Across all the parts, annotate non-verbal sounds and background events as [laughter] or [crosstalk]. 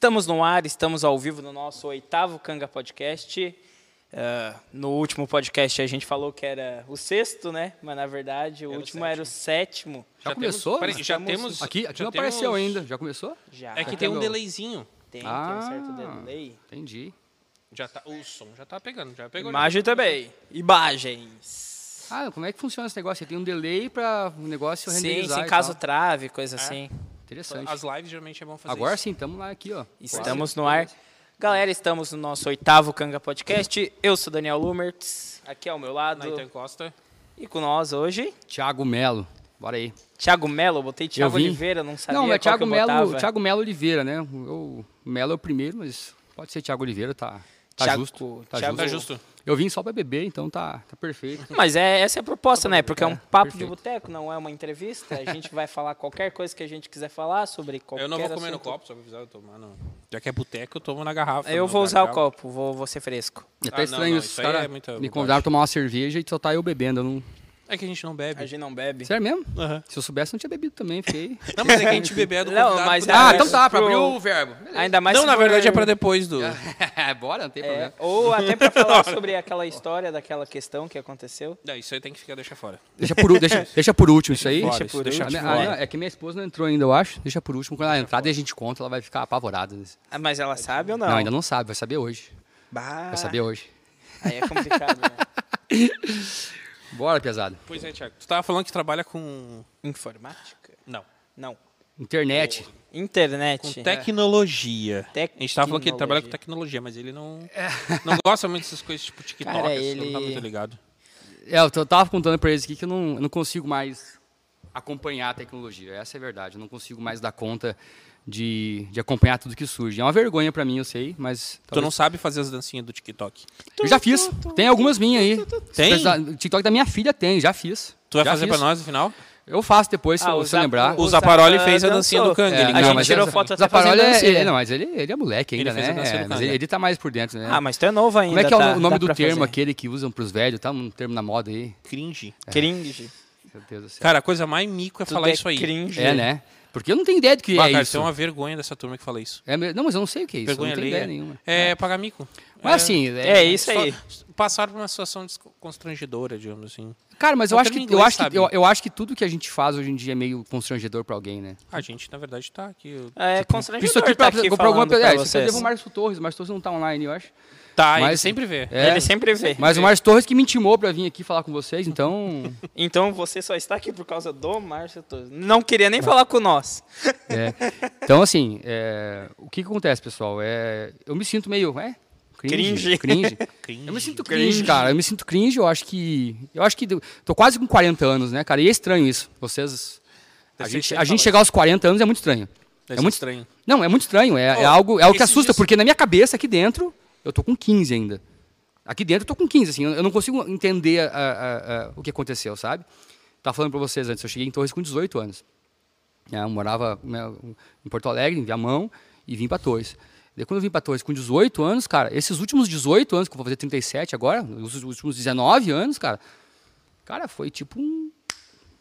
Estamos no ar, estamos ao vivo no nosso oitavo Canga Podcast. Uh, no último podcast a gente falou que era o sexto, né? Mas na verdade o Era o último era o sétimo. Já, Já começou? temos- peraí, já Estamos- temos. Aqui, aqui já não apareceu temos- ainda. Já começou? Já. É que tem um delayzinho. tem, tem um Ah. certo delay. Entendi. Já tá, o som já tá pegando. Já pegou. Imagem também. Imagens. Ah, como é que funciona esse negócio? Você tem um delay para o negócio Sim, renderizar sim, e caso tal. trave, coisa assim. Interessante. As lives geralmente é bom fazer Agora isso. sim, estamos lá aqui, ó. Estamos no ar. Galera, estamos no nosso oitavo Canga Podcast. Eu sou Daniel Lumertz, aqui ao meu lado. Naitan Costa. E com nós hoje, Thiago Melo. Bora aí. Thiago Melo. Botei Thiago. Oliveira, não sabia não, qual é Thiago Melo. Thiago Melo Oliveira, né? O Melo é o primeiro, mas pode ser Thiago Oliveira, tá, tá Thiago- justo. Tá Thiago- Tá justo. justo. Eu vim só para beber, então tá, tá perfeito. Mas é, essa é a proposta, né? Porque é um É, papo de perfeito. boteco, não é uma entrevista. A gente vai falar qualquer coisa que a gente quiser falar sobre qualquer Eu não vou comer no copo, só pra avisar eu tomar. Não. Já que é boteco, eu tomo na garrafa. Eu vou usar o gargalo. copo, vou, vou ser fresco. É Ah, até não, estranho não, os isso aí caras é me convidaram a tomar uma cerveja e só tá eu bebendo. Eu não... É que a gente não A bebe. gente não bebe. Sério mesmo? Aham. Se eu soubesse, não tinha bebido também, fiquei. [laughs] Não, mas é que a gente bebe é do Não, mas pro é- ah, então tá, pra abrir o verbo. Ainda mais Não, na verdade é pra depois do... [laughs] Bora, não tem É, problema. ou até pra falar [laughs] sobre aquela história daquela questão que aconteceu. Não, isso aí tem que ficar, deixa fora. Deixa por, deixa, deixa por último isso aí. fora, Deixa isso por deixa A minha- fora. ah, é que minha esposa não entrou ainda, eu acho. Deixa por último. Quando ela entrar, daí a gente conta, ela vai ficar apavorada. Ah, Mas ela sabe ou não? Não, ainda não sabe, vai saber hoje. Bah, Vai saber hoje. Aí é complicado, né? Bora, pesado. Pois é, Thiago. Tu tava falando que trabalha com... Informática? Não. Não. Internet. Internet. Com tecnologia. Tecnologia. A gente tava falando que ele trabalha com tecnologia, mas ele não, não gosta muito dessas coisas tipo TikTok, Cara, assim, não tá ele- muito ligado. É, eu tava contando pra eles aqui que eu não, eu não consigo mais acompanhar a tecnologia. Essa é a verdade. Eu não consigo mais dar conta de, de acompanhar tudo que surge. É uma vergonha pra mim, eu sei, mas. Tu talvez- não sabe fazer as dancinhas do TikTok. Eu já fiz. Tem algumas minhas aí. Tem? O TikTok da minha filha tem, já fiz. Tu vai Já fazer fiz. pra nós no final? Eu faço depois, se, Ah, se eu lembrar. O Zaparoli Zapa fez a dancinha dançou. do Kang. É, ele a gente tirou foto até Zaparoli fazendo é, ele, não, mas ele, ele é moleque ainda, Ele fez a né? do É, mas ele, ele tá mais por dentro, né? Ah, mas tu é novo ainda. Como é que é tá- o nome dá do termo fazer. aquele que usam pros velhos? Tá um termo na moda aí. Cringe. Cringe. Certeza. certeza. Cara, a coisa mais mico é Tudo falar é isso aí. cringe. É, né? Porque eu não tenho ideia do que Bah, é cara, isso. isso é uma vergonha dessa turma que fala isso. É não, mas eu não sei o que é isso. vergonha eu não tenho ideia nenhuma. É, pagar mico. Mas assim, É isso aí. Passar por uma situação constrangedora, digamos assim. Cara, mas eu acho, que, eu, inglês, acho que, eu, eu acho que tudo que a gente faz hoje em dia é meio constrangedor pra alguém, né? A gente, na verdade, tá aqui. eu- É constrangedor Isso aqui tá pra, aqui pra alguma pra pessoa. É, isso aqui eu vocês. devo o Márcio Torres. O Márcio Torres não tá online, eu acho. Tá, ele Mas- sempre vê. É, Ele sempre vê. Mas o Márcio Torres que me intimou pra vir aqui falar com vocês, então. [laughs] Então você só está aqui por causa do Márcio Torres. Não queria nem falar com nós. [laughs] é. Então, assim, é, o que, que acontece, pessoal? É, eu me sinto meio. É, Cringe. cringe. Cringe. Eu me sinto Cringe. cringe, cara. Eu me sinto cringe, eu acho que. Eu acho que. Tô quase com 40 anos, né, cara? E é estranho isso. Vocês. A gente, a gente chegar aos 40 anos é muito estranho. É muito estranho. Não, é muito estranho. É, é Oh, algo, é algo que assusta, dias- porque na minha cabeça, aqui dentro, eu tô com 15 ainda. Aqui dentro eu tô com 15, assim. Eu não consigo entender a- a- a- o que aconteceu, sabe? Tava falando pra vocês antes, eu cheguei em Torres com 18 anos. né, Eu morava né, em Porto Alegre, em Viamão, e vim pra Torres. Daí quando eu vim pra Torres com 18 anos, cara, esses últimos 18 anos, que eu vou fazer 37 agora, os últimos 19 anos, cara, cara, foi tipo um,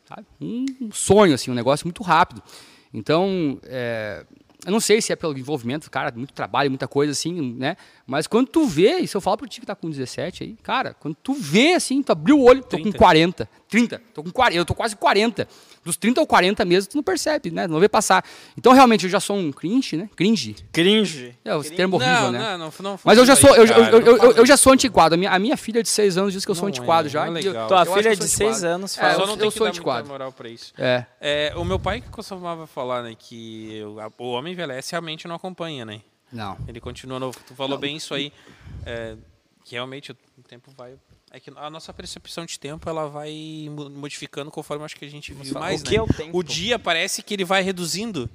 sabe, um sonho, assim, um negócio muito rápido. Então, é, eu não sei se é pelo envolvimento, cara, muito trabalho, muita coisa assim, né? Mas quando tu vê, isso eu falo pro ti que tá com 17 aí, cara, quando tu vê assim, tu abriu o olho, tô com 30. 40, 30, tô com 40, eu tô quase 40. Dos 30 ou 40 mesmo, tu não percebe, né? Não vê passar. Então, realmente, eu já sou um cringe, né? Cringe. Cringe. É o termo horrível, não, né? não, não, não Mas eu já sou, eu, isso, eu, cara, eu, não eu, faz eu já sou antiquado. A minha, a minha filha de 6 anos diz que eu sou Não antiquado é, já. não é eu- legal. Tua eu filha eu de sou 6 antiquado. anos É, fala. Só eu- não eu sou antiquado. moral pra isso. É. É, o meu pai que costumava falar, né, que o, a- o homem envelhece realmente não acompanha, né? Não. Ele continua novo. Tu falou bem isso aí. é, que realmente o tempo vai. É que a nossa percepção de tempo ela vai modificando conforme acho que a gente vive O mais, que né? é o tempo? O dia parece que ele vai reduzindo.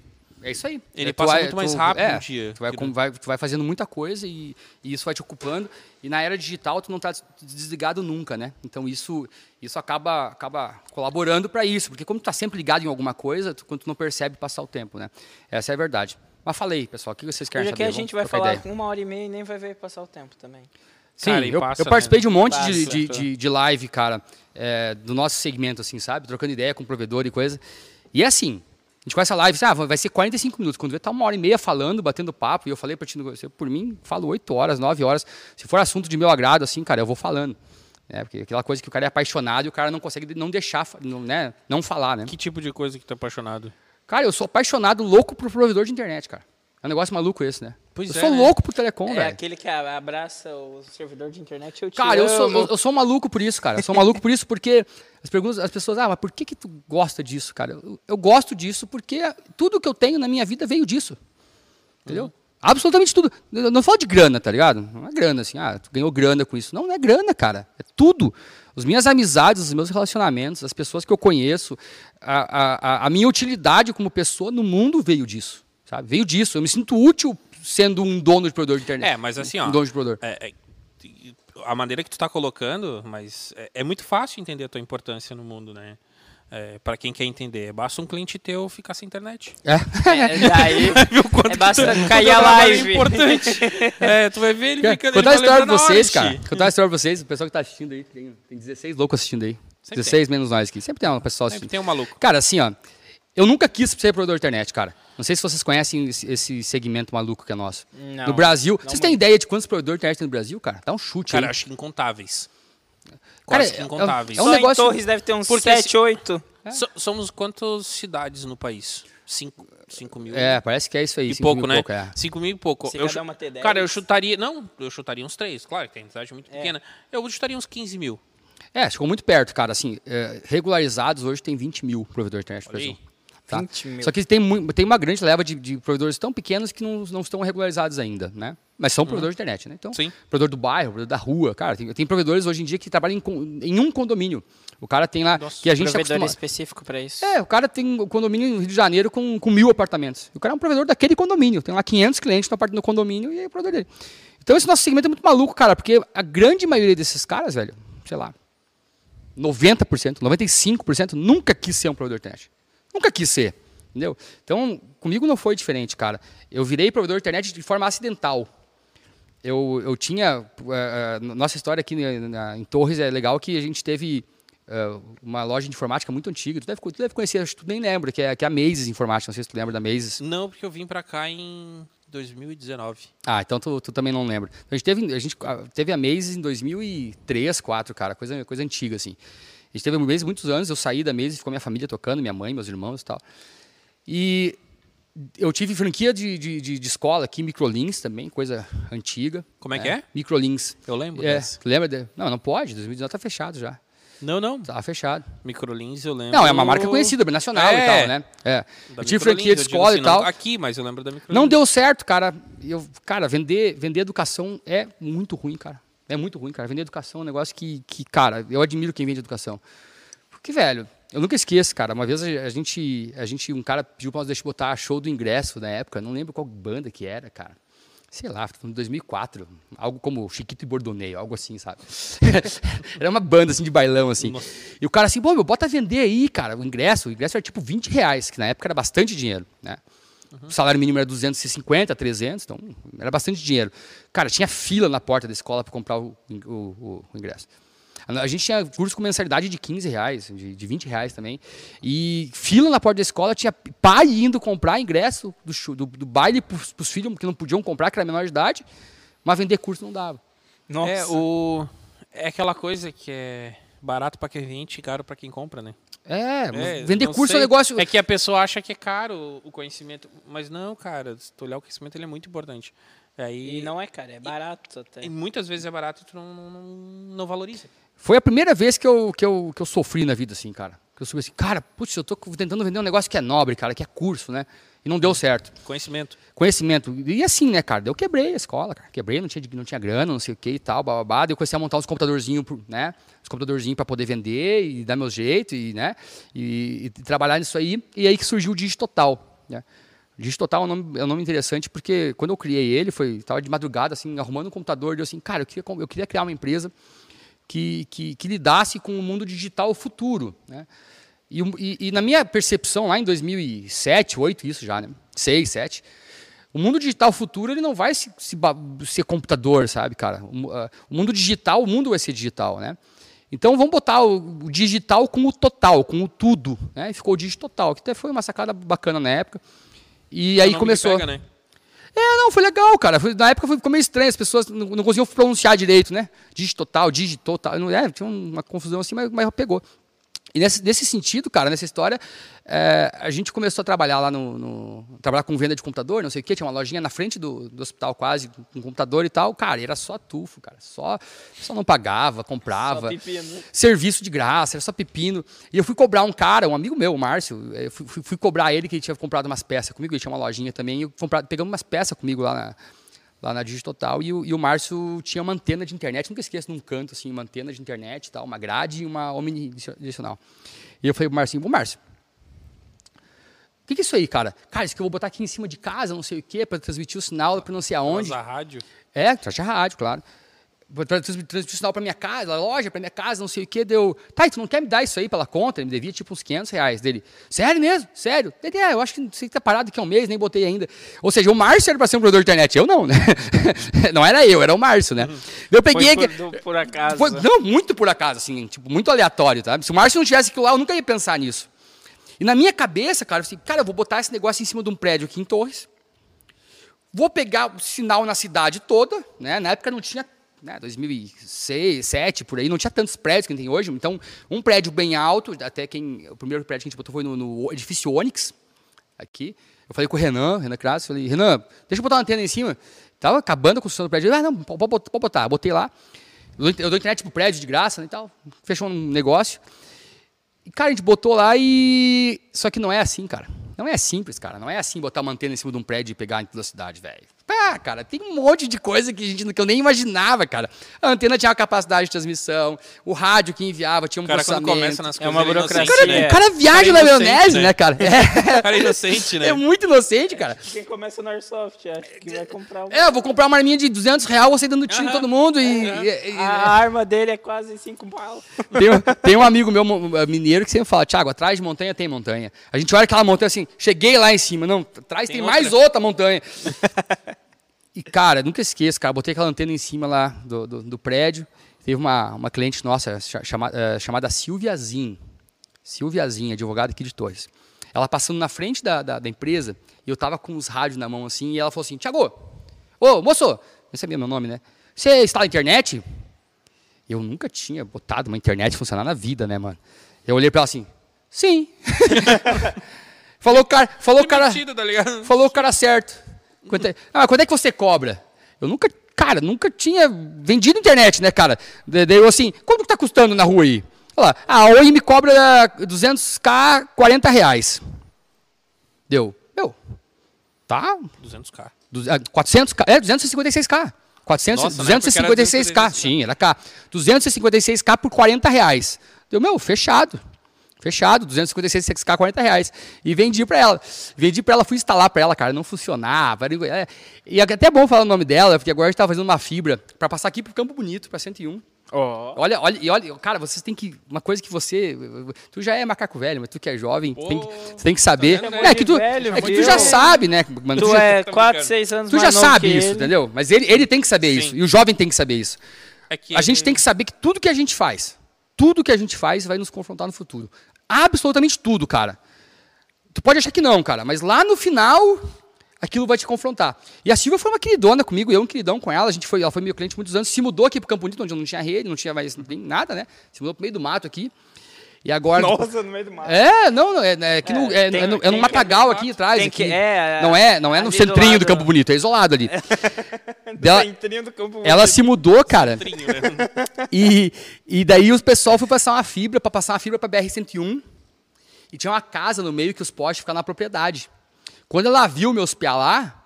É isso aí. Ele É, passa vai- muito mais tu- rápido é, o dia. Tu vai, Que vai- tu vai fazendo muita coisa e, e isso vai te ocupando. E na era digital tu não está desligado nunca, né? Então isso, isso acaba, acaba colaborando para isso. Porque como tu está sempre ligado em alguma coisa, tu, quando tu não percebe passar o tempo, né? Essa é a verdade. Mas falei, pessoal, o que vocês querem Hoje saber? aqui a Vamos gente vai trocar falar ideia. uma hora e meia e nem vai ver passar o tempo também. Sim, Cara, eu, passa, eu participei né? de um monte de, Passa. de, de, de live, cara, é, do nosso segmento, assim, sabe? Trocando ideia com o provedor e coisa. E é assim, A gente começa a live, ah, vai ser 45 minutos. Quando vê, tá uma hora e meia falando, batendo papo. E eu falei pra ti, por mim, falo 8 horas, 9 horas. Se for assunto de meu agrado, assim, cara, eu vou falando. É, porque aquela coisa que o cara é apaixonado e o cara não consegue não deixar, não, né, não falar, né? Que tipo de coisa que tu é apaixonado? Cara, eu sou apaixonado, louco por provedor de internet, cara. É um negócio maluco esse, né? Pois eu é, sou né? louco por telecom, É velho. aquele que abraça o servidor de internet. Eu te Cara, eu sou, amo. eu, eu sou maluco por isso, cara. Eu sou maluco por isso porque as, perguntas, as pessoas, ah, mas por que, que tu gosta disso, cara? Eu, eu gosto disso porque tudo que eu tenho na minha vida veio disso. Entendeu? Absolutamente tudo. Eu não falo de grana, tá ligado? Não é grana, assim, ah, tu ganhou grana com isso. Não, não é grana, cara. É tudo. As minhas amizades, os meus relacionamentos, as pessoas que eu conheço, a, a, a- a minha utilidade como pessoa no mundo veio disso. Sabe? Veio disso. Eu me sinto útil sendo um dono de provedor de internet. É, mas assim, ó. Um dono de provedor. É, é, a maneira que tu tá colocando, mas é, é muito fácil entender a tua importância no mundo, né? É, para quem quer entender, basta um cliente teu ficar sem internet. É. É, daí, [laughs] Viu o quanto é basta tu- cair a live. É importante. é, tu vai ver ele fica Contar a história pra vocês, cara. Contar a história pra vocês. O pessoal que tá assistindo aí, tem, tem 16 loucos assistindo aí. Sempre 16 menos nós aqui. Sempre tem um pessoal Sempre assistindo. tem um maluco. Cara, assim, ó. Eu nunca quis ser provedor de internet, cara. Não sei se vocês conhecem esse, segmento maluco que é nosso. Não, no Brasil. não vocês têm ideia de quantos provedores de internet tem no Brasil, cara? Dá um chute Cara, aí. acho que incontáveis. Cara, Quase que é- é- incontáveis. é um Só negócio- em Torres deve ter uns Porque 7, se- 8. So- somos quantas cidades no país? 5 cinco mil? É, parece que é isso aí. e cinco pouco, mil né? pouco, é. 5 mil e pouco. Se Eu chu- uma ter dez. Cara, eu chutaria. Não, eu chutaria uns 3, claro, que tem cidade muito É. pequena. Eu chutaria uns 15 mil. É, chegou muito perto, cara. Assim, é, regularizados hoje tem 20 mil provedores de internet no. Brasil. Tá? 20 mil. Só que tem, tem uma grande leva de, de provedores tão pequenos que não, não estão regularizados ainda, né? Mas são provedores de internet, né? Então, Sim. provedor do bairro, provedor da rua, cara, tem, tem provedores hoje em dia que trabalham em, em um condomínio. O cara tem lá, Nossa, que a gente está provedor acostumado... específico pra isso. É, o cara tem um condomínio no Rio de Janeiro com, com mil apartamentos. O cara é um provedor daquele condomínio. Tem lá 500 clientes na parte do condomínio e é o provedor dele. Então esse nosso segmento é muito maluco, cara, porque a grande maioria desses caras, velho, sei lá, 90%, 95% nunca quis ser um provedor de internet. Nunca quis ser, entendeu? Então, comigo não foi diferente, cara. Eu virei provedor de internet de forma acidental. Eu, eu tinha. eh, nossa história aqui na- na- em Torres é legal que a gente teve eh, uma loja de informática muito antiga. Tu deve, tu deve conhecer, acho que tu nem lembra, que é, que é a Mazes Informática. Não sei se tu lembra da Mazes. Não, porque eu vim pra cá em 2019. Ah, então tu, tu também não lembra. A gente teve a, gente teve a Mazes em 2003, 2004, cara, coisa, coisa antiga, assim. A gente teve a Mazes muitos anos, eu saí da Mazes, ficou minha família tocando, minha mãe, meus irmãos e tal. E eu tive franquia de, de, de, de escola aqui, Microlins também, coisa antiga. Como é que é? Microlins. Eu lembro É, lembra? De... Não, não pode, 2019 tá fechado já. Não, não. Tá fechado. Microlins eu lembro. Não, é uma marca conhecida, nacional e É. tal, né? É. Da Eu tive franquia de escola assim, e tal. Aqui, mas eu lembro da Microlins. Não deu certo, cara. Eu, cara, vender, vender educação é muito ruim, cara. É muito ruim, cara. Vender educação é um negócio que, que, cara, eu admiro quem vende educação. Porque, velho, eu nunca esqueço, cara. Uma vez a, gente, a gente, um cara pediu pra nós deixar botar show do ingresso na época. Não lembro qual banda que era, cara. Sei lá, foi em 2004. Algo como Chiquito e Bordoneio, algo assim, sabe? [laughs] era uma banda, assim, de bailão, assim. E o cara assim, pô, meu, bota a vender aí, cara, o ingresso. O ingresso era tipo 20 reais, que na época era bastante dinheiro, né? O salário mínimo era 250, 300, então era bastante dinheiro. Cara, tinha fila na porta da escola para comprar o, o- o- o ingresso. A gente tinha curso com mensalidade de 15 reais, de, de 20 reais também. E fila na porta da escola, tinha pai indo comprar ingresso do, do, do baile para os filhos que não podiam comprar, que era menor de idade, mas vender curso não dava. Nossa. É, o... é aquela coisa que é barato pra quem vende e caro pra quem compra, né? É, É, vender curso é sei. um negócio. É que a pessoa acha que é caro o conhecimento. Mas não, cara. Se tu olhar o conhecimento, ele é muito importante. Aí, E não é, cara, é barato até. e muitas vezes é barato e tu não, não, não, não valoriza. Foi a primeira vez que eu, que, eu, que eu sofri na vida, assim, cara. Que eu soube assim, cara, putz, eu tô tentando vender um negócio que é nobre, cara, que é curso, né? E não deu certo. Conhecimento. Conhecimento. E assim, né, cara? Eu quebrei a escola, cara. Quebrei, não tinha, não tinha grana, não sei o que e tal, bababá. Daí eu comecei a montar uns computadorzinhos, né? Uns computadorzinhos para poder vender e dar meu jeito e, né? E, e trabalhar nisso aí. E aí que surgiu o Digitotal, né? Digitotal é um, nome, é um nome interessante porque quando eu criei ele, foi tava de madrugada, assim, arrumando um computador, deu assim, cara, eu queria, eu queria criar uma empresa que, que, que lidasse com o mundo digital futuro, né? E, e- e na minha percepção, lá em 2007, 2008, isso já, né? 6, 7, o mundo digital futuro ele não vai se, se ser computador, sabe, cara? O, ah, o mundo digital, o mundo vai ser digital, né? Então vamos botar o, o digital como total, como tudo. Né? E ficou o digital, que até foi uma sacada bacana na época. E aí começou. Pega, né? É, não, foi legal, cara. Foi, na época foi, ficou meio estranho, as pessoas não, não conseguiam pronunciar direito, né? Digitotal, digitotal. Não, é, tinha uma confusão assim, mas, mas pegou. E nesse, nesse sentido, cara, nessa história, é, a gente começou a trabalhar lá no, no, Trabalhar com venda de computador, não sei o quê, tinha uma lojinha na frente do, do hospital quase, com computador e tal. Cara, era só tufo, cara. Só, só não pagava, comprava. Só pepino. Serviço de graça, era só pepino. E eu fui cobrar um cara, um amigo meu, o Márcio, eu fui, fui, fui cobrar ele que ele tinha comprado umas peças comigo, ele tinha uma lojinha também, e eu comprado, pegamos umas peças comigo lá na lá na Digital e o, e o Márcio tinha uma antena de internet, nunca esqueço, num canto assim, uma antena de internet, tal, uma grade e uma omnidirecional. E eu falei pro Marcinho, ô Márcio, o que, que, é isso aí, cara? Cara, isso que eu vou botar aqui em cima de casa, não sei o quê, para transmitir o sinal para não sei aonde. a rádio? É, traz a rádio, claro transmitir o sinal para minha casa, loja para minha casa, não sei o que, deu. Tá, tu não quer me dar isso aí pela conta? Ele me devia tipo uns 500 reais dele. Sério mesmo? Sério? Ele, é, eu acho que você tá parado aqui há um mês, nem botei ainda. Ou seja, o Márcio era para ser um provedor de internet, eu não, né? [laughs] não era eu, era o Márcio, né? Eu peguei. Foi por, por acaso. Foi, não, muito por acaso, assim, tipo, muito aleatório, tá? Se o Márcio não tivesse aquilo lá, eu nunca ia pensar nisso. E na minha cabeça, cara, eu falei, cara, eu vou botar esse negócio em cima de um prédio aqui em Torres. Vou pegar o sinal na cidade toda, né? Na época não tinha né, 2006, 2007, por aí, não tinha tantos prédios que tem hoje. Então, um prédio bem alto, até quem. O primeiro prédio que a gente botou foi no, no edifício Onix, aqui. Eu falei com o Renan, Renan Crasso, falei, Renan, deixa eu botar uma antena em cima. Tava acabando a construção do prédio. Ah, não, pode, botar. Botei lá. Eu dou internet pro prédio de graça né, e tal. Fechou um negócio. E, cara, a gente botou lá e. Só que não é assim, cara. Não é simples, cara. Não é assim botar uma antena em cima de um prédio e pegar a cidade, velho. Ah, cara, tem um monte de coisa que, a gente, que eu nem imaginava, cara. A antena tinha uma capacidade de transmissão, o rádio que enviava tinha um cara, processamento. Quando começa nas é uma burocracia. O cara, é. o cara viaja cara na maionese, né? né, cara? É. [laughs] O cara é inocente, né? É [laughs] muito inocente, cara. Quem começa no Airsoft, acha que vai comprar um... É, eu vou comprar uma arminha de 200 reais, você dando tiro em todo mundo e... e- e- A arma dele é quase 5 pau. [laughs] Tem, um- tem um amigo meu mineiro que sempre fala, Thiago, atrás de montanha tem montanha. A gente olha aquela montanha assim, cheguei lá em cima. Não, atrás tem, Tem mais outra. outra montanha. E, cara, nunca esqueço, cara, botei aquela antena em cima lá do, do, do prédio. Teve uma, uma cliente nossa cha- chama- eh, chamada Silvia Zin. Silvia Zin, advogada aqui de Torres. Ela passando na frente da, da, da empresa, e eu tava com os rádios na mão assim, e ela falou assim, Thiago, ô, moço, não sabia meu nome, né? Você instala a internet? Eu nunca tinha botado uma internet funcionar na vida, né, mano? Eu olhei pra ela assim, sim. [laughs] falou o cara, falou cara, tá falou o cara certo. Quanto é, ah, quando é que você cobra? Eu nunca, cara, nunca tinha vendido internet, né, cara? Da- Daí eu assim, quanto que tá custando na rua aí? Olha lá, a Oi me cobra 200k, 40 reais. Deu, meu, tá, 200k. Du- ah, 400K, é 256K. 400, Nossa, na época que era 256K, 256K. sim, era K. 256K por 40 reais. Deu, meu, fechado. Fechado, 256K, 40 reais. E vendi pra ela. Vendi pra ela, fui instalar pra ela, cara, não funcionava. era- é, E é até bom falar o nome dela, porque agora a gente tá fazendo uma fibra pra passar aqui pro Campo Bonito, pra 101. Ó. Olha, olha, e olha, cara, vocês têm que. Uma coisa que você. Tu já é macaco velho, mas tu que é jovem, tu tem que, você tem que saber. vendo, né? é que tu, Velho, é que tu já sabe, né? Mano, Tu já- é tá 4, brincando. 6 anos Tu já sabe que isso, ele. entendeu? Mas ele, ele tem que saber Sim. isso. E o jovem tem que saber isso. É que A gente tem que saber que tudo que a gente faz, tudo que a gente faz vai nos confrontar no futuro. Absolutamente tudo, cara. Tu pode achar que não, cara, mas lá no final aquilo vai te confrontar. E a Silvia foi uma queridona comigo, eu um queridão com ela. A gente foi, ela foi meu cliente muitos anos, se mudou aqui pro Campo Bonito, onde não tinha rede, não tinha mais nada, né? Se mudou pro meio do mato aqui. E agora [laughs] Nossa, no meio do mato. é, não, não, é, é, que no, é, tem- é no, é tem no que- matagal aqui atrás. tem que- aqui. é, não é, não é no centrinho do. Campo Bonito, é isolado ali. [laughs] Dela- centrinho do campo Ela bonito. se mudou, cara. Né? [laughs] E, e daí o pessoal foi passar uma fibra, para passar uma fibra para BR-101. E tinha uma casa no meio que os postes ficavam na propriedade. Quando ela viu meus piá lá,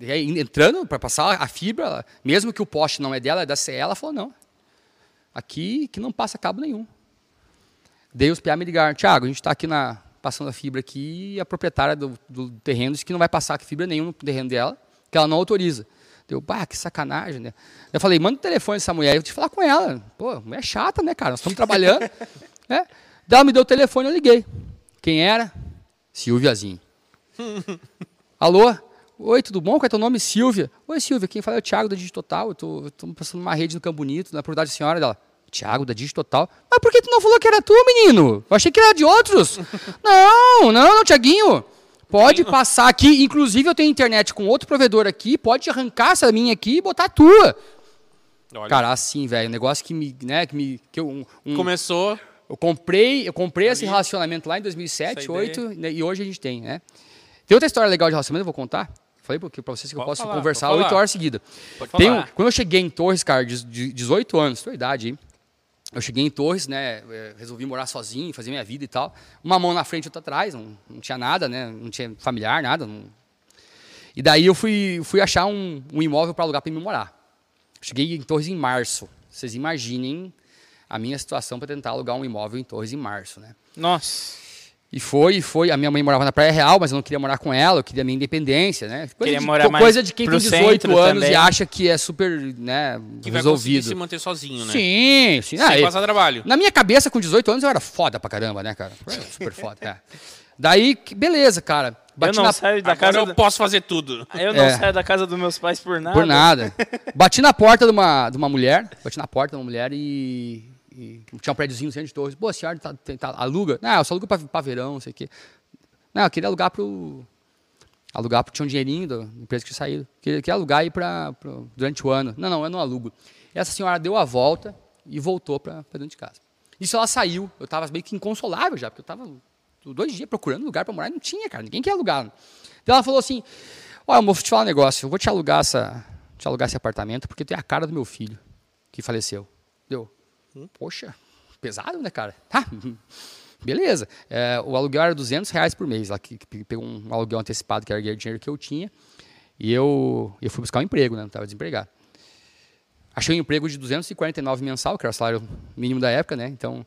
e aí, entrando para passar a fibra, ela- mesmo que o poste não é dela, é da CE, ela falou, não, aqui que não passa cabo nenhum. Daí os piá me ligaram, Thiago, a gente está aqui na, passando a fibra aqui e a proprietária do, do terreno disse que não vai passar fibra nenhuma no terreno dela, que ela não autoriza. Deu, bah, que sacanagem, né? Eu falei, manda o telefone dessa mulher, eu vou te falar com ela. Pô, mulher chata, né, cara? Nós estamos trabalhando. [laughs] né? Daí ela me deu o telefone, eu liguei. Quem era? Silviazinho. [laughs] Alô? Oi, tudo bom? Qual é teu nome? Silvia. Oi, Silvia. Quem fala é o Thiago da Digitotal. Eu tô, eu tô passando uma rede no Campo Bonito, na propriedade da senhora dela. Thiago, da Digitotal. Mas por que tu não falou que era tu, menino? Eu achei que era de outros. [laughs] não, não, não, Tiaguinho. Pode passar aqui. Inclusive, eu tenho internet com outro provedor aqui. Pode arrancar essa minha aqui e botar a tua. Olha, Cara, assim, velho, um negócio que me, né, que me, que eu, um- um- começou. eu comprei, eu comprei esse relacionamento lá em 2007, Essa 2008, né, e hoje a gente tem, né? Tem outra história legal de relacionamento, eu vou contar. Falei porque para vocês que eu Pode posso falar, conversar oito horas seguidas. Tem quando eu cheguei em Torres, cara, de, de 18 anos, tua idade aí. Eu cheguei em Torres, né? eh, Resolvi morar sozinho, fazer minha vida e tal. Uma mão na frente outra atrás, não, não tinha nada, né? Não tinha familiar, nada. não- E daí eu fui, fui achar um, um imóvel para alugar para me morar. Cheguei em Torres em março. Vocês imaginem a minha situação para tentar alugar um imóvel em Torres em março, né? Nossa. E foi, e foi. A minha mãe morava na Praia Real, mas eu não queria morar com ela, eu queria minha independência, né? Coisa, Queria de, morar mais coisa de quem tem 18 centro anos e também. acha que é super, né, Que vai conseguir resolvido. se manter sozinho, né? Sim, sim. Ah, Sem e- passar trabalho. na minha cabeça, com 18 anos, eu era foda pra caramba, né, cara? Eu era Super foda, é. Daí, beleza, cara. Eu Bati não na, saio da Agora casa. eu do- posso fazer tudo. Eu não É. saio da casa dos meus pais por nada. Por nada. [laughs] Bati na porta de uma, de uma mulher, bati na porta de uma mulher e, e tinha um prédiozinho no centro de Torres. Pô, a senhora tá, tem- tá- aluga? Não, eu só alugo pra, pra verão, não sei o quê. Não, eu queria alugar pro... Alugar porque tinha um dinheirinho da empresa que saído. Queria, queria alugar aí pra, pro- durante o ano. Não, não, eu não alugo. Essa senhora deu a volta e voltou pra, pra dentro de casa. Isso ela saiu. Eu tava meio que inconsolável já, porque eu tava dois dias procurando lugar pra morar e não tinha, cara. Ninguém quer alugar. Então ela falou assim, olha, moço, vou te falar um negócio. Eu vou te alugar, essa, te alugar esse apartamento porque tem a cara do meu filho que faleceu. Deu. Poxa, pesado, né, cara? Tá, beleza. É, o aluguel era 200 reais por mês. Ela que, que pegou um aluguel antecipado, que era o dinheiro que eu tinha. E eu, eu fui buscar um emprego, né? Não estava desempregado. Achei um emprego de 249 mensal, que era o salário mínimo da época, né? Então,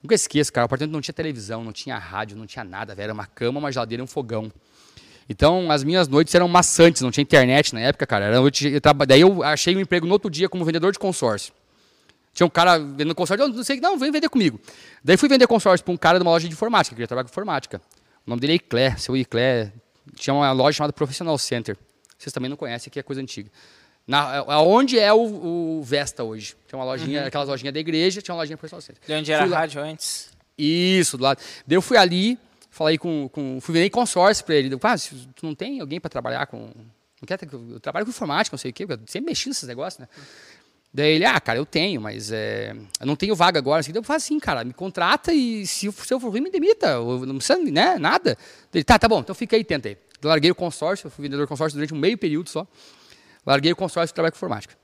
nunca esqueço, cara. O apartamento não tinha televisão, não tinha rádio, não tinha nada, velho. Era uma cama, uma geladeira um fogão. Então, as minhas noites eram maçantes, não tinha internet na época, cara. Era noite, eu daí eu achei um emprego no outro dia como vendedor de consórcio. Tinha um cara vendendo consórcio, eu não sei, não, vem vender comigo. Daí fui vender consórcio para um cara de uma loja de informática, que queria trabalhar com informática. O nome dele é Iclé, seu Iclé. Tinha uma loja chamada Professional Center. Vocês também não conhecem, que é coisa antiga. Na, aonde é o, o Vesta hoje? Tinha uma lojinha, aquelas lojinhas da igreja, tinha uma lojinha Professional Center. De onde era Fui a lá- rádio antes. isso, do lado. Daí eu fui ali, falei com. com fui vender consórcio para ele. Eu, ah, tu não tem alguém para trabalhar com. Não quer eu trabalho com informática, não sei o quê, eu sempre mexi nesses negócios, né? Daí ele, ah, cara, eu tenho, mas é, eu não tenho vaga agora. Assim, eu falei assim, cara, me contrata e se, eu- se eu for ruim, me demita. Eu não precisa, né, nada. Ele, tá, tá bom, então fica aí, tenta aí. Eu larguei o consórcio, eu fui vendedor de consórcio durante um meio período só. Larguei o consórcio e trabalho com informática.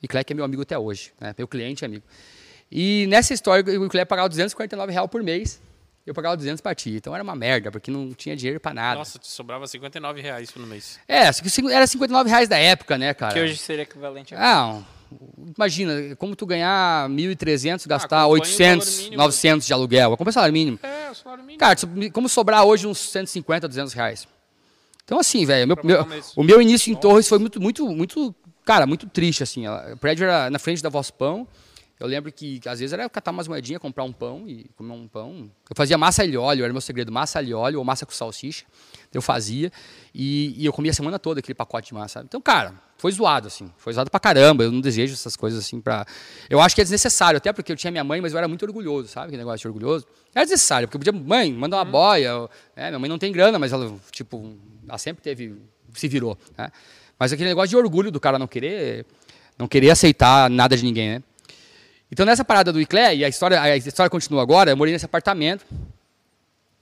E Cleck é meu amigo até hoje, né? meu cliente e amigo. E nessa história, o Cleck pagava 249 reais por mês, eu pagava 200 para ti. Então era uma merda, porque não tinha dinheiro para nada. Nossa, te sobrava 59 reais no mês. É, só que era 59 reais da época, né, cara? Que hoje seria equivalente a. Ah, um- imagina, como tu ganhar 1.300, gastar acompanha o 800, valor mínimo. 900 de aluguel. Acompanha o salário mínimo. É, o salário mínimo. Cara, como sobrar hoje uns 150, 200 reais. Então, assim, velho, o meu início em Torres foi muito, muito, muito, cara, muito triste, assim. O prédio era na frente da Voz Pão. Eu lembro que, às vezes, era catar umas moedinhas, comprar um pão e comer um pão. Eu fazia massa alho e óleo, era meu segredo, massa alho e óleo ou massa com salsicha. Eu fazia e, e eu comia a semana toda aquele pacote de massa. sabe? Então, cara, foi zoado, assim. Foi zoado pra caramba. Eu não desejo essas coisas, assim, pra... Eu acho que é desnecessário, até porque eu tinha minha mãe, mas eu era muito orgulhoso, sabe? Aquele negócio de orgulhoso. Era desnecessário, porque eu podia, mãe, manda uma boia. ou- né? Minha mãe não tem grana, mas ela, tipo, ela sempre teve, se virou, né? Mas aquele negócio de orgulho do cara não querer, não querer aceitar nada de ninguém, né? Então, nessa parada do Iclé, e a história, a história continua agora, eu morei nesse apartamento.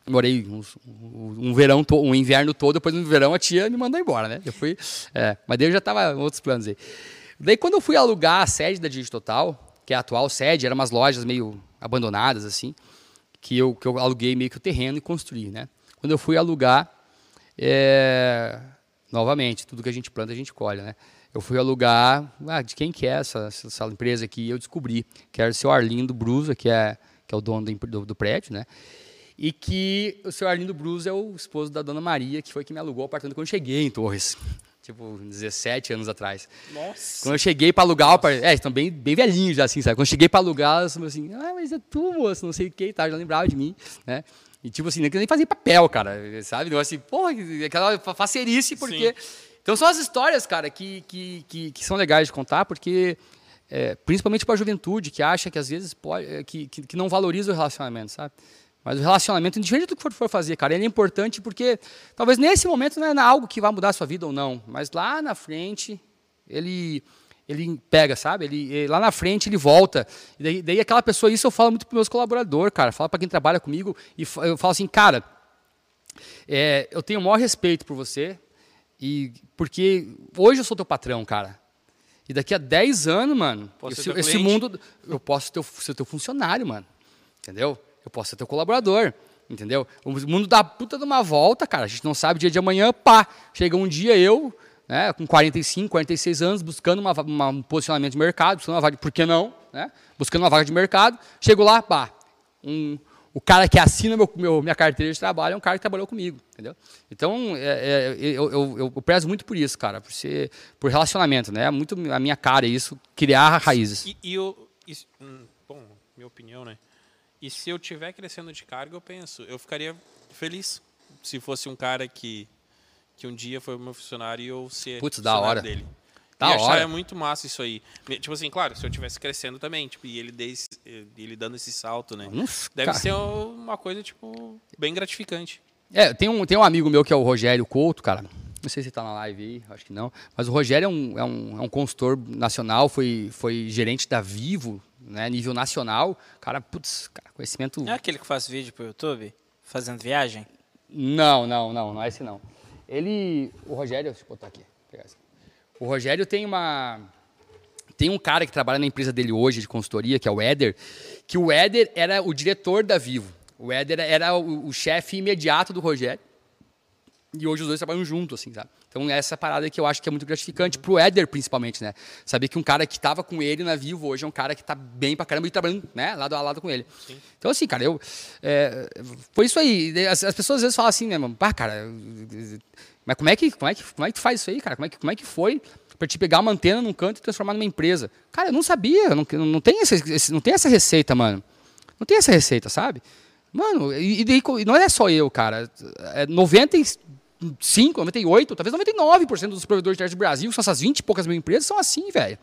Morei uns- um, verão, um inverno todo, depois no verão a tia me mandou embora, né? Eu fui, é, mas daí eu já estava em outros planos aí. Daí quando eu fui alugar a sede da Digitotal, que é a atual sede, eram umas lojas meio abandonadas, assim, que eu, que eu aluguei meio que o terreno e construí, né? Quando eu fui alugar, é, novamente, tudo que a gente planta a gente colhe, né? Eu fui alugar, ah, de quem que é essa, essa empresa aqui? Eu descobri que era o seu Arlindo Brusa, que é, que é o dono do, do prédio, né? E que o seu Arlindo Brusa é o esposo da dona Maria, que foi que me alugou o apartamento quando eu cheguei em Torres. Tipo, 17 anos atrás. Nossa. Quando eu cheguei para alugar o apartamento. É, estão bem, bem velhinhos já, assim, sabe? Quando eu cheguei para alugar, eles falaram assim: ah, mas é tu, moço, não sei o que, tá? Já lembrava de mim, né? E tipo assim, nem nem fazia papel, cara, sabe? Eu assim, porra, aquela fa- facerice, porque. Então são as histórias, cara, que, que, que, que são legais de contar, porque é, principalmente para a juventude, que acha que às vezes pode, é, que, que, que não valoriza o relacionamento, sabe? Mas o relacionamento, indiferente do que for, for fazer, cara, ele é importante porque talvez nesse momento não é algo que vai mudar a sua vida ou não, mas lá na frente ele ele pega, sabe? Ele, ele, lá na frente ele volta. E daí, daí aquela pessoa, isso eu falo muito para meus colaboradores, cara. Falo para quem trabalha comigo e eu falo assim, cara, é, eu tenho o maior respeito por você e porque hoje eu sou teu patrão, cara. E daqui a 10 anos, mano, esse, esse mundo eu posso ter, ser teu funcionário, mano. Entendeu? Eu posso ser teu colaborador. Entendeu? O mundo dá puta de uma volta, cara. A gente não sabe dia de amanhã, pá. Chega um dia eu, né, com 45, 46 anos, buscando uma, uma, um posicionamento de mercado, buscando uma vaga, por que não? Né? Buscando uma vaga de mercado, chego lá, pá, um, o cara que assina meu, meu, minha carteira de trabalho é um cara que trabalhou comigo, entendeu? Então, é, é, eu, eu, eu, prezo muito por isso, cara, por ser, por relacionamento, né? É muito a minha cara isso, criar raízes. E, e eu, isso, hum, bom, minha opinião, né? E se eu tiver crescendo de cargo, eu penso, eu ficaria feliz se fosse um cara que que um dia foi meu funcionário e eu ser Putz, da hora. dele. Da e hora. é muito massa isso aí. Tipo assim, claro, se eu estivesse crescendo também, tipo, e ele, desse, ele dando esse salto, né? Nossa, Deve cara. ser uma coisa, tipo, bem gratificante. É, tem um, tem um amigo meu que é o Rogério Couto, cara. Não sei se ele tá na live aí, acho que não. Mas o Rogério é um, é um, é um consultor nacional, foi, foi gerente da Vivo, né, nível nacional. Cara, putz, cara, conhecimento... Não é aquele que faz vídeo pro YouTube? Fazendo viagem? Não, não, não, não é esse não. Ele, o Rogério, deixa eu botar aqui. O Rogério tem uma, tem um cara que trabalha na empresa dele hoje de consultoria, que é o Éder, que o Éder era o diretor da Vivo. O Éder era o, o chefe imediato do Rogério. E hoje os dois trabalham juntos, assim, sabe? Então, essa parada que eu acho que é muito gratificante pro Éder, principalmente, né? Saber que um cara que estava com ele na Vivo hoje é um cara que está bem pra caramba e trabalhando, né, lado a lado com ele. Sim. Então, assim, cara, eu. É, foi isso aí. As, as, pessoas às vezes falam assim, né, mano? Pá, cara, mas como é que, como é que, como é que tu faz isso aí, cara? Como é que, como é que foi para te pegar uma antena num canto e transformar numa empresa? Cara, eu não sabia, não, não, tem, esse, não tem essa receita, mano. Não tem essa receita, sabe? Mano, e, e não é só eu, cara. É 90 95, 98, talvez 99% dos provedores de internet do Brasil, são essas 20 e poucas mil empresas, são assim, velho.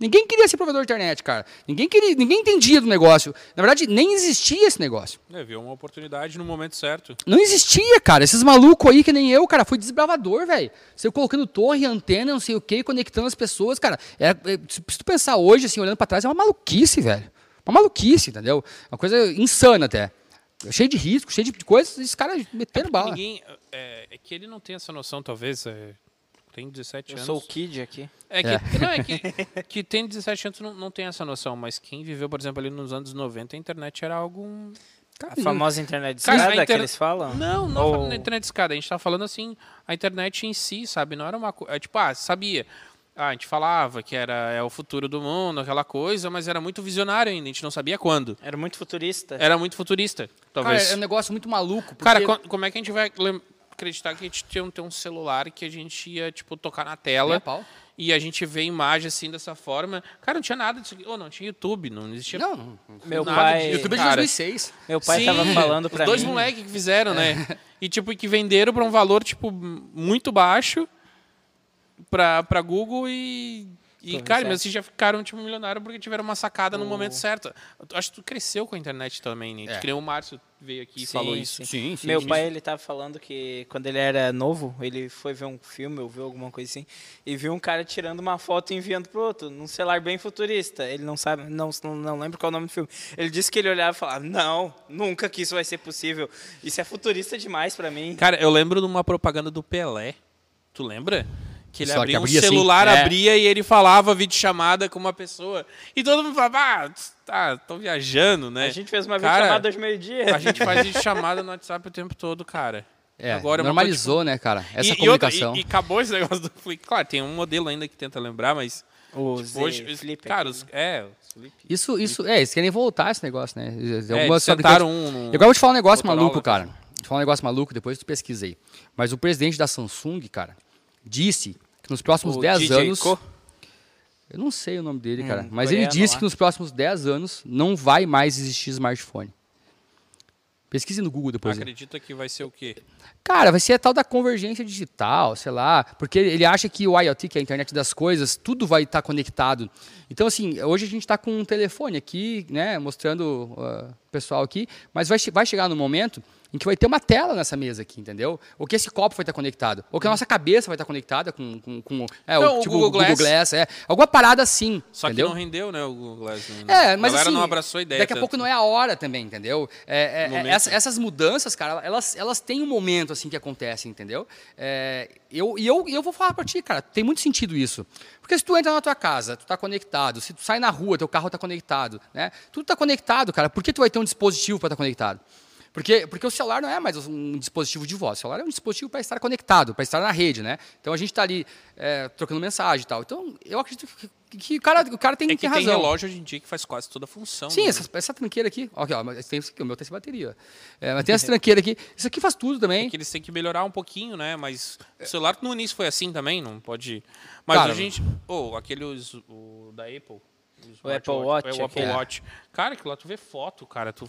Ninguém queria ser provedor de internet, cara. Ninguém queria, ninguém entendia do negócio. Na verdade, nem existia esse negócio. É, viu uma oportunidade no momento certo. Não existia, cara. Esses malucos aí, que nem eu, cara, foi desbravador, velho. Você colocando torre, antena, não sei o quê, conectando as pessoas, cara. É, é, se tu pensar hoje, assim, olhando para trás, é uma maluquice, velho. Uma maluquice, entendeu? Uma coisa insana até cheio de risco, cheio de coisas, esses caras meteram é bala. Ninguém, é, é, que ele não tem essa noção, talvez. É, tem 17 eu anos. Eu sou o Kid aqui. É que, é. Não, é que, [laughs] que tem 17 anos não, não tem essa noção, mas quem viveu, por exemplo, ali nos anos 90, a internet era algo. A famosa internet de escada inter... que eles falam? Não, não Ou... falando internet de escada. A gente tá falando assim, a internet em si, sabe? Não era uma coisa. É, tipo, ah, sabia. Ah, a gente falava que era é o futuro do mundo, aquela coisa, mas era muito visionário ainda, a gente não sabia quando. Era muito futurista. Era muito futurista, talvez. Cara, é um negócio muito maluco. Porque... Cara, como é que a gente vai acreditar que a gente tinha um celular que a gente ia, tipo, tocar na tela é, e a gente vê imagem assim dessa forma? Cara, não tinha nada disso aqui. Oh, não tinha YouTube, não existia. Não, não. Meu pai. De... YouTube é de 2006. Meu pai Sim, tava falando pra os dois mim. Dois moleques que fizeram, né? É. [laughs] E, tipo, que venderam para um valor, tipo, muito baixo para pra Google e e, Tô cara, mas vocês já ficaram, tipo, milionário porque tiveram uma sacada no momento certo. Eu acho que tu cresceu com a internet também, né? É. Que nem o Márcio veio aqui e falou isso. Sim, sim, sim Meu sim. pai, ele tava falando que quando ele era novo, ele foi ver um filme ou viu alguma coisa assim, e viu um cara tirando uma foto e enviando pro outro, num celular bem futurista. Ele não sabe, não, não, não lembra qual é o nome do filme. Ele disse que ele olhava e falava, não, nunca que isso vai ser possível. Isso é futurista demais para mim. Cara, eu lembro de uma propaganda do Pelé. Tu lembra? Que ele Só abria que abria um celular, assim, é. abria e ele falava vídeo chamada com uma pessoa. E todo mundo falava, ah, tá, tô viajando, né? A gente fez uma Cara, vídeo chamada hoje meio-dia. A gente faz [laughs] vídeo chamada no WhatsApp o tempo todo, cara. É, Agora normalizou, tipo... né, cara? Essa e, comunicação. E, e, e, acabou esse negócio do Flip. Claro, tem um modelo ainda que tenta lembrar, mas... O tipo, hoje, Flip cara, os, é, Flip. Isso, isso, é, eles querem voltar esse negócio, né? É, eles tentaram um... No... Eu agora vou te falar um negócio Motorola, maluco, cara. Vou te falar um negócio maluco, depois tu pesquisa aí. Mas o presidente da Samsung, cara, disse nos próximos 10 anos. Co? Eu não sei o nome dele, cara. Hum, mas ele disse lá. que nos próximos 10 anos não vai mais existir smartphone. Pesquise no Google depois. Acredita que vai ser o quê? Cara, vai ser a tal da convergência digital, sei lá, porque ele acha que o IoT, que é a internet das coisas, tudo vai estar conectado. Então, assim, hoje a gente está com um telefone aqui, né, mostrando uh, o pessoal aqui, mas vai, vai chegar no momento em que vai ter uma tela nessa mesa aqui, entendeu? Ou que esse copo vai estar conectado. Ou que a nossa cabeça vai estar conectada com, com, com é, Então, o, tipo, Google o Google Glass. Glass. É. Alguma parada assim, Só entendeu? que não rendeu, né, o Google Glass. né? É, mas a galera assim, não abraçou a ideia. daqui a tanto. pouco não é a hora também, entendeu? É, é, é, essa- essas mudanças, cara, elas, elas têm um momento assim que acontecem, entendeu? É, eu, e eu, eu vou falar pra ti, cara, tem muito sentido isso. Porque se tu entra na tua casa, tu tá conectado, se tu sai na rua, teu carro tá conectado, né? Tudo tá conectado, cara. Por que tu vai ter um dispositivo para estar conectado? Porque, porque o celular não é mais um dispositivo de voz. O celular é um dispositivo para estar conectado, para estar na rede, né? Então a gente está ali é, trocando mensagem e tal. Então eu acredito que, que o, cara, o cara tem, É que tem tem razão. relógio hoje em dia que faz quase toda a função. Sim, né? essa, essa tranqueira aqui. Ó, aqui, ó, mas tem o meu tem essa bateria. É, mas tem essa tranqueira aqui. Isso aqui faz tudo também. É que eles têm que melhorar um pouquinho, né? Mas o celular no início foi assim também, não pode. Mas Cara, a gente. Ô, aquele os- o da Apple. O Apple Watch, É, o Apple. Watch. Cara, que lá tu vê foto, cara. Tu.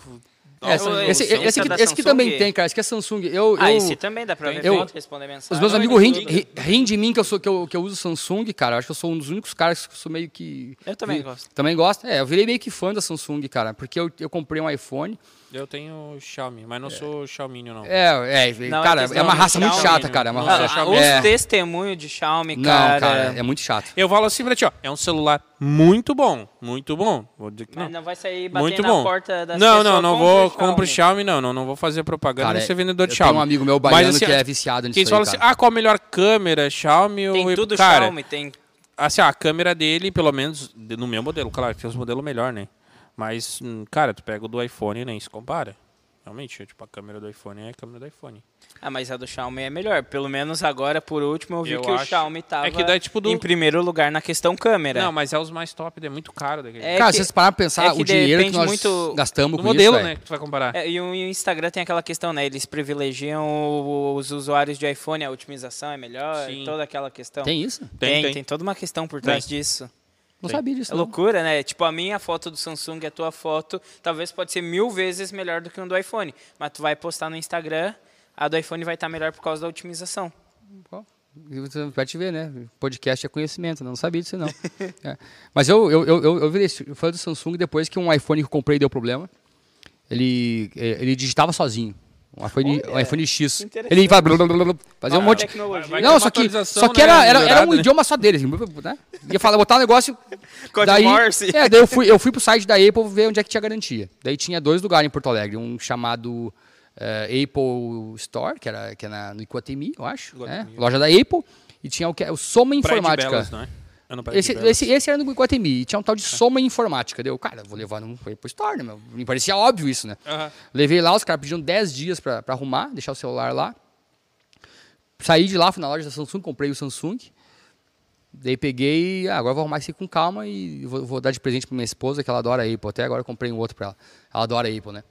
É, Nossa, esse, Samsung esse, é aqui, da esse Samsung? também tem, cara. Esse aqui é Samsung. Eu, Ah, eu- esse também dá pra ver eu- foto, responder mensagem. Os meus amigos riem, ri- de mim que eu, sou, que, eu, que eu uso Samsung, cara. Eu acho que eu sou um dos únicos caras que eu sou meio que. Eu também vi- gosto. Também gosto. É, eu virei meio que fã da Samsung, cara. Porque eu, eu comprei um iPhone. Eu tenho Xiaomi, mas não sou Xiaomi, não. É, é, Não, cara, é é, questão uma de raça muito Xiaomi, chata, né? cara. É uma Não, raça. é Ah, Xiaomi. os É. testemunhos de Xiaomi, Não, cara. cara, é muito chato. Eu falo assim pra ti, ó. É um celular muito bom. Muito bom. Vou dizer que Mas não. não vai sair batendo Muito na bom. porta das Não, não, não vou o comprar o Xiaomi, não, não, não vou fazer propaganda Cara, ser vendedor de eu Xiaomi. tenho um amigo meu Mas, baiano assim, que é viciado nisso Quem aí, fala assim, cara. ah, qual a melhor câmera, Xiaomi ou... Tem tudo cara, Xiaomi, tem... assim, ó, a câmera dele, pelo menos de- no meu modelo, claro, tem os modelos melhor, né? Mas, hum, cara, tu pega o do iPhone e nem se compara. Realmente, tipo, a câmera do iPhone é a câmera do iPhone. Ah, mas a do Xiaomi é melhor. Pelo menos agora, por último, eu vi Eu que o acho- Xiaomi tava É que daí, tipo, do- em primeiro lugar na questão câmera. Não, mas é os mais top, é muito caro daquele. É cara, que- se vocês pararem pra pensar é o dinheiro que nós muito gastamos com modelo, isso, né, que tu vai comparar. É, e o o Instagram tem aquela questão, né? Eles privilegiam o- os usuários de iPhone, a otimização é melhor, Sim. toda aquela questão. Tem isso? tem, Tem, tem, tem. toda uma questão por trás Tem. disso. Não Tem. sabia disso. É não. loucura, né? Tipo, a minha foto do Samsung e a tua foto talvez pode ser mil vezes melhor do que um do iPhone. Mas tu vai postar no Instagram, a do iPhone vai estar melhor por causa da otimização. Vai te ver, né? Podcast é conhecimento, não sabia disso não. [laughs] É. Mas eu, eu, eu, eu, virei fã do Samsung depois que um iPhone que eu comprei deu problema. Ele, eh, ele digitava sozinho. Um iPhone, um iPhone X. Ele vai blá, blá, blá, blá, fazia um Ah, monte. tecnologia. vai- Não, só que, só que né, era, era, era um né? idioma só deles. Né? Ia falar, botar um negócio. [laughs] Daí, Morse. É, daí eu fui, eu fui pro site da Apple ver onde é que tinha garantia. Daí tinha dois lugares em Porto Alegre. Um chamado eh, Apple Store, que era, que é na, no Iguatemi, eu acho. né? Loja da Apple. E tinha o, que, o Soma de Informática. Belas, não é? É Esse, esse, esse era no Iguatemi. E tinha um tal de Soma Informática. Deu, cara, vou levar no Apple Store, né? meu? Me parecia óbvio isso, né? Aham. Levei lá, os caras pediram 10 dias pra, pra arrumar, deixar o celular lá. Saí de lá, fui na loja da Samsung, comprei o Samsung. Daí peguei, ah, agora vou arrumar isso aqui com calma e vou, vou dar de presente pra minha esposa, que ela adora Apple. Até agora eu comprei um outro pra ela. Ela adora Apple, né?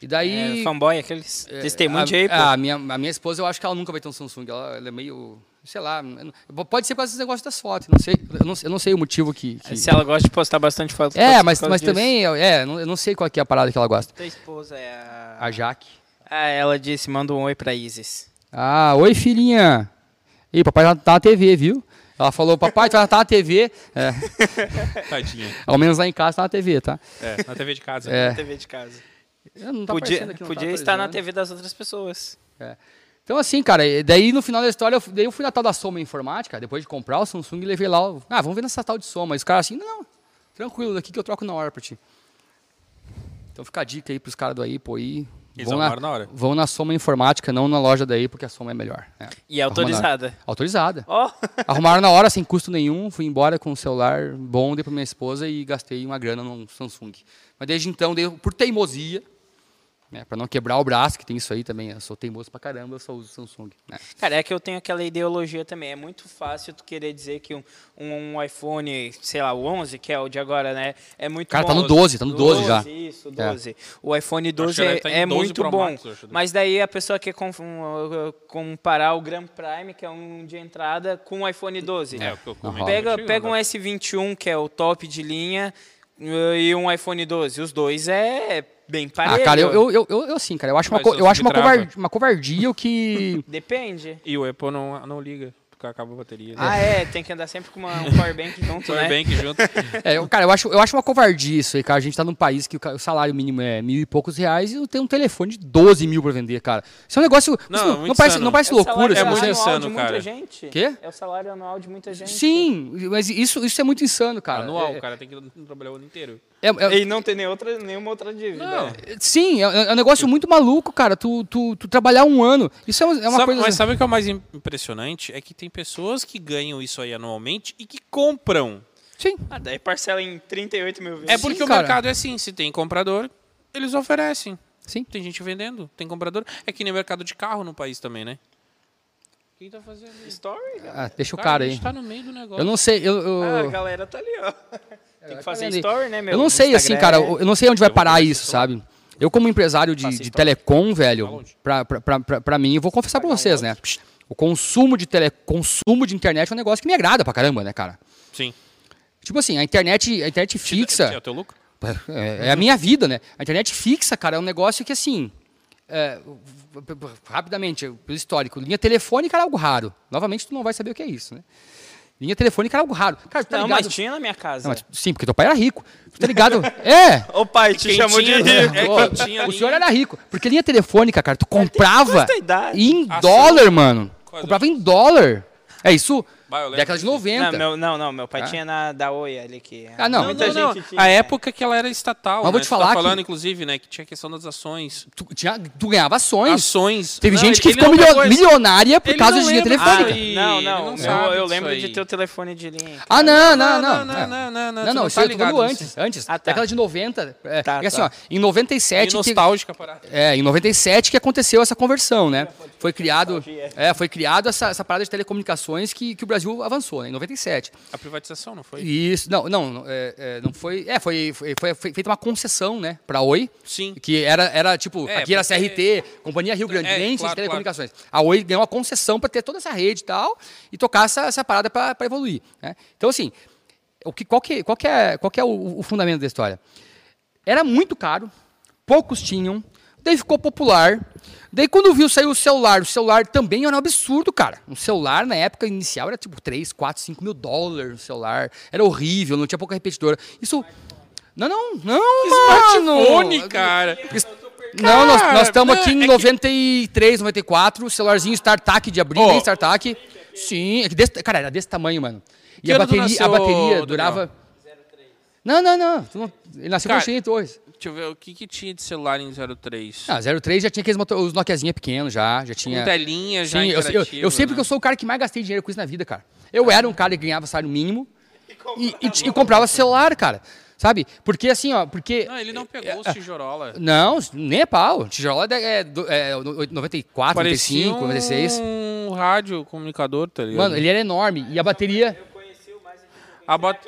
E daí. É, fanboy, aqueles É, testemunho a, de Apple. A minha, a minha esposa, eu acho que ela nunca vai ter um Samsung. Ela, ela é meio. Sei lá. Pode ser por causa desse negócio das fotos. Não sei, eu, não, eu não sei o motivo que. que- Se ela gosta de postar bastante foto. É, mas, mas disso. também. É, eu não- eu não sei qual que é a parada que ela gosta. Tua esposa é a... A Jaque. Ah, ela disse, manda um oi pra Isis. Ah, oi filhinha. Ih, papai tá tá na TV, viu? Ela falou, papai, tá tá na TV. É, [laughs] Tadinha. ao menos lá em casa tá na TV, tá? É, na TV de casa. É. Na TV de casa. Não tá podia aqui, não tá podia estar na. TV das outras pessoas. Então, assim, cara, e daí no final da história, eu, fui- daí eu fui na tal da Soma Informática, depois de comprar o Samsung, levei lá, o- ah, vamos ver nessa tal de Soma. E os caras assim, não, tranquilo, daqui que eu troco na hora pra ti. Então fica a dica aí pros caras do Apple aí. Eles vão na, arrumaram na hora. vão na Soma Informática, não na loja da Apple, porque a Soma é melhor. É. E hora. autorizada. Autorizada. Ó, [laughs] Arrumaram na hora, sem custo nenhum, fui embora com um celular bom, dei pra minha esposa e gastei uma grana num Samsung. Mas desde então, dei, por teimosia, né, para não quebrar o braço, que tem isso aí também, eu sou teimoso pra caramba, eu só uso Samsung. né. cara, é que eu tenho aquela ideologia também. É muito fácil tu querer dizer que um, um, iPhone, sei lá, o 11, que é o de agora, né? É muito Cara, bom. tá no 12, tá no 12 já. Isso, É. 12. O iPhone 12 que ele é, tá em é 12 muito Pro bom. Max, acho. mas daí a pessoa quer comparar o Grand Prime, que é um de entrada, com o iPhone 12. É, o que eu comentei Pega, pega um né? S21, que é o top de linha, e um iPhone 12. Os dois é bem parelho. Ah, cara, eu, eu, eu, eu, eu assim, cara, eu acho uma, Mas eu acho uma, covardia, uma covardia o que. [laughs] Depende. E o Apple não, não liga, porque acaba a bateria. Ah, é, tem que andar sempre com uma, um powerbank junto, né? Powerbank junto. [laughs] É, eu- cara, eu acho, eu acho uma covardia isso aí, cara. A gente tá num país que o, salário mínimo é mil e poucos reais e tem um telefone de 12 mil pra vender, cara. Isso é um negócio. Não, isso não, muito parece, não parece É loucura, é muito insano, de muita cara. gente. Quê? É o salário anual de muita gente. Sim, mas isso, isso é muito insano, cara. Anual, É- o cara tem que trabalhar o ano inteiro. É- é- E não tem nem outra, nenhuma outra dívida. Não. sim, é, é um negócio muito maluco, cara. Tu, tu, tu trabalhar um ano. Isso é uma, é uma Sabe- coisa. Mas sabe o que é o mais im- impressionante? É que tem pessoas que ganham isso aí anualmente e que compram. Sim. Ah, daí parcela em 38 mil vezes. É porque Sim, o cara. mercado é assim, se tem comprador, eles oferecem. Sim. Tem gente vendendo, tem comprador. É que nem mercado de carro no país também, né? Quem tá fazendo isso? Story? Ah, deixa o cara a aí. gente tá no meio do negócio. Eu não sei. Eu, eu- Ah, a galera tá ali, ó. Tem que fazer vendo aí. story, né, meu? eu não sei, assim, Instagram. cara. Eu não sei onde vai parar isso, sabe? Eu, como empresário de, de telecom, Tá velho, pra, pra, pra, pra, mim, eu vou confessar pra vocês, né? O consumo de tele, consumo de internet é um negócio que me agrada pra caramba, né, cara? Sim. Tipo assim, a internet, a internet É fixa o teu lucro? [laughs] é, é a minha vida, né? A internet fixa, cara, é um negócio que assim. é, rapidamente, pelo histórico, linha telefônica era algo raro. Novamente, tu não vai saber o que é isso, né? Linha telefônica era algo raro. Cara, tu tá Não, ligado? mas tinha na minha casa. Não, mas- sim, porque teu pai era rico. Tu tá ligado? [laughs] é! O pai te chamou tinha- de rico. É, tinha o linha- senhor era rico. Porque linha telefônica, cara, tu comprava quase tua idade. em dólar, mano. Quase. Comprava em dólar. É isso? Bah, eu lembro Década de disso. 90. Não, meu, não, não, meu pai Ah. tinha na da Oi ali que. Ah, não. Não, Muita não, não. gente tinha. A época que ela era estatal. Mas vou né? te Tu falar tá que- falando, inclusive, né? Que tinha a questão das ações. Tu, tinha, tu ganhava ações. Ações. Teve Não, gente que ele ficou não milio- pegou milionária por Ele causa não de linha lembra telefônica. disso aí. Não, ele não. não eu- sabe eu disso lembro de aí. ter o telefone de linha. Ah, não, não, não. Não, não, não, não, não. Não, não, não isso tá eu tô falando antes. Antes. Ah, tá. Década de 90. É, Tá, porque assim, tá. ó, em 97. E que- nostálgica parada. É, em 97 que aconteceu essa conversão, né? Foi criado, é, foi criado essa, essa parada de telecomunicações que, que o Brasil avançou, né? Em 97. A privatização, não foi? Isso, não, não, não, é, é, não foi, é, foi, foi, foi- feita uma concessão, né, para Oi, Sim. que era, era tipo, É, aqui era CRT, Companhia Rio Grandense É, claro, de Telecomunicações. A Oi ganhou uma concessão para ter toda essa rede e tal e tocar essa, essa parada para evoluir, né? Então assim, o que, qual que, qual que é, qual que é o, o fundamento da história? Era muito caro, poucos tinham, daí ficou popular. Daí quando viu sair o celular, o celular também era um absurdo, cara. Um celular na época inicial era tipo 3, 4, 5 mil dólares o celular. Era horrível, não tinha pouca repetidora. Isso. Não, não, não, mano. Smartphone, cara. Não, nós estamos aqui em é que- 93, 94, celularzinho StarTAC de abril, nem StarTAC. Sim, é que desse, cara, era desse tamanho, mano. E Que a bateria, a nasceu, bateria Daniel? durava. Não, não, não. não- Ele nasceu Cara, com Cheio Torres. Deixa eu ver, o que, que tinha de celular em 03? Ah, 03 já tinha aqueles motor, os Nokiazinha pequenos já, já tinha. Com telinha já Sim, eu, eu, eu sei porque né? eu sou o cara que mais gastei dinheiro com isso na vida, cara. Eu era um cara que ganhava salário mínimo e, e, t- e comprava celular, cara. Sabe? Porque assim, ó, porque. Não, ele não pegou os tijorola. Não, nem é pau. Tijolo é, é, é 94, Parecia 95, 96. um rádio comunicador, tá ligado? Mano, ele era enorme. E a bateria, A bot...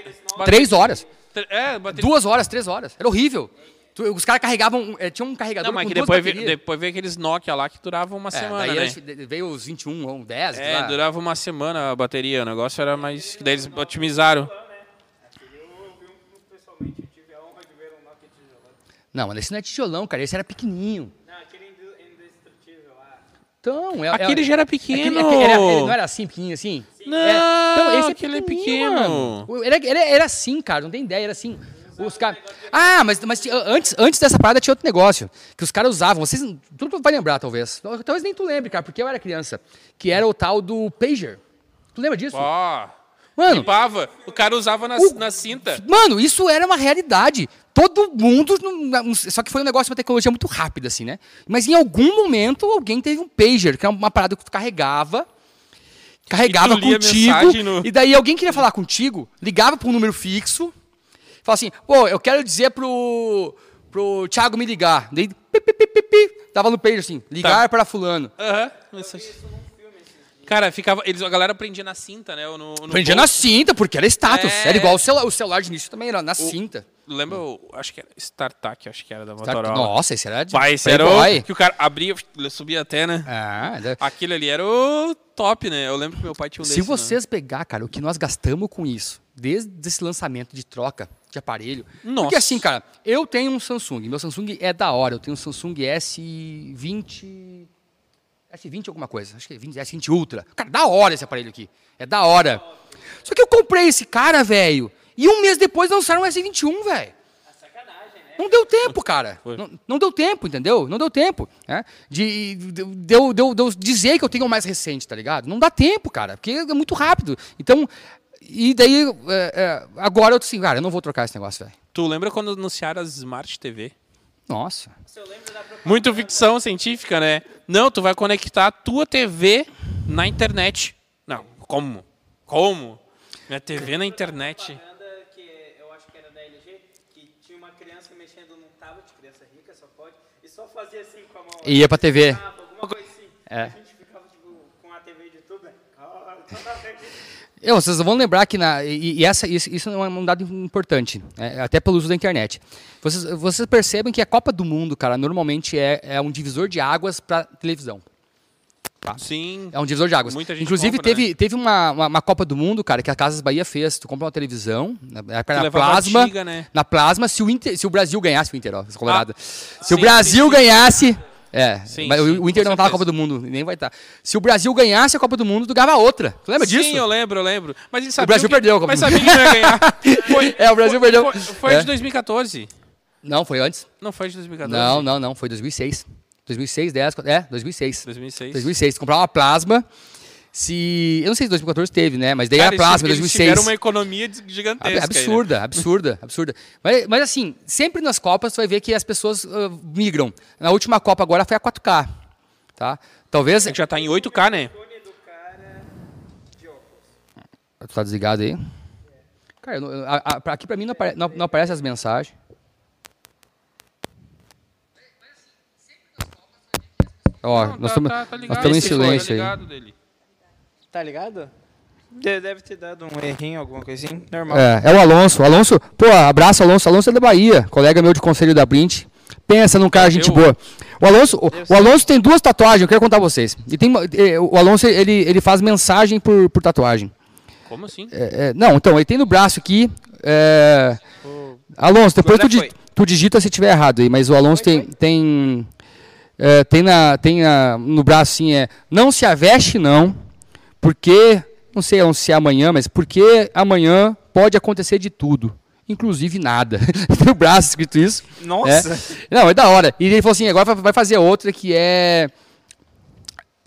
três horas. É, bateria... Duas horas, três horas. Era horrível. Tu- Os caras carregavam. é, tinha um carregador Não, mas com que duas depois, veio, depois veio aqueles Nokia lá que duravam uma É, semana, daí né? eles- veio os 21 ou 10. sei É, lá. durava uma semana a bateria. O negócio era mais... que Daí eles otimizaram. pessoalmente tive a honra de ver Nokia tijolão. Não, mas esse não é tijolão, cara. Esse era pequenininho. Não, aquele indestrutível lá. Então, é, Aquele é, já era aquele- pequeno. aquele era- ele não era assim, pequenininho assim? Não, É, aquele é pequenininho, pequeno. mano. Era, era, era assim, cara, não tem ideia, era assim. Os. Ah, mas, mas antes, antes dessa parada tinha outro negócio. Que os caras usavam. Vocês. Tu não vai lembrar, talvez. Talvez nem tu lembre, cara, porque eu era criança. Que era o tal do Pager. Tu lembra disso? Ó, Mano, limpava. O cara usava na, O- na cinta. Mano, isso era uma realidade. Todo mundo. Só que foi um negócio, uma tecnologia muito rápida, assim, né? Mas em algum momento alguém teve um pager, que era uma parada que tu carregava. Carregava contigo. no- E daí alguém queria falar contigo, ligava para um número fixo. Falava assim, pô, eu quero dizer pro. pro Thiago me ligar. Daí. Pi, pi, pi, pi, pi, tava no pager assim, ligar Tá. para fulano. Aham. mensagem. Cara, ficava. Eles, a galera prendia na cinta, né? No, no Prendia bolso. na cinta, porque era status. É. Era igual o celular. O celular de início também era na cinta. Lembra, o- acho que era StarTAC, acho que era da Tá- Motorola. Nossa, esse era de Vai, esse era o que o cara abria, subia até, né? Ah, Aquele ali era o top, né? Eu lembro que meu pai tinha um se desse, né? vocês pegar, cara, o que nós gastamos com isso, desde esse lançamento de troca, de aparelho. Nossa. Porque assim, cara, eu tenho um Samsung. Meu Samsung é da hora. Eu tenho um Samsung S20. S20 alguma coisa. Acho que é 20, S20 Ultra. Cara, da hora esse aparelho aqui. É da hora. Só que eu comprei esse cara, velho. E um mês depois lançaram um S21, velho. Não deu tempo, cara. Não, não deu tempo, entendeu? Não deu tempo. Né? De, de, de, eu- de de dizer que eu tenho o mais recente, tá ligado? Não dá tempo, cara, porque é muito rápido. Então, e daí, é, é, agora eu tô assim, cara, eu não vou trocar esse negócio, velho. Tu lembra quando anunciaram as Smart TV? Nossa. Muito ficção científica, né? Não, tu vai conectar a tua TV na internet. Não, como? Como? Minha TV na internet. propaganda que eu acho que era da LG, que tinha uma criança mexendo num tablet, criança rica, só pode, e só fazia assim com a mão. E ia pra TV. Ah, alguma coisa assim. É. A gente ficava tipo, com a TV de tudo, né? Ah. Eu, vocês vão lembrar que na, e, e essa, isso, isso é um dado importante, né, até pelo uso da internet. Vocês, vocês percebem que a Copa do Mundo, cara, normalmente é, é um divisor de águas para televisão. Sim. É um divisor de águas. Muita gente Inclusive, compra, teve, né? teve uma, uma, uma Copa do Mundo, cara, que a Casas Bahia fez. Tu compra uma televisão, na, na levava plasma. antiga, né? Na plasma, se o, Inter, se o Brasil ganhasse, o Inter, ó, Colorado. se o sim, Brasil sim, sim. ganhasse. É, Sim, mas sim, o, o Inter não tá na. Copa do Mundo, nem vai estar. Se o Brasil ganhasse a Copa do Mundo, tu ganhava outra. Tu lembra disso? Sim, eu lembro, eu lembro. Mas ele sabia Brasil que, perdeu a Copa Mas do sabia que não ia ganhar. [laughs] Foi, É, o Brasil foi, perdeu. Foi, foi É. de 2014. Não, foi antes. Não foi de 2014. Não, não, não, foi 2006. 2006, 10, é, 2006. 2006. 2006. Tu comprava uma plasma. Se. Eu não sei se 2014 teve, né? Mas daí Cara, era plasma, eles, 2006. Eles tiveram uma economia gigantesca. aí, né? Absurda, absurda, absurda. Mas, mas assim, sempre nas Copas tu vai ver que as pessoas ah, migram. Na última Copa agora foi a 4K. Tá? Talvez. A gente já tá em 8K, né? Tu tá desligado aí? Cara, eu a- a- aqui pra mim não, apare, não, não aparecem as mensagens. Ó, Não, nós tá- estamos tá- tá estamos em silêncio tá aí. Tá ligado? De- Deve ter dado um errinho, alguma coisinha. Normal. É, é o Alonso. O Alonso, pô, abraço, Alonso. Alonso é da Bahia, colega meu de conselho da Brint. Pensa num cara, gente Eu- boa. O Alonso, o, o Alonso tem duas tatuagens, eu quero contar pra vocês. E tem, o Alonso, ele, ele faz mensagem por, por tatuagem. Como assim? É, é, não, então, ele tem no braço aqui. é, Alonso, depois tu, Agora di- foi. tu digita se tiver errado aí, mas o Alonso tem. Tem, é, tem, na, tem na- no braço assim, é. Não se aveste, não, porque. Não sei se é amanhã, mas porque amanhã pode acontecer de tudo. Inclusive nada. [laughs] tem no braço escrito isso. Nossa. É. Não, é da hora. E ele falou assim: agora vai- fazer outra que é.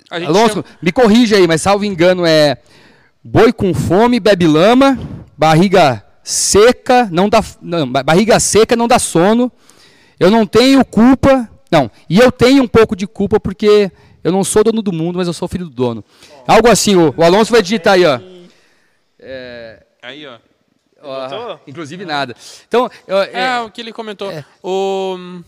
Alonso, chama- me corrija aí, mas salvo engano é boi com fome, bebe lama, barriga seca, não dá não, ba- barriga seca não dá sono. Eu não tenho culpa, não. E eu tenho um pouco de culpa porque eu não sou dono do mundo, mas eu sou filho do dono. Algo assim, o, o Alonso vai digitar aí, ó. Aí, ó. Ó, [laughs] inclusive nada. Então, eu- É, é, o que ele comentou. O...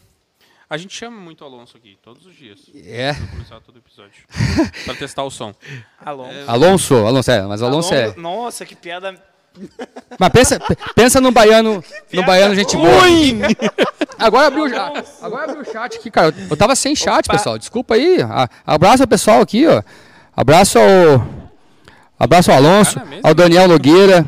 A gente chama muito o Alonso aqui, todos os dias. é. Pra começar todo episódio. [laughs] pra testar o som. Alonso. Alonso, Alonso, é, mas o Alonso é. Nossa, que piada. [laughs] Mas pensa, pensa no baiano, no baiano gente boa. Agora abriu, agora abriu o chat aqui, cara. Eu tava sem chat, Opa. pessoal. Desculpa aí. Abraço ao pessoal aqui, ó. Abraço ao Abraço ao Alonso, Tá na mesa? ao Daniel Nogueira.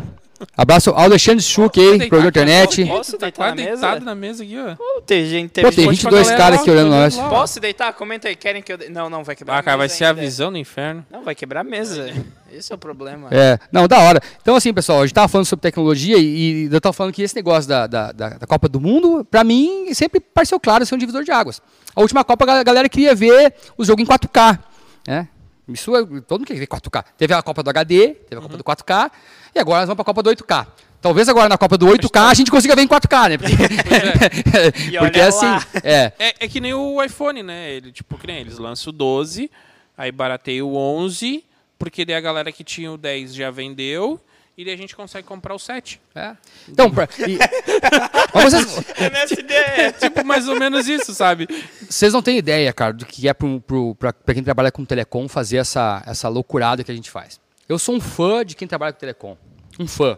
Abraço ao Alexandre Schuch aí, aqui, internet. Posso Tá deitar na mesa? deitado na mesa aqui, ó. Pô, tem gente, Pô, tem gente- 22 galera caras aqui olhando nós. Posso deitar? Comenta aí. Querem que eu. de- Não, não, vai quebrar Ah, cara, vai ser a visão do inferno. Não, vai quebrar a mesa. [laughs] Esse é o problema. É, não, da hora. Então, assim, pessoal, a gente tava falando sobre tecnologia e, e eu tava falando que esse negócio da, da, da, da Copa do Mundo, pra mim, sempre pareceu claro ser um divisor de águas. A última Copa, a galera queria ver o jogo em 4K, né? Isso, é- todo mundo quer ver 4K. Teve a Copa do HD, teve a Copa do 4K, e agora nós vamos pra Copa do 8K. Talvez agora na Copa do 8K a gente consiga ver em 4K, né? Porque, [laughs] [laughs] E porque olha assim, é, É, é que nem o iPhone, né? Ele, tipo, que nem eles lançam o 12, aí barateia o 11, porque daí a galera que tinha o 10 já vendeu, e daí a gente consegue comprar o 7. é. Então, pra, e- [laughs] mas vocês, MSD. [laughs] tipo, mais ou menos isso, sabe? Vocês não têm ideia, cara, do que é pro, pro, pra, pra quem trabalha com telecom fazer essa, essa loucurada que a gente faz. Eu sou um fã de quem trabalha com telecom. Um fã.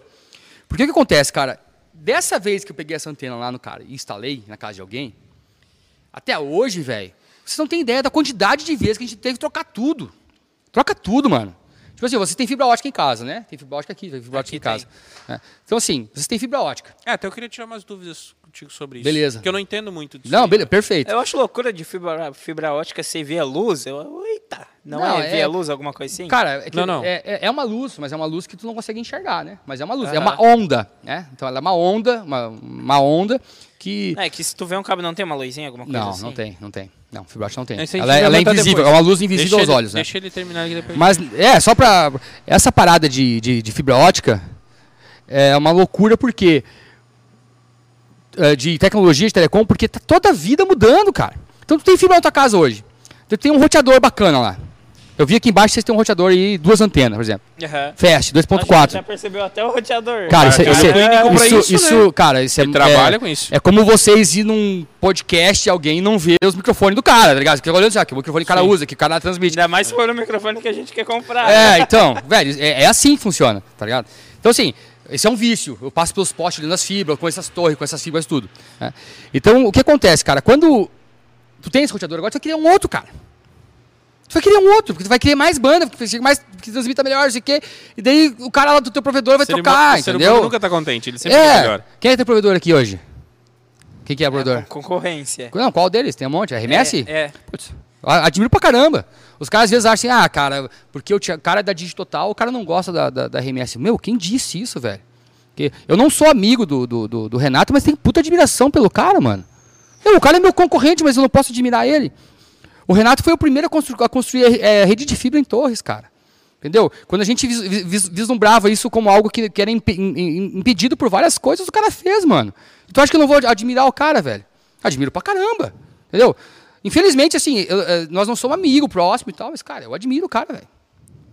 Porque o que acontece, cara? Dessa vez que eu peguei essa antena lá no cara e instalei na casa de alguém, até hoje, velho, vocês não têm ideia da quantidade de vezes que a gente teve que trocar tudo. Troca tudo, mano. Tipo assim, você tem fibra ótica em casa, né? Tem fibra ótica aqui, tem fibra ótica Aqui em casa. É. Então, assim, você tem fibra ótica. É, até eu queria tirar umas dúvidas contigo sobre isso. Beleza. Porque eu não entendo muito disso. Não, beleza, perfeito. Eu acho loucura de fibra, fibra ótica ser via luz. Eu, eita, não, Não, é, é- via luz, alguma coisa assim? Cara, é, que Não, não. É, é- é uma luz, mas é uma luz que tu não consegue enxergar, né? Mas é uma luz, é uma onda, né? Então ela é uma onda, uma, uma onda que... É que se tu vê um cabo não tem uma luzinha, alguma coisa Não, assim? não tem, não tem. Não, fibra ótica não tem. Ela, é- ela é botar invisível, depois. é uma luz invisível Deixa aos ele- olhos, né? Deixa ele terminar aqui depois. Mas, é, só pra... Essa parada de, de, de fibra ótica é uma loucura porque... é, de tecnologia, de telecom, porque tá toda a vida mudando, cara. Então tu tem fibra na tua casa hoje. Tu tem um roteador bacana lá. Eu vi aqui embaixo vocês têm um roteador aí, duas antenas, por exemplo. Aham. Fast, Acho que 2.4. Já percebeu até o roteador. Cara, isso, Cara, isso, compra isso, isso, isso, cara, isso é, Ele trabalha é, com isso. é como vocês ir num podcast e alguém não vê os microfones do cara, tá ligado? Fica olhando ah, que o microfone que o cara usa, que o cara transmite. Ainda mais se for o microfone que a gente quer comprar. É, então, velho, é, é assim que funciona, tá ligado? Então, assim, esse é um vício. Eu passo pelos postes ali nas fibras, com essas torres, com essas fibras, tudo. né? Então, o que acontece, cara? Quando tu tem esse roteador agora, tu vai querer um outro, cara. Tu vai querer um outro, porque tu vai querer mais banda, porque você mais, que transmita melhor, não sei o quê. E daí o cara lá do teu provedor vai O ser trocar, o entendeu? nunca tá contente, ele sempre quer É. melhor. Quem é teu provedor aqui hoje? Quem que é o É, provedor? con- concorrência. Não, qual deles? Tem um monte. RMS? É, é. Putz, admiro pra caramba. Os caras às vezes acham assim, ah, cara, porque o cara é da Digitotal, o cara não gosta da, da, da RMS. Meu, quem disse isso, velho? Que eu não sou amigo do, do, do- do Renato, mas tenho puta admiração pelo cara, mano. Meu, o cara é meu concorrente, mas eu não posso admirar ele. O Renato foi o primeiro a, constru- a construir é, rede de fibra em Torres, cara. Entendeu? Quando a gente vis- vis- vislumbrava isso como algo que, que era impe- im- im- impedido por várias coisas, o cara fez, mano. Tu acha que eu não vou admirar o cara, velho? Admiro pra caramba. Entendeu? Infelizmente, assim, eu- eh, nós não somos amigos próximos e tal, mas, cara, eu admiro o cara, velho.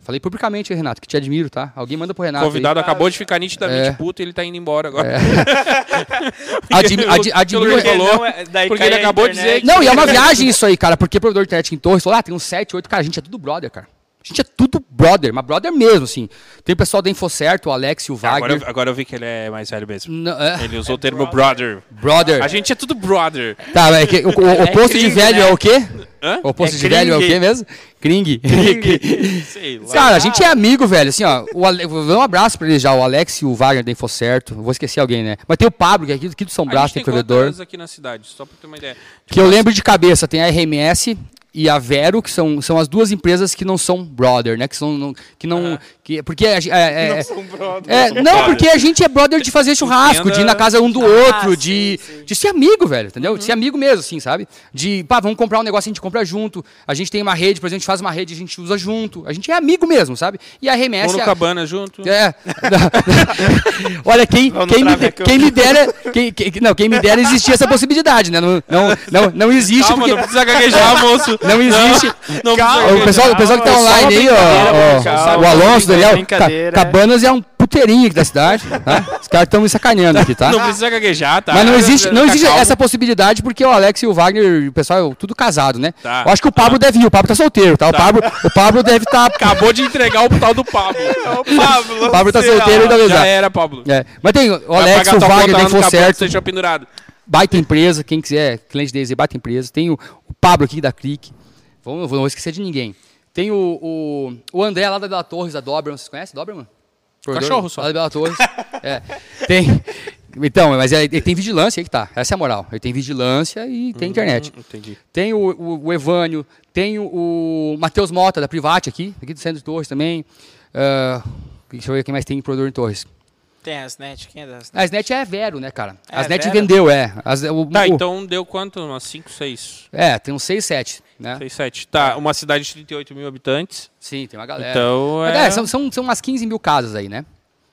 Falei publicamente, aí, Renato, que te admiro, tá? Alguém manda pro Renato. O aí. convidado acabou de ficar nitidamente É. puto e ele tá indo embora agora. [laughs] Admi- ad- Pelo admiro. que ele falou, não é- porque ele acabou de dizer Não, e é uma [laughs] viagem isso aí, cara, porque provedor de internet em Torres falou, ah, tem uns 7, 8, cara, a gente é tudo brother, cara. A gente é tudo brother, mas brother mesmo, assim. Tem o pessoal da Infocerto, o Alex e o Agora, Wagner. eu- agora eu vi que ele é mais velho mesmo. Não, é, Ele usou o termo brother. brother. A gente é tudo brother. Tá, é que o, o oposto de cringe, velho né? é o quê? Hã? O oposto É de velho é o quê mesmo? Kring. [laughs] Sei lá. Cara, a gente é amigo, velho. Assim, ó, o Ale... vou dar um abraço pra eles já, o Alex e o Wagner da Infocerto. Vou esquecer alguém, né? Mas tem o Pablo, que é aqui, aqui do São Brás, tem provedor. aqui na cidade, só pra ter uma ideia. Que eu lembro de cabeça, tem a RMS e a Vero, que são, são as duas empresas que não são brother, né? Que são. Não, que não. Que, porque a, gen- é, é, Não é, não, porque a gente é brother de fazer churrasco, de ir na casa um do outro, Ah, de, sim, sim. de ser amigo, velho, entendeu? De ser amigo mesmo, assim, sabe? De, pá, vamos comprar um negócio, a gente compra junto. A gente tem uma rede, por exemplo, a gente faz uma rede, a gente usa junto. A gente é amigo mesmo, sabe? E a RMS. Vamos no é- cabana junto. é. [laughs] Olha, quem, quem, me, quem me dera. Quem, quem- não, quem me dera existir essa possibilidade, né? Não, não, não, não existe Calma, porque. não precisa gaguejar, [laughs] moço. Não existe. Não, Calma. precisa O pessoal, o pessoal que tá Calma, online aí, ó, ó, calma, o Alonso, Daniel, brincadeira. Ca- Cabanas é um puteirinho aqui da cidade, tá? Os caras estão me sacaneando aqui, tá? Não precisa gaguejar, tá? Mas não existe, não existe essa possibilidade porque o Alex e o Wagner, o pessoal, tudo casado, né? Tá. Eu acho que o Pablo deve ir, o Pablo tá solteiro, tá? O Pablo, o Pablo deve estar. Acabou de entregar o tal do [laughs] Pablo. O Pablo tá sei lá. solteiro e da Já vez. era, Pablo. É. Mas tem o Alex, o Wagner no cabelo, Infocerto, Seja pendurado. baita empresa, quem quiser, cliente deles, baita empresa. Tem o, o Pablo aqui da Clique, vamos, não vou esquecer de ninguém. Tem o, o, o André lá da Bela Torres, da Doberman, vocês conhecem Doberman? Cachorro só. Lá da Bela Torres. é. Tem. Então, mas é- ele tem vigilância aí que tá. Essa é a moral. Ele tem vigilância e tem internet. Hum, entendi. Tem o, o, o Evânio, tem o, o Matheus Mota, da Private aqui, aqui do Centro de Torres também. Ah, deixa eu ver quem mais tem em produtor em Torres. Tem as net, quem é das A Asnet é Vero, né, cara? É, A Asnet Vero? vendeu, é. As- o- Tá, o- então deu quanto? Umas 5, 6, É, tem uns 6, 7, né? 6, 7. Tá, uma cidade de 38 mil habitantes. Sim, tem uma galera. Então Mas, é... é, são, são, são umas 15 mil casas aí, né?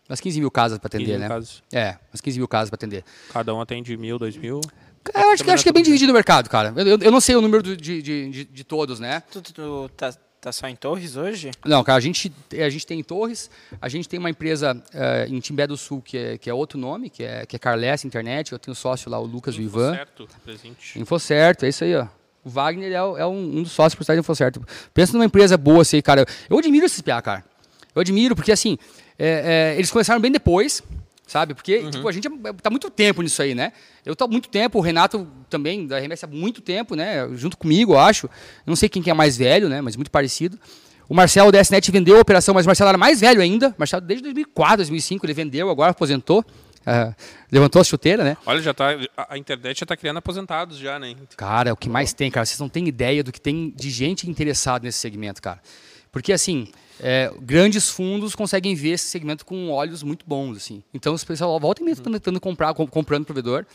Umas 15 mil casas pra 15 atender, mil né? casas. É, umas 15 mil casas pra atender. Cada um atende mil, dois mil. Eu acho, que, eu acho que é bem dividido o mercado, cara. Eu, eu- eu não sei o número do- de, de, de, de todos, né? Tu, tu- tu tá, tá só em Torres hoje? Não, cara, a gente, a gente tem em Torres, a gente tem uma empresa eh, em Timbé do Sul que é, que é outro nome, que é, que é Carles Internet. Eu tenho sócio lá, o Lucas e o Ivan. Certo, presente. Infocerto, é isso aí, ó. O Wagner é, é um, um dos sócios por trás do Infocerto. Pensa numa empresa boa, assim, cara. Eu admiro esses PA, cara. Eu admiro, porque assim, é, é, eles começaram bem depois, sabe? Porque Uhum. tipo, a gente é- tá muito tempo nisso aí, né? Eu tô há muito tempo, o Renato também, da RMS há muito tempo, né? Junto comigo, eu acho. Não sei quem que é mais velho, né? Mas muito parecido. O Marcelo da SNET vendeu a operação, mas o Marcelo era mais velho ainda. O Marcelo, desde 2004, 2005, ele vendeu, agora aposentou. Uh, levantou a chuteira, né? Olha, já tá, a internet já está criando aposentados já, né? Cara, é o que mais tem, cara. Vocês não têm ideia do que tem de gente interessada nesse segmento, cara. Porque, assim, é, grandes fundos conseguem ver esse segmento com olhos muito bons, assim. Então, os pessoal volta e meia estão tentando comprar, comprando provedor.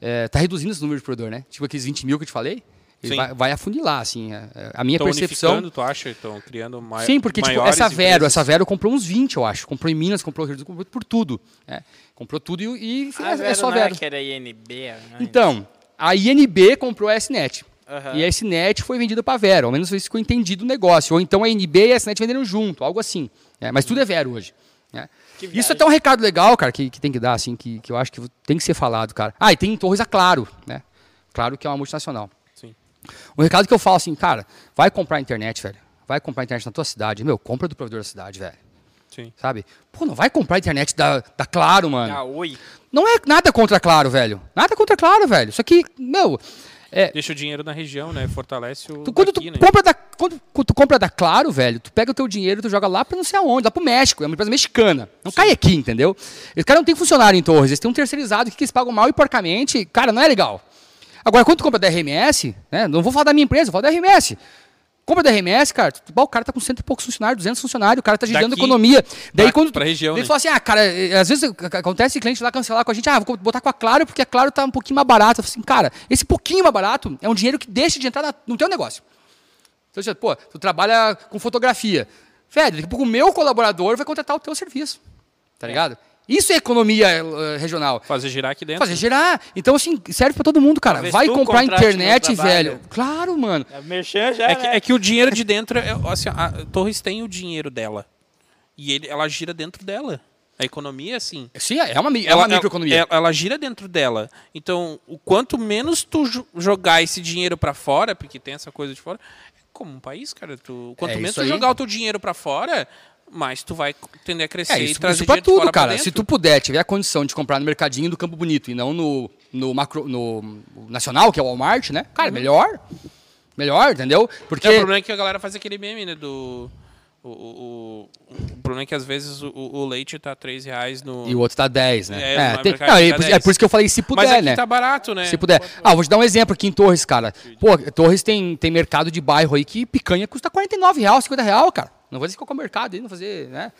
É, tá reduzindo esse número de provedor, né? Tipo aqueles 20 mil que eu te falei. Ele vai, vai afunilar, assim. A, a minha tão percepção. tu acha? Estão criando mais. Sim, porque tipo, essa Vero, empresas. essa Vero comprou uns 20, eu acho. Comprou em Minas, comprou, comprou por tudo. É. Comprou tudo e, e a é, é só Vero. Não é que era INB. Né? Então, a INB comprou a SNET. Uhum. E a SNET foi vendida para a Vero. Ao menos isso ficou entendido o negócio. Ou então a INB e a SNET venderam junto, algo assim. É, mas tudo é Vero hoje. Né? Isso é até um recado legal, cara, que, que tem que dar, assim, que, que eu acho que tem que ser falado, cara. Ah, e tem em Torres a Claro, né? Claro que é uma multinacional. O recado que eu falo assim, cara, vai comprar internet, velho. Vai comprar internet na tua cidade. Meu, compra do provedor da cidade, velho. Sim. Sabe? Pô, não vai comprar internet da, da Claro, mano. Ah, oi. Não é nada contra Claro, velho. Nada contra Claro, velho. Isso aqui, meu. É... Deixa o dinheiro na região, né? Fortalece o. Tu, quando daqui, tu né? compra da quando, tu compra da Claro, velho, tu pega o teu dinheiro, tu joga lá para não sei aonde, lá pro México, é uma empresa mexicana. Não Sim. cai aqui, entendeu? Os caras não tem funcionário em Torres, eles têm um terceirizado que eles pagam mal e porcamente. Cara, não é legal. Agora, quando tu compra da RMS, né, não vou falar da minha empresa, vou falar da RMS. Compra da RMS, cara, o cara tá com cento e poucos funcionários, 200 funcionários, o cara tá gerando Daqui, economia. Daí quando pra região, ele né? fala assim, ah, cara, eh, às vezes acontece cliente lá cancelar com a gente, ah, vou botar com a Claro porque a Claro tá um pouquinho mais barato. Eu falo assim, cara, esse pouquinho mais barato é um dinheiro que deixa de entrar na, no teu negócio. Então, assim, pô, tu trabalha com fotografia. Velho, daqui a pouco o meu colaborador vai contratar o teu serviço. Tá ligado? Isso é economia uh, regional. Fazer girar aqui dentro. Fazer girar. Então, assim, serve para todo mundo, cara. Talvez Vai comprar internet, velho. Claro, mano. É, merchan já, é, que, né? é que o dinheiro de dentro, é, assim, a Torres tem o dinheiro dela. E ele, ela gira dentro dela. A economia, assim. Sim, é uma, é uma microeconomia. Ela, ela, gira dentro dela. Então, o quanto menos tu jogar esse dinheiro para fora, porque tem essa coisa de fora, é como um país, cara. Tu, quanto é menos tu jogar o teu dinheiro para fora, mas tu vai tender a crescer é, isso, e trazer isso pra tudo, cara. Se tu puder, tiver a condição de comprar no mercadinho do Campo Bonito e não no, no, macro, no nacional, que é o Walmart, né? Cara, uhum. melhor. Melhor, entendeu? Porque... É, o problema é que a galera faz aquele meme, né? Do... O, o, o, problema é que às vezes o, o leite tá 3 reais no. E o outro tá 10, né? É, é, tem, não, tá é, é, por isso que eu falei se puder, Mas aqui né? tá barato, né? Se puder. Ah, vou te dar um exemplo aqui em Torres, cara. Pô, Torres tem, tem mercado de bairro aí que picanha custa 49 reais, 50 reais, cara. Não vou dizer qual é o mercado aí, não fazer, né?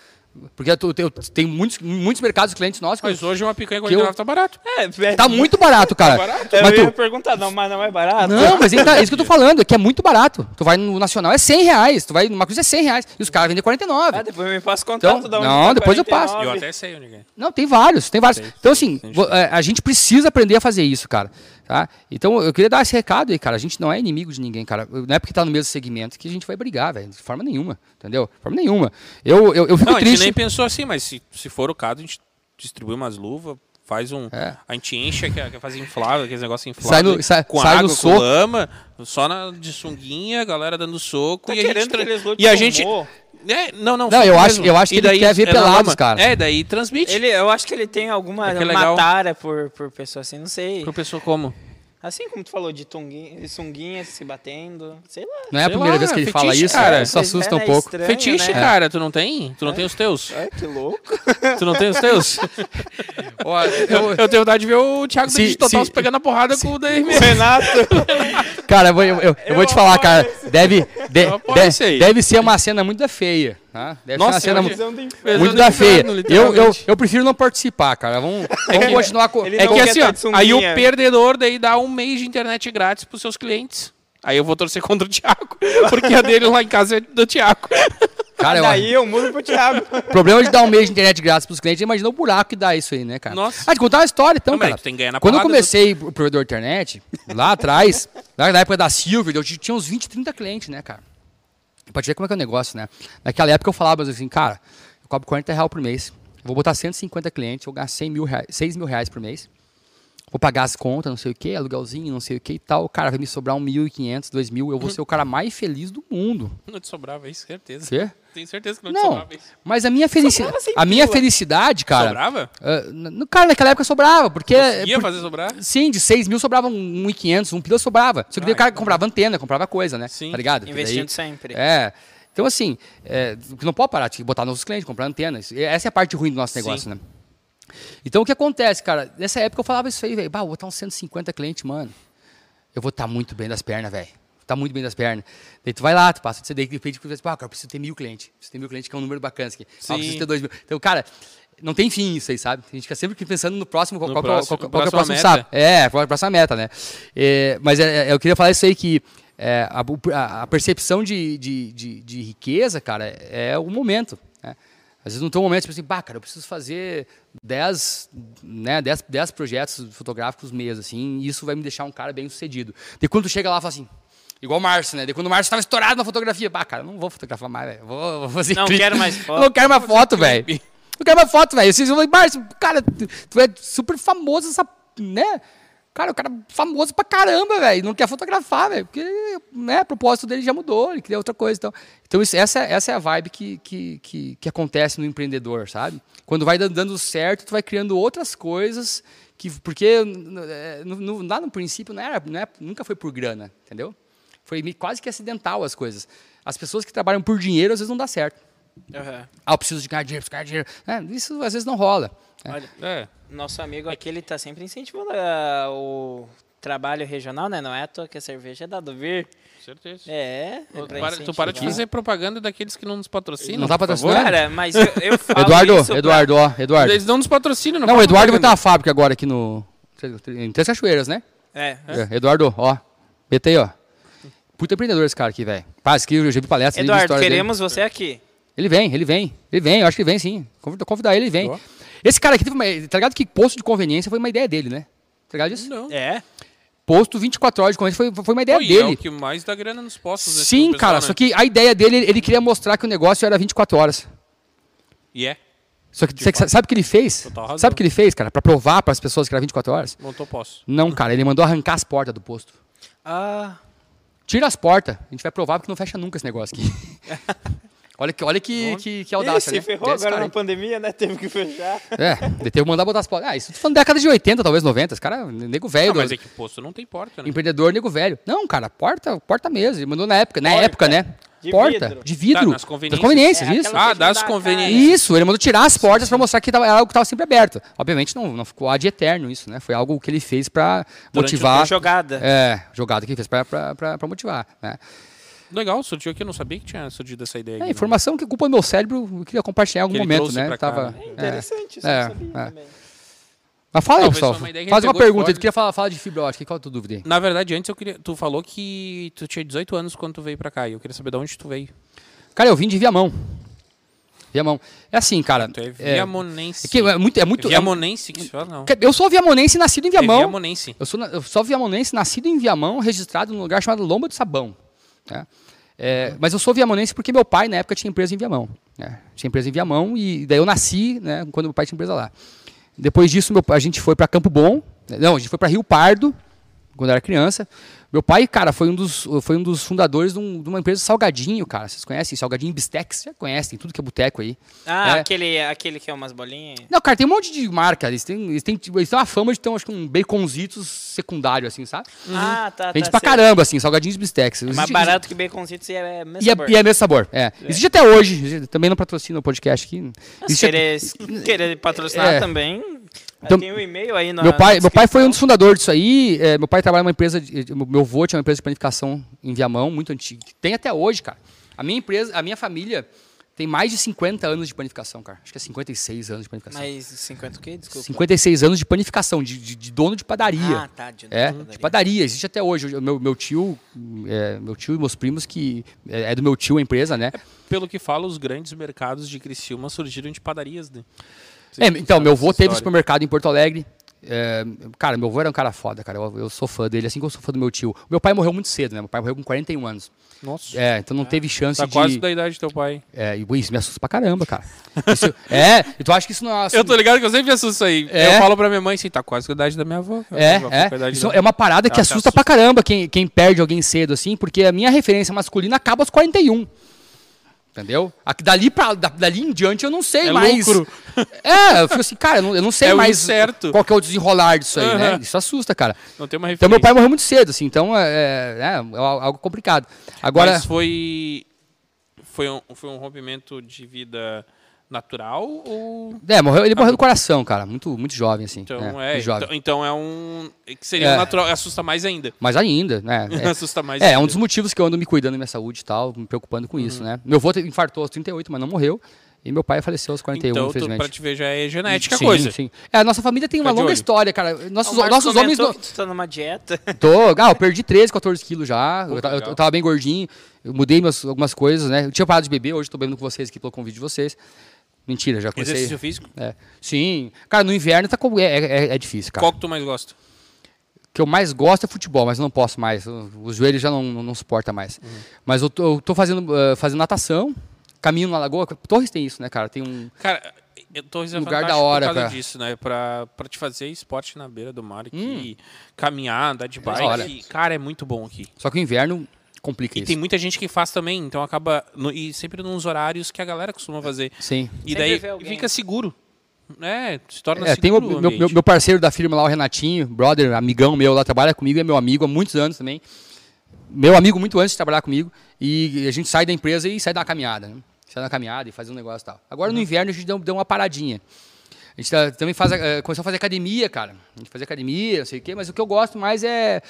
Porque eu, eu, tem muitos, muitos mercados clientes nossos. Mas hoje uma picanha 49 eu, tá barato. É, é, tá muito barato, cara. Tá barato? Mas eu ia perguntar, não, mas não é barato? Não, mas é, isso que eu tô falando, é que é muito barato. Tu vai no Nacional, é 100 reais. Tu vai numa coisa é 100 reais. E os caras vendem 49. Ah, depois me passa contato então, da Não, depois 49. eu passo. Eu até sei onde é. Não, tem vários, tem vários. Sei, então, assim, sei, é, a gente precisa aprender a fazer isso, cara. Tá? Então, eu queria dar esse recado aí, cara. A gente não é inimigo de ninguém, cara. Não é porque tá no mesmo segmento que a gente vai brigar, velho. De forma nenhuma, entendeu? De forma nenhuma. Eu, eu, eu fico não, triste. a gente nem pensou assim, mas se, se for o caso, a gente distribui umas luvas, faz um. É. A gente enche, quer, quer fazer inflável, aqueles negócios infláveis. Sai no, sai, com sai água, no com lama, só na, de sunguinha, galera dando soco. Tá e, a gente, e a gente. É, não, não. Não, eu acho, eu acho que e ele daí, quer ver é pelados, cara. É, daí transmite. Ele, eu acho que ele tem alguma é, é matara por, por pessoa assim, não sei. Por pessoa como? Assim como tu falou de tunguinha, sunguinha se batendo, sei lá. Não é a primeira lá, vez que ele fala isso, cara. Isso assusta um é pouco. Estranho, Fetiche, né? cara, tu não tem? Tu não é. tem os teus? É, que louco. [laughs] Tu não tem os teus? [laughs] Ó, eu, eu, tenho vontade de ver o Thiago se, Total se, pegando a porrada se, com o Daí Renato. [laughs] cara, eu, eu, eu, eu vou te falar, cara. Deve, de, de, deve ser uma cena muito feia. Deve Nossa, ser uma cena muito da feia. Eu, eu, eu prefiro não participar, cara. Vamos, [laughs] vamos continuar com. É que assim, ó, aí o perdedor daí dá um mês de internet grátis pros seus clientes. Aí eu vou torcer [laughs] contra o Thiago. Porque a dele lá em casa é do Thiago. Cara, daí eu, eu mudo pro Thiago. O problema de dar um mês de internet grátis pros clientes, imagina o buraco que dá isso aí, né, cara? Nossa. Ah, te contar uma história, então, não, cara. Quando eu comecei do... o provedor de internet, lá atrás, [laughs] na época da Silver, eu tinha uns 20, 30 clientes, né, cara? Pra te ver como é que é o negócio, né? Naquela época eu falava assim, cara, eu cobro 40 reais por mês, vou botar 150 clientes, vou ganhar 100 mil reais, 6 mil reais por mês, vou pagar as contas, não sei o que, aluguelzinho, não sei o que e tal, cara, vai me sobrar 1.500, 2.000, eu vou ser o cara mais feliz do mundo. [laughs] Não te sobrava isso, certeza. Você? Tenho certeza que não, não te sobrava isso. Mas a minha, felici a minha felicidade, cara... Sobrava? Uh, no, cara, naquela época sobrava, porque... Conseguia por, fazer sobrar? Sim, de 6 mil sobrava 1.500, um pila sobrava. Só que ah, daí o cara então comprava antena, comprava coisa, né? Sim. Tá ligado? Investindo daí, sempre. É... Então, assim, é, não pode parar, que botar novos clientes, comprar antenas. Essa é a parte ruim do nosso negócio, Sim. né? Então, o que acontece, cara? Nessa época eu falava isso aí, velho. Bah, vou botar uns 150 clientes, mano. Eu vou estar muito bem das pernas, velho. Tá muito bem das pernas. Daí tu vai lá, tu passa, você daí de repente, ah, cara, eu preciso ter mil clientes. Preciso ter mil clientes, que é um número bacana. Aqui. Ah, preciso ter dois mil. Então, cara, não tem fim isso aí, sabe? A gente fica sempre pensando no próximo, qual, no qual, próximo, qual, qual, qual é o próximo sabe? É, qual é a próxima meta, né? É, mas é, é, eu queria falar isso aí que é, a, a, percepção de, de, de, de, riqueza, cara, é o momento. Né? Às vezes não tem um momento, tipo assim, bah, cara, eu preciso fazer 10, né, 10, 10 projetos fotográficos mês, assim, e isso vai me deixar um cara bem sucedido. E quando tu chega lá e fala assim, Igual o Márcio, né? De quando o Márcio estava estourado na fotografia. Bah, cara, não vou fotografar mais, velho. Vou, vou, fazer Não quero mais foto. [laughs] Não quero mais foto, velho. Não quero mais foto, velho. Vocês vão Márcio, cara, tu é super famoso essa, né? Cara, o cara é famoso pra caramba, velho. Não quer fotografar, velho. Porque né, o propósito dele já mudou, ele queria outra coisa. Então, então isso, essa, essa é a vibe que, que, que, que, acontece no empreendedor, sabe? Quando vai dando certo, tu vai criando outras coisas. que Porque no, no, lá no princípio não era, não é, nunca foi por grana, entendeu? Foi quase que acidental as coisas. As pessoas que trabalham por dinheiro, às vezes não dá certo. Uhum. Ah, eu preciso de ganhar dinheiro, ganhar dinheiro. É, isso às vezes não rola. É. Olha, é. nosso amigo aqui, ele tá sempre incentivando uh, o trabalho regional, né? Não é à toa que a cerveja é da do Vir. Certeza. É. Tu para, tu para de fazer propaganda daqueles que não nos patrocinam. Não tá patrocinando? Cara, mas eu, eu falo Eduardo, Eduardo, ó, Eduardo. Eles não nos patrocinam, não. Não, o Eduardo vai ter uma fábrica agora aqui no. Em Três Cachoeiras, né? É. é. Eduardo, ó. Meta aí, ó. Puta empreendedor esse cara aqui, velho. Paz, que eu já vi palestra Eduardo, queremos dele. você aqui. Ele vem, ele vem. Ele vem, eu acho que ele vem sim. Convidar ele, ele vem. Esse cara aqui, uma, tá ligado que posto de conveniência foi uma ideia dele, né? Tá ligado disso? Não. É. Posto 24 horas de conveniência foi, foi uma ideia Pô, dele. É o que mais dá grana nos postos. Né, sim, cara, né? só que a ideia dele, ele queria mostrar que o negócio era 24 horas. E é. Só que você sabe o que ele fez? Sabe o que ele fez, cara? Pra provar para as pessoas que era 24 horas? Montou posto. Não, cara, ele mandou arrancar as portas do posto. Ah. Tira as portas. A gente vai provar porque não fecha nunca esse negócio aqui. [laughs] olha que, olha que, que, que audácia, Ih, se né? ferrou agora na pandemia, né? [laughs] Teve que fechar. É, teve que mandar botar as portas. Ah, isso tô falando década de 80, talvez 90. Esse cara, nego velho. Não, mas é que posto não tem porta, né? Empreendedor, nego velho. Não, cara, porta, porta mesmo. Ele mandou na época. Na época, né? De porta, vidro. de vidro. Tá, nas conveniências. Das conveniências, é, isso. Ah, das conveniências. Isso, ele mandou tirar as portas para mostrar que tava, era algo que estava sempre aberto. Obviamente não, não ficou ad eterno isso, né? Foi algo que ele fez para motivar. Uma jogada. É, jogada que ele fez para motivar, né? Legal, surgiu aqui, eu não sabia que tinha surgido essa ideia. É, informação que culpa meu cérebro, eu queria compartilhar em algum momento, né? Tava, é interessante, isso é, sabia é. também. Mas fala aí, pessoal. Uma Faz uma pergunta. Tu queria falar, falar de fibra ótica. Qual a tua dúvida aí? Na verdade, antes eu queria. Tu falou que tu tinha 18 anos quando tu veio pra cá. E eu queria saber de onde tu veio. Cara, eu vim de Viamão. Viamão. É assim, cara. Tu é viamonense. É, é muito. É muito viamonense que se fala, não. Eu sou viamonense nascido em Viamão. É viamonense. Eu sou, eu sou viamonense nascido em Viamão, registrado num lugar chamado Lomba do Sabão. Né? É. Mas eu sou viamonense porque meu pai, na época, tinha empresa em Viamão. Né? Tinha empresa em Viamão e daí eu nasci né, quando meu pai tinha empresa lá. Depois disso, meu, a gente foi para Campo Bom. Não, a gente foi para Rio Pardo, quando eu era criança. Meu pai, cara, foi um dos, foi um dos fundadores de, um, de uma empresa salgadinho, cara. Vocês conhecem? Salgadinho Bistex? Já conhecem, tudo que é boteco aí. Ah, é. aquele, aquele que é umas bolinhas? Não, cara, tem um monte de marca. Eles têm, eles têm, eles têm uma fama de ter, acho que um baconzitos secundário, assim, sabe? Uhum. Ah, tá, Vende tá. pra caramba, assim, salgadinhos Bistex. É mais barato que baconzitos e é mesmo e é, sabor. E é mesmo sabor, é. é. Existe até hoje, também não patrocina o podcast aqui. Existe querer, querer patrocinar é. também... Então, tem um e-mail aí na meu pai, meu pai foi um dos fundadores disso aí. É, meu pai trabalha numa empresa, de, meu avô tinha uma empresa de panificação em Viamão, muito antiga. Tem até hoje, cara. A minha empresa, a minha família tem mais de 50 anos de panificação, cara. Acho que é 56 anos de panificação. Mais 50 o quê? Desculpa. 56 anos de panificação, de, de, de dono de padaria. Ah, tá. De, é, de padaria. de padaria. Existe até hoje. Meu, meu tio, é, meu tio e meus primos, que é, é do meu tio a empresa, né? É, pelo que fala, os grandes mercados de Criciúma surgiram de padarias, né? É, então, meu avô teve supermercado em Porto Alegre. É, cara, meu avô era um cara foda, cara. Eu, eu, sou fã dele, assim como eu sou fã do meu tio. Meu pai morreu muito cedo, né? Meu pai morreu com 41 anos. Nossa. É, então não teve chance tá de. Tá quase da idade do teu pai. É, e isso me assusta pra caramba, cara. Isso, [laughs] é, e tu acha que isso não é. Eu tô ligado que eu sempre assusto isso aí. É. Eu falo pra minha mãe assim, tá quase com a idade da minha avó. É, é. Isso da... é uma parada que assusta, assusta pra caramba quem, quem perde alguém cedo, assim, porque a minha referência masculina acaba aos 41. Entendeu? Aqui, dali, pra, dali em diante eu não sei é mais. Lucro. [laughs] É, eu fico assim, cara, eu não, eu não sei é mais certo. qual que é o desenrolar disso aí, uhum. né? Isso assusta, cara. Não tem uma referência. Então meu pai morreu muito cedo, assim, então é, é, é algo complicado. Agora. Mas foi. foi um, foi um rompimento de vida natural ou É, morreu, ele morreu do coração, cara. Muito, muito jovem, assim. então é, é, muito jovem. então, então é um que seria É. um natural assusta mais ainda Mas ainda, né? [laughs] É, assusta mais É, é ainda. um dos motivos que eu ando me cuidando da minha saúde e tal, me preocupando com isso, né? Meu avô infartou aos 38, mas não morreu. E meu pai faleceu aos 41, então infelizmente. pra te ver já é genética sim, coisa Sim. É, a nossa família tem uma longa olho. história, cara. O Nossos, Marcos nossos homens. não- que tu tá numa dieta. [laughs] Tô, ah, eu perdi 13, 14 quilos já. Pô, eu, eu, eu tava bem gordinho. Eu mudei meus- algumas coisas, né? Eu tinha parado de beber, hoje tô bebendo com vocês aqui pelo convite de vocês. Mentira, já comecei. exercício físico É. Sim. Cara, no inverno tá com- é, é, é difícil, cara. qual que tu mais gosta O que eu mais gosto é futebol, mas não posso mais. Os joelhos já não, não, não suporta mais. Uhum. Mas eu tô, eu tô fazendo, eh, fazendo natação, caminho na lagoa. Torres tem isso, né, cara? Tem um. Cara, eu tô é Lugar da hora por causa pra- disso, né? Pra, pra te fazer esporte na beira do mar aqui, Hum. caminhar, andar de bike. Cara, é muito bom aqui. Só que o inverno complica E isso. tem muita gente que faz também, então acaba. no- e sempre nos horários que a galera costuma fazer. Sim. E Sempre daí fica seguro. É, se torna É, seguro tem o o meu, meu, parceiro da firma lá, o Renatinho, brother, amigão meu lá, trabalha comigo, é meu amigo há muitos anos também. Meu amigo muito antes de trabalhar comigo. E a gente sai da empresa e sai uma caminhada, né? Sai uma caminhada e faz um negócio e tal. Agora Uhum. no inverno a gente deu, deu uma paradinha. A gente tá- também faz, eh, começou a fazer academia, cara. A gente fazia academia, não sei o quê, mas o que eu gosto mais é,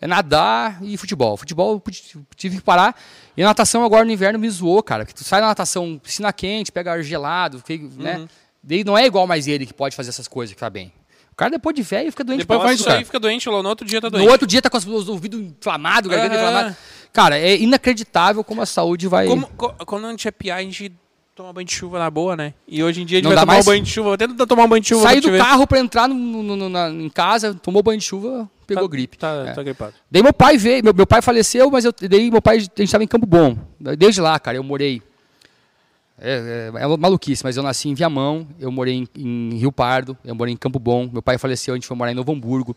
é nadar e futebol. Futebol eu tive que parar. E a natação agora no inverno me zoou, cara. Que tu sai na natação, piscina quente, pega ar gelado, fica, Uhum. né? Daí não é igual mais ele que pode fazer essas coisas que tá bem. O cara depois de velho fica doente Depois isso aí, cara. fica doente, no outro dia tá No doente. outro dia tá com os, os ouvidos inflamados, garganta Aham. inflamada. Cara, é inacreditável como a saúde vai. Como- co- quando a gente é piá, a gente toma banho de chuva na boa, né? E hoje em dia a gente Não vai tomar mais? um banho de chuva. Vou tentar tomar um banho de chuva Sair do carro pra entrar no, no- no- na- em casa, tomou banho de chuva, pegou Tá- gripe. Tá, É. tá gripado. Daí meu pai veio, meu, meu pai faleceu, mas eu, daí meu pai, a gente estava em Campo Bom. Desde lá, cara, eu morei. É, é, é maluquice, mas eu nasci em Viamão, eu morei em, em Rio Pardo, eu morei em Campo Bom. Meu pai faleceu, a gente foi morar em Novo Hamburgo.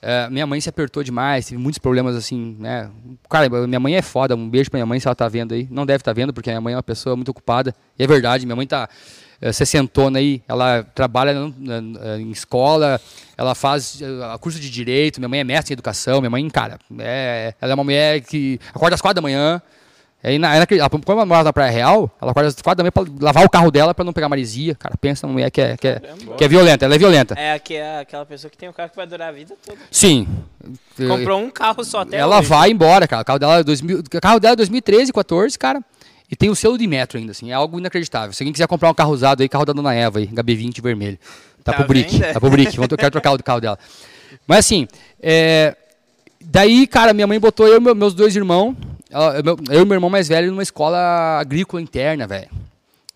É, minha mãe se apertou demais, teve muitos problemas assim, né? Cara, minha mãe é foda, um beijo pra minha mãe se ela tá vendo aí. Não deve estar vendo, porque minha mãe é uma pessoa muito ocupada. E é verdade, minha mãe tá é, sessentona aí, ela trabalha em escola, ela faz é, curso de direito, minha mãe é mestre em educação, minha mãe, cara, é, ela é uma mulher que acorda às quatro da manhã. Aí, na, ela, ela- quando ela mora na Praia Real, ela acorda às quatro da manhã pra lavar o carro dela pra não pegar marisia. Cara, pensa numa mulher que é, que é, que é violenta, ela é violenta. É aqui é aquela pessoa que tem um carro que vai durar a vida toda. Sim. Comprou um carro só até ela hoje. vai embora, cara. O carro dela é 2000, o carro dela é 2013, 14, cara. E tem o selo de metro ainda, assim. É algo inacreditável. Se alguém quiser comprar um carro usado aí, carro da Dona Eva aí, HB20 vermelho. Tá, Tá pro brick. Tá pro brick. Eu quero trocar o carro dela. Mas assim, é, daí, cara, minha mãe botou eu e meu- meus dois irmãos, eu e meu irmão mais velho, numa escola agrícola interna, velho.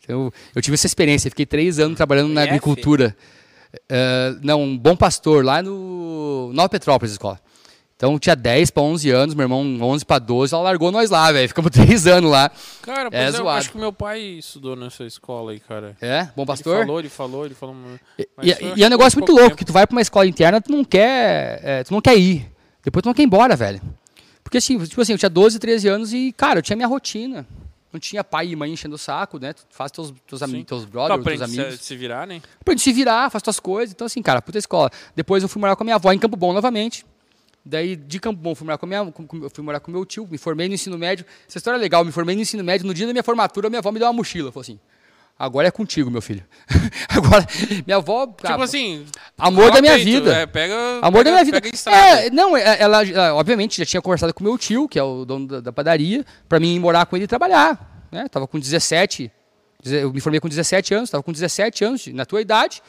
Eu, eu tive essa experiência, fiquei três anos trabalhando na agricultura. É, não, um bom pastor, lá no Nova Petrópolis, escola. Então tinha 10 para 11 anos, meu irmão 11 para 12, ela largou nós lá, velho. Ficamos [laughs] três anos lá. Cara, É pois é, eu acho que meu pai estudou nessa escola aí, cara. É, bom Ele pastor. falou, ele falou, ele falou. E, e- é um negócio muito louco, tempo. que tu vai para uma escola interna, tu não quer, é, tu não quer ir. Depois tu não quer ir embora, velho. Porque assim, tipo assim, eu tinha 12, 13 anos e, cara, eu tinha minha rotina. Não tinha pai e mãe enchendo o saco, né? Tu faz teus, teus, amigos, teus Tu brothers, teus aprende amigos. a se virar, né? Aprende se virar, faz tuas coisas. Então, assim, cara, puta escola. Depois eu fui morar com a minha avó em Campo Bom novamente. Daí, de Campo Bom, fui morar com, minha, com- fui morar com meu tio, me formei no ensino médio. Essa história é legal, me formei no ensino médio. No dia da minha formatura, minha avó me deu uma mochila. Falou assim, agora é contigo, meu filho. [laughs] agora, minha avó... Tipo assim. amor da minha peito, vida. É, pega, Amor pega- da minha vida. A. É, não, é, ela, ela, obviamente já tinha conversado com meu tio, que é o dono da, da padaria, para mim ir morar com ele e trabalhar. Né? Tava com 17, deze- eu me formei com 17 anos, tava com 17 anos, na tua idade.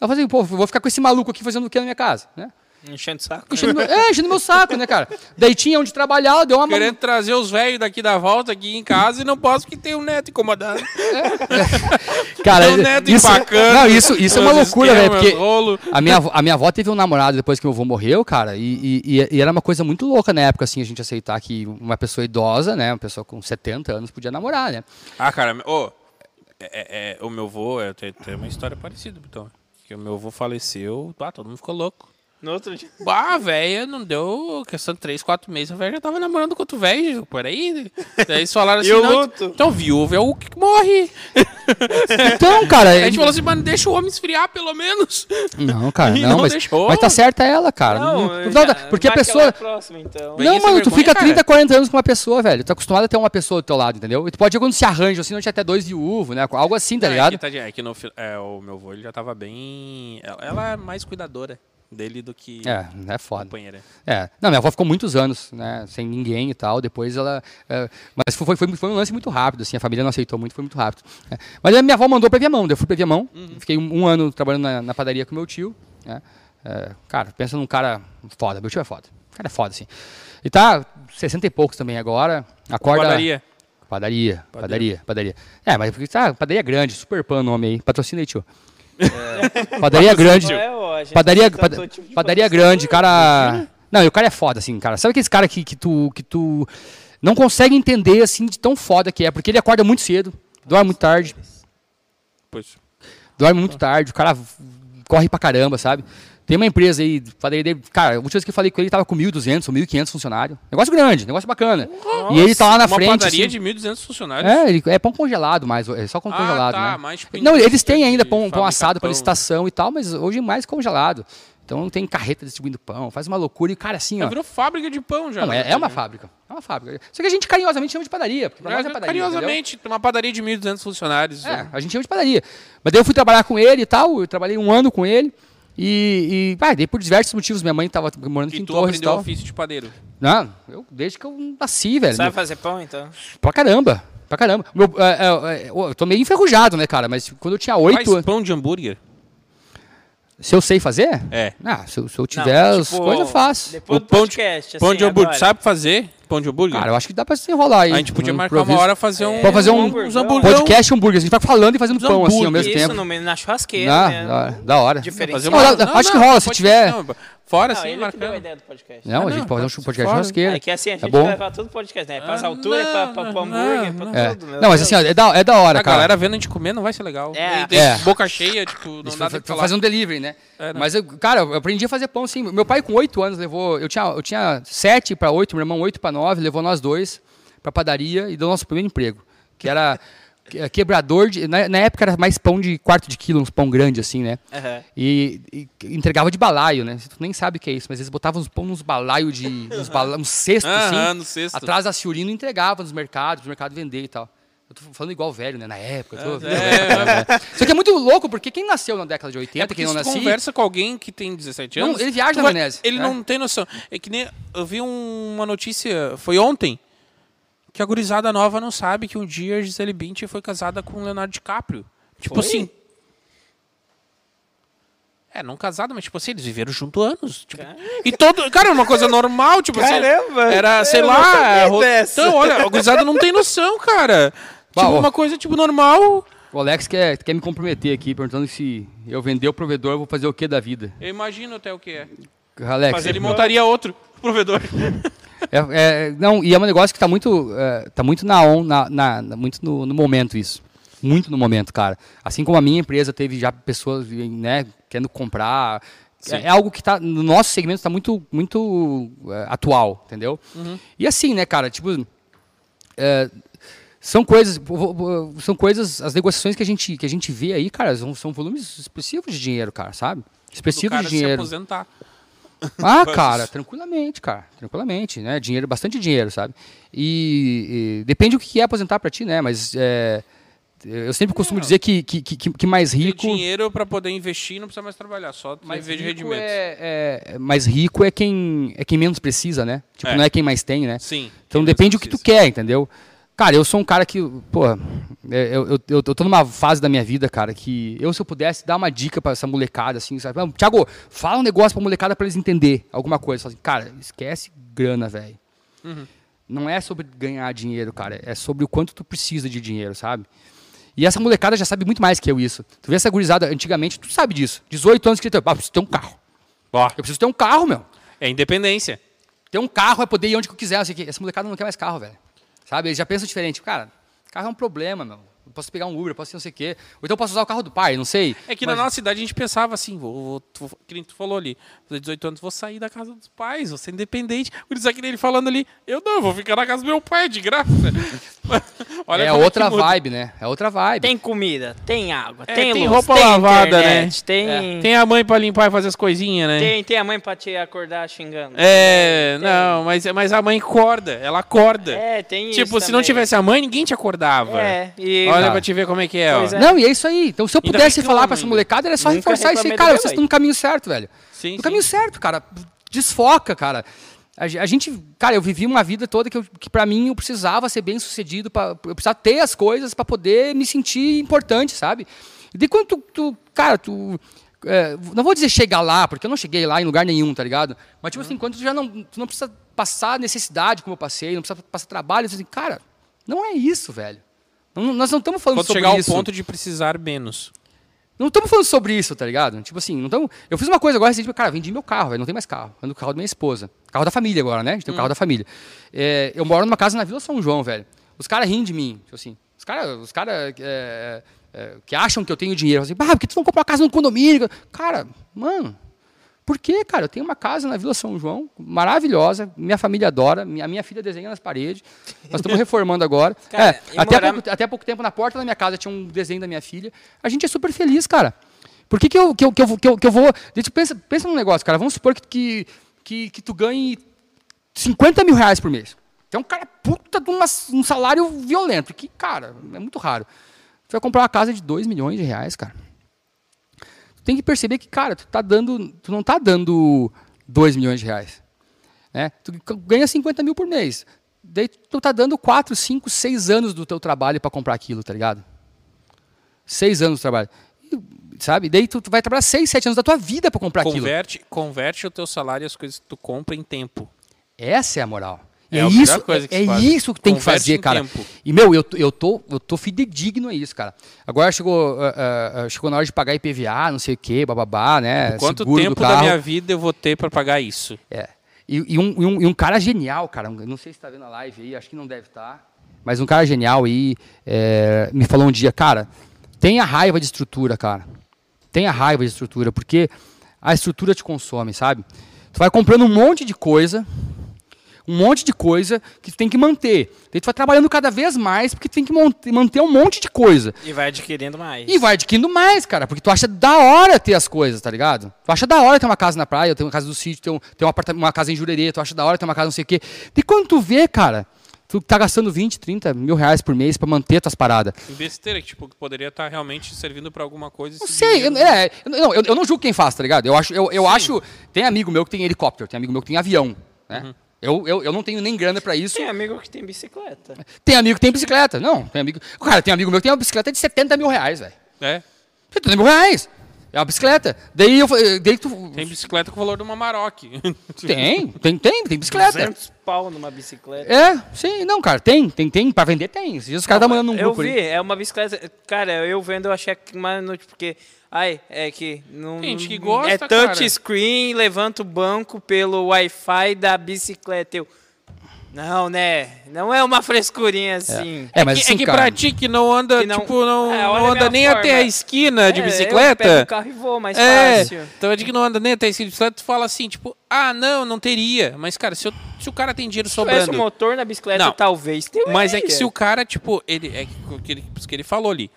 Ela falou assim, pô, vou ficar com esse maluco aqui fazendo o que na minha casa? Né? Enchendo o saco. Enchendo meu, é, enchendo meu saco, né, cara? Daí tinha onde trabalhar, deu uma mão. Querendo trazer os velhos daqui da volta aqui em casa e não posso porque tem um neto incomodado. [laughs] Cara, Tem um neto isso, empacando. não, isso, isso é uma loucura, velho, porque rolo. A minha, avó- a minha avó teve um namorado depois que meu avô morreu, cara, e, e, e era uma coisa muito louca na época, assim, a gente aceitar que uma pessoa idosa, né, uma pessoa com 70 anos podia namorar, né? Ah, cara, ô, é, é- é, o meu avô é, tem, tem uma história parecida, então. Que o meu avô faleceu, ah, todo mundo ficou louco. No outro dia. Bah, velho, não deu questão de 3, 4 meses. A velha já tava namorando com outro velho. Por aí. Daí eles falaram [laughs] assim: não, luto? Então, viúvo é o que morre. [laughs] Então, cara. A gente falou assim, mas deixa o homem esfriar, pelo menos. Não, cara, [laughs] E não, não mas, deixou. mas tá certa ela, cara. Não, não, já- não, porque a ela pessoa. é próxima, então. Não, mano, tu vergonha, fica cara. 30, 40 anos com uma pessoa, velho. Tu tá acostumado a ter uma pessoa do teu lado, entendeu? E tu pode ir quando se arranja, assim, não tinha até dois viúvos, né? Algo assim, tá Não, ligado? É que, tadinha, é que no, é, o meu avô ele já tava bem. Ela, ela é mais cuidadora dele do que É, é foda. companheira. É. Não, minha avó ficou muitos anos, né? Sem ninguém e tal. Depois ela. é, mas foi, foi, foi um lance muito rápido, assim. A família não aceitou muito, foi muito rápido. É. Mas a minha avó mandou pra Viamão. Eu fui pra Viamão. Fiquei um, um ano trabalhando na, na padaria com meu tio. Né? É, cara, pensa num cara foda. Meu tio é foda. O cara é foda, assim. E tá 60 e poucos também agora. Acorda. Padaria. Padaria, padaria, padaria. É, mas tá, padaria grande, super pan o nome aí. Patrocina aí, tio. Padaria grande. Não é, ó, a gente Padaria, tem pada- tanto tipo padaria grande, cara. Não, e o cara é foda, assim, cara. Sabe aquele cara que, que, tu, que tu não consegue entender, assim, de tão foda que é? Porque ele acorda muito cedo, dorme muito tarde, Pois. dorme muito tarde, o cara corre pra caramba, sabe? Tem uma empresa aí, padaria dele, cara, a última vez que eu falei com ele, ele tava com 1.200 ou 1.500 funcionários. Negócio grande, negócio bacana. e ele tá lá na uma frente. padaria assim, de 1.200 funcionários. é, ele- é pão congelado mais, é só pão Ah, congelado, tá, né? mais Não, eles têm ainda pão, pão assado para licitação e tal, mas hoje mais congelado. Então tem carreta distribuindo pão, faz uma loucura e cara assim, ó. Virou fábrica de pão já. Não, na é, é uma né? fábrica. É uma fábrica. Só que a gente carinhosamente chama de padaria. Porque pra nós é É, padaria. Carinhosamente, uma padaria de 1.200 funcionários. entendeu? É, a gente chama de padaria. Mas daí eu fui trabalhar com ele e tal. Eu trabalhei um ano com ele. E, e ah, daí por diversos motivos. Minha mãe tava morando E em tu Torres e tal. ofício de padeiro. Não, eu, desde que eu nasci, velho. Sabe fazer pão, então? Pra caramba. Pra caramba. Meu, é, é, é, eu tô meio enferrujado, né, cara? Mas quando eu tinha oito Faz pão de hambúrguer? Se eu sei fazer? É. Ah, se, eu- se eu tiver Não, as tipo, coisas, eu faço. Depois O do pão de- podcast, Pão assim, de hambúrguer, agora. sabe fazer? Pão de hambúrguer? Cara, eu acho que dá pra se enrolar aí. a gente podia um marcar uma hora fazer um. Pode fazer um hamburgão. Podcast hambúrguer. A gente vai falando e fazendo Uns pão assim ao hambúrguer, mesmo Isso, tempo. no, na churrasqueira, Ah, né? da, da hora. Diferente. Não, acho que rola, se tiver- não, fora, Não, assim, ele que deu a marcando. ideia do podcast. Não, Ah, a gente não, pode tá fazer um podcast fora. churrasqueira. É que assim, a gente É bom? vai pra todo podcast, né? Pra Ah, altura, pra, pra, não, pra hambúrguer, não, pra É. tudo. meu Não, mas assim, ó, é da, é da hora, A cara. galera vendo a gente comer não vai ser legal. É. E tem É. boca cheia, tipo, não Isso dá pra fazer um delivery, né? É, né? Mas, eu, cara, eu aprendi a fazer pão assim. Meu pai, com oito anos, levou. Eu tinha, eu tinha sete para oito, meu irmão oito para nove, levou nós dois pra padaria e deu nosso primeiro emprego. Que era [laughs] que- quebrador de. Na, na época era mais pão de quarto de quilo, uns pão grande assim, né? Aham. E, e entregava de balaio, né? Tu nem sabe o que é isso, mas eles botavam uns pão nos balaios de. [laughs] uns, bala, uns cestos, Aham, assim. no cesto. Atrás da Ciurino e entregava nos mercados, pro mercado vender e tal. Eu tô falando igual velho, né? Na época. tô- É, Isso aqui é muito louco, porque quem nasceu na década de 80, É quem não nascia. conversa com alguém que tem 17 Não, anos... ele viaja na vai- maionese, Ele é. não tem noção. É que nem... Eu vi um- uma notícia, foi ontem, que a gurizada nova não sabe que um dia a Gisele Bündchen foi casada com o Leonardo DiCaprio. Tipo Foi? assim... É, não casada, mas tipo assim, eles viveram junto anos. Tipo, e todo... Cara, era uma coisa normal, tipo Caramba! assim... Era, sei lá... sabia ro-. Então, olha, a gurizada não tem noção, cara. Bah, Tipo, ó. uma coisa, tipo, normal... O Alex quer, quer me comprometer aqui, perguntando se eu vender o provedor, eu vou fazer o que da vida. Eu imagino até o que é. Alex, Mas ele montaria outro provedor. [laughs] é, é- não, e é um negócio que tá muito, é, tá muito na on, na, na- na- muito no, no momento isso. Muito no momento, cara. Assim como a minha empresa teve já pessoas, né, querendo comprar. Sim. É, algo que tá no nosso segmento está muito, muito é, atual, entendeu? E assim, né, cara, tipo, é, são coisas, são coisas, as negociações que a gente, que a gente vê aí, cara, são, são volumes expressivos de dinheiro, cara, sabe? Expressivos de se dinheiro. aposentar. Ah, [laughs] cara, tranquilamente, cara. Tranquilamente, né? Dinheiro, bastante dinheiro, sabe? E, e depende do que é aposentar pra ti, né? Mas é, eu sempre costumo dizer que, que, que, que mais rico. dinheiro para poder investir não precisa mais trabalhar, só Mais de rendimentos. é, é- mais rico é quem, é quem menos precisa, né? Tipo, É. não é quem mais tem, né? Sim. Então depende do que tu quer, entendeu? Cara, eu sou um cara que, pô, é, eu, eu, eu, tô numa fase da minha vida, cara, que eu, se eu pudesse dar uma dica pra essa molecada, assim, sabe? Não, Thiago, fala um negócio pra molecada pra eles entender alguma coisa. Fala assim, cara, esquece grana, velho. Uhum. Não é sobre ganhar dinheiro, cara. É sobre o quanto tu precisa de dinheiro, sabe? E essa molecada já sabe muito mais que eu isso. Tu vê essa gurizada antigamente, tu sabe disso. 18 anos que ele tem, ah, eu preciso ter um carro. Ó, Eu preciso ter um carro, meu. é independência. Ter um carro é poder ir onde que eu quiser. quê. Essa molecada não quer mais carro, velho. Sabe? Eles já pensam diferente. Cara, carro é um problema, meu. Posso pegar um Uber, posso não sei o quê. Ou então eu posso usar o carro do pai, não sei. É que Mas- na nossa cidade a gente pensava assim, vou, vou, tu, que nem tu falou ali, fazer 18 anos, vou sair da casa dos pais, vou ser independente. Por isso é que nem ele falando ali, eu não, eu vou ficar na casa do meu pai, de graça. [laughs] Olha é outra vibe, né? É outra vibe. Tem comida, tem água, É, tem, tem luz, roupa tem lavada, internet, né? Tem, Tem a mãe pra limpar e fazer as coisinhas, né? tem, tem a mãe pra te acordar xingando. É, Tem. não, mas, mas a mãe acorda, ela acorda. É, tem isso tipo, se não também. tivesse a mãe, ninguém te acordava. É, e... Olha Tá. pra te ver como é que é, é. Não, e é isso aí. Então, se eu Ainda pudesse falar pra essa molecada, era só Nunca reforçar isso aí. Cara, vocês estão no caminho certo, velho. Sim, no sim. caminho certo, cara. Desfoca, cara. A ge- a gente, cara, eu vivi uma vida toda que, eu, que para mim eu precisava ser bem sucedido, pra, eu precisava ter as coisas pra poder me sentir importante, sabe? E de quando tu, tu- cara, tu, é, não vou dizer chegar lá, porque eu não cheguei lá em lugar nenhum, tá ligado? Mas tipo assim, quando tu já não, tu não precisa passar necessidade como eu passei, não precisa passar trabalho, assim, cara, não é isso, velho. Não- nós não estamos falando Quando sobre chegar ao isso. ponto de precisar menos. Não estamos falando sobre isso, tá ligado? Tipo assim, não tamo... eu fiz uma coisa agora, recentemente, cara, vendi meu carro, velho, não tem mais carro. Ando o carro da minha esposa. Carro da família agora, né? A gente tem o carro da família. É, eu moro numa casa na Vila São João, velho. Os caras riem de mim, tipo assim. Os caras os cara, é, é, que acham que eu tenho dinheiro, assim, ah, por que tu não comprou uma casa no condomínio? Cara, mano, por quê, cara? Eu tenho uma casa na Vila São João, maravilhosa, minha família adora, minha, minha filha desenha nas paredes. Nós estamos [laughs] reformando agora. Cara, é, até, morar- pouco, até pouco tempo na porta da minha casa tinha um desenho da minha filha. A gente é super feliz, cara. Por que, que, eu, que, eu, que, eu, que, eu, que eu vou. Pensa, pensa num negócio, cara. Vamos supor que, que, que, tu ganhe 50 mil reais por mês. É um cara puta de uma- um salário violento. Que, cara, é muito raro. Tu vai comprar uma casa de 2 milhões de reais, cara. Tem que perceber que, cara, tu, tá dando, tu não tá dando 2 milhões de reais. Né? Tu ganha 50 mil por mês. Daí tu tá dando 4, 5, 6 anos do teu trabalho para comprar aquilo, tá ligado? 6 anos de trabalho. E, sabe? Daí tu, tu vai trabalhar 6, 7 anos da tua vida para comprar aquilo. Converte, converte o teu salário e as coisas que tu compra em tempo. Essa é a moral. É É, isso, coisa que é, é isso que tem que Converte fazer, em cara. tempo. E, meu, eu, eu, tô, eu tô fidedigno a isso, cara. Agora chegou, ah, ah, chegou na hora de pagar IPVA, não sei o quê, bababá, né? Quanto seguro tempo da minha vida eu vou ter pra pagar isso? É. E, e um, e um- e um cara genial, cara. Não sei se está vendo a live aí, acho que não deve estar. Mas um cara genial aí é, me falou um dia, cara, tenha raiva de estrutura, cara. Tenha raiva de estrutura, porque a estrutura te consome, sabe? Tu vai comprando um monte de coisa, um monte de coisa que tu tem que manter. Daí tu vai trabalhando cada vez mais, porque tu tem que manter um monte de coisa. E vai adquirindo mais. E vai adquirindo mais, cara, porque tu acha da hora ter as coisas, tá ligado? Tu acha da hora ter uma casa na praia, ter uma casa do sítio, ter, um, ter um apartamento, uma casa em Jurerê, tu acha da hora ter uma casa não sei o quê. E quando tu vê, cara, tu tá gastando 20, 30 mil reais por mês pra manter tuas paradas. Em besteira, que, tipo, que poderia estar realmente servindo pra alguma coisa. Não sei, eu, é, eu, não, eu, eu não julgo quem faz, tá ligado? Eu acho, eu, eu acho. Tem amigo meu que tem helicóptero, tem amigo meu que tem avião, né? Uhum. Eu, eu, eu não tenho nem grana pra isso. Tem amigo que tem bicicleta. Tem amigo que tem bicicleta. Não, tem amigo. Cara, tem amigo meu que tem uma bicicleta de 70 mil reais, velho. É. 70 mil reais. É uma bicicleta. Daí eu daí tu. Tem bicicleta com o valor de uma Maroc. [laughs] Tem, tem, tem, tem bicicleta. 200 pau numa bicicleta. É, sim, não, cara, tem, tem, tem. Pra vender tem. Os caras tá mandando um eu vi, ali. é uma bicicleta. Cara, eu vendo, eu achei que uma noite, porque. Ai, é que. Não, gente que gosta, É touchscreen, levanta o banco pelo Wi-Fi da bicicleta. Eu. Não, né? Não é uma frescurinha assim. É, mas que, assim, é que cara. pra ti que não anda, Que não- tipo, não, É, não anda nem forma. até a esquina de É, Eu pego bicicleta. o carro e vou mais É, fácil. então é de que não anda nem até a esquina de bicicleta, tu fala assim, tipo, ah, não, não teria. Mas, cara, se, eu- se o cara tem dinheiro Se sobrando. um motor na bicicleta, Não. talvez. Teria. Mas é que se o cara, tipo, ele. É que, que ele, isso que ele falou ali.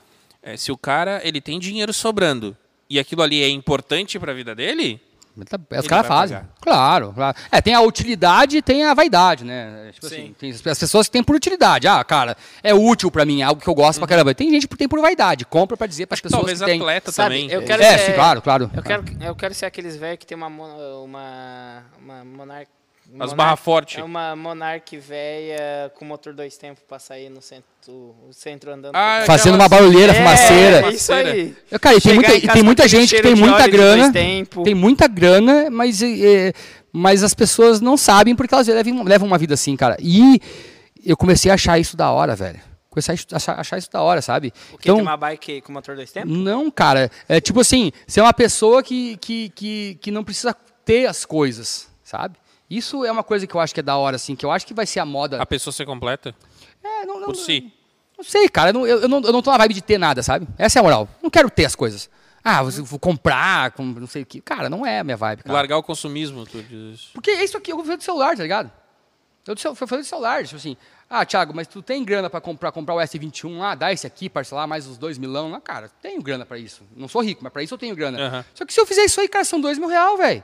É, se o cara ele tem dinheiro sobrando e aquilo ali é importante pra vida dele, Tá- Os caras fazem. pagar. Claro, claro. É, tem a utilidade e tem a vaidade, né? Tipo Sim. assim, tem as as pessoas que têm por utilidade. Ah, cara, é útil pra mim, é algo que eu gosto pra caramba. Tem gente que tem por vaidade, compra pra dizer pras pessoas talvez que tem. atleta Sabe, também. eu quero É, ser- sim, claro, claro. Eu quero, eu quero ser aqueles velhos que tem uma, uma, uma monarca. As barra forte. É uma monarque velha com motor dois tempos pra sair no centro, o centro andando. Ah, Fazendo aquelas- uma barulheira, é, fumaceira. É isso aí. Eu, Cara, e tem muita, e tem muita gente que tem muita grana. Tem muita grana, mas, é, mas as pessoas não sabem porque elas levam, levam uma vida assim, cara. E eu comecei a achar isso da hora, velho. Comecei a achar, achar isso da hora, sabe? O que tem uma bike com motor dois tempos? Não, cara. É tipo assim, você é uma pessoa que, que, que, que não precisa ter as coisas, sabe? Isso é uma coisa que eu acho que é da hora, assim, que eu acho que vai ser a moda. A pessoa ser completa É, não, não, por si. Não sei, cara. Eu não, eu, não, eu não tô na vibe de ter nada, sabe? Essa é a moral. Não quero ter as coisas. Ah, vou comprar, com não sei o que. Cara, não é a minha vibe. Cara. Largar o consumismo, tu diz. Porque é isso aqui, eu vou fazer do celular, tá ligado? Eu vou fazer do celular, tipo assim. Ah, Thiago, mas tu tem grana para comprar, comprar o S21 lá, dá esse aqui, parcelar mais os dois milão lá? Cara, tenho grana para isso. Não sou rico, mas para isso eu tenho grana. Uhum. Só que se eu fizer isso aí, cara, são dois mil real, velho.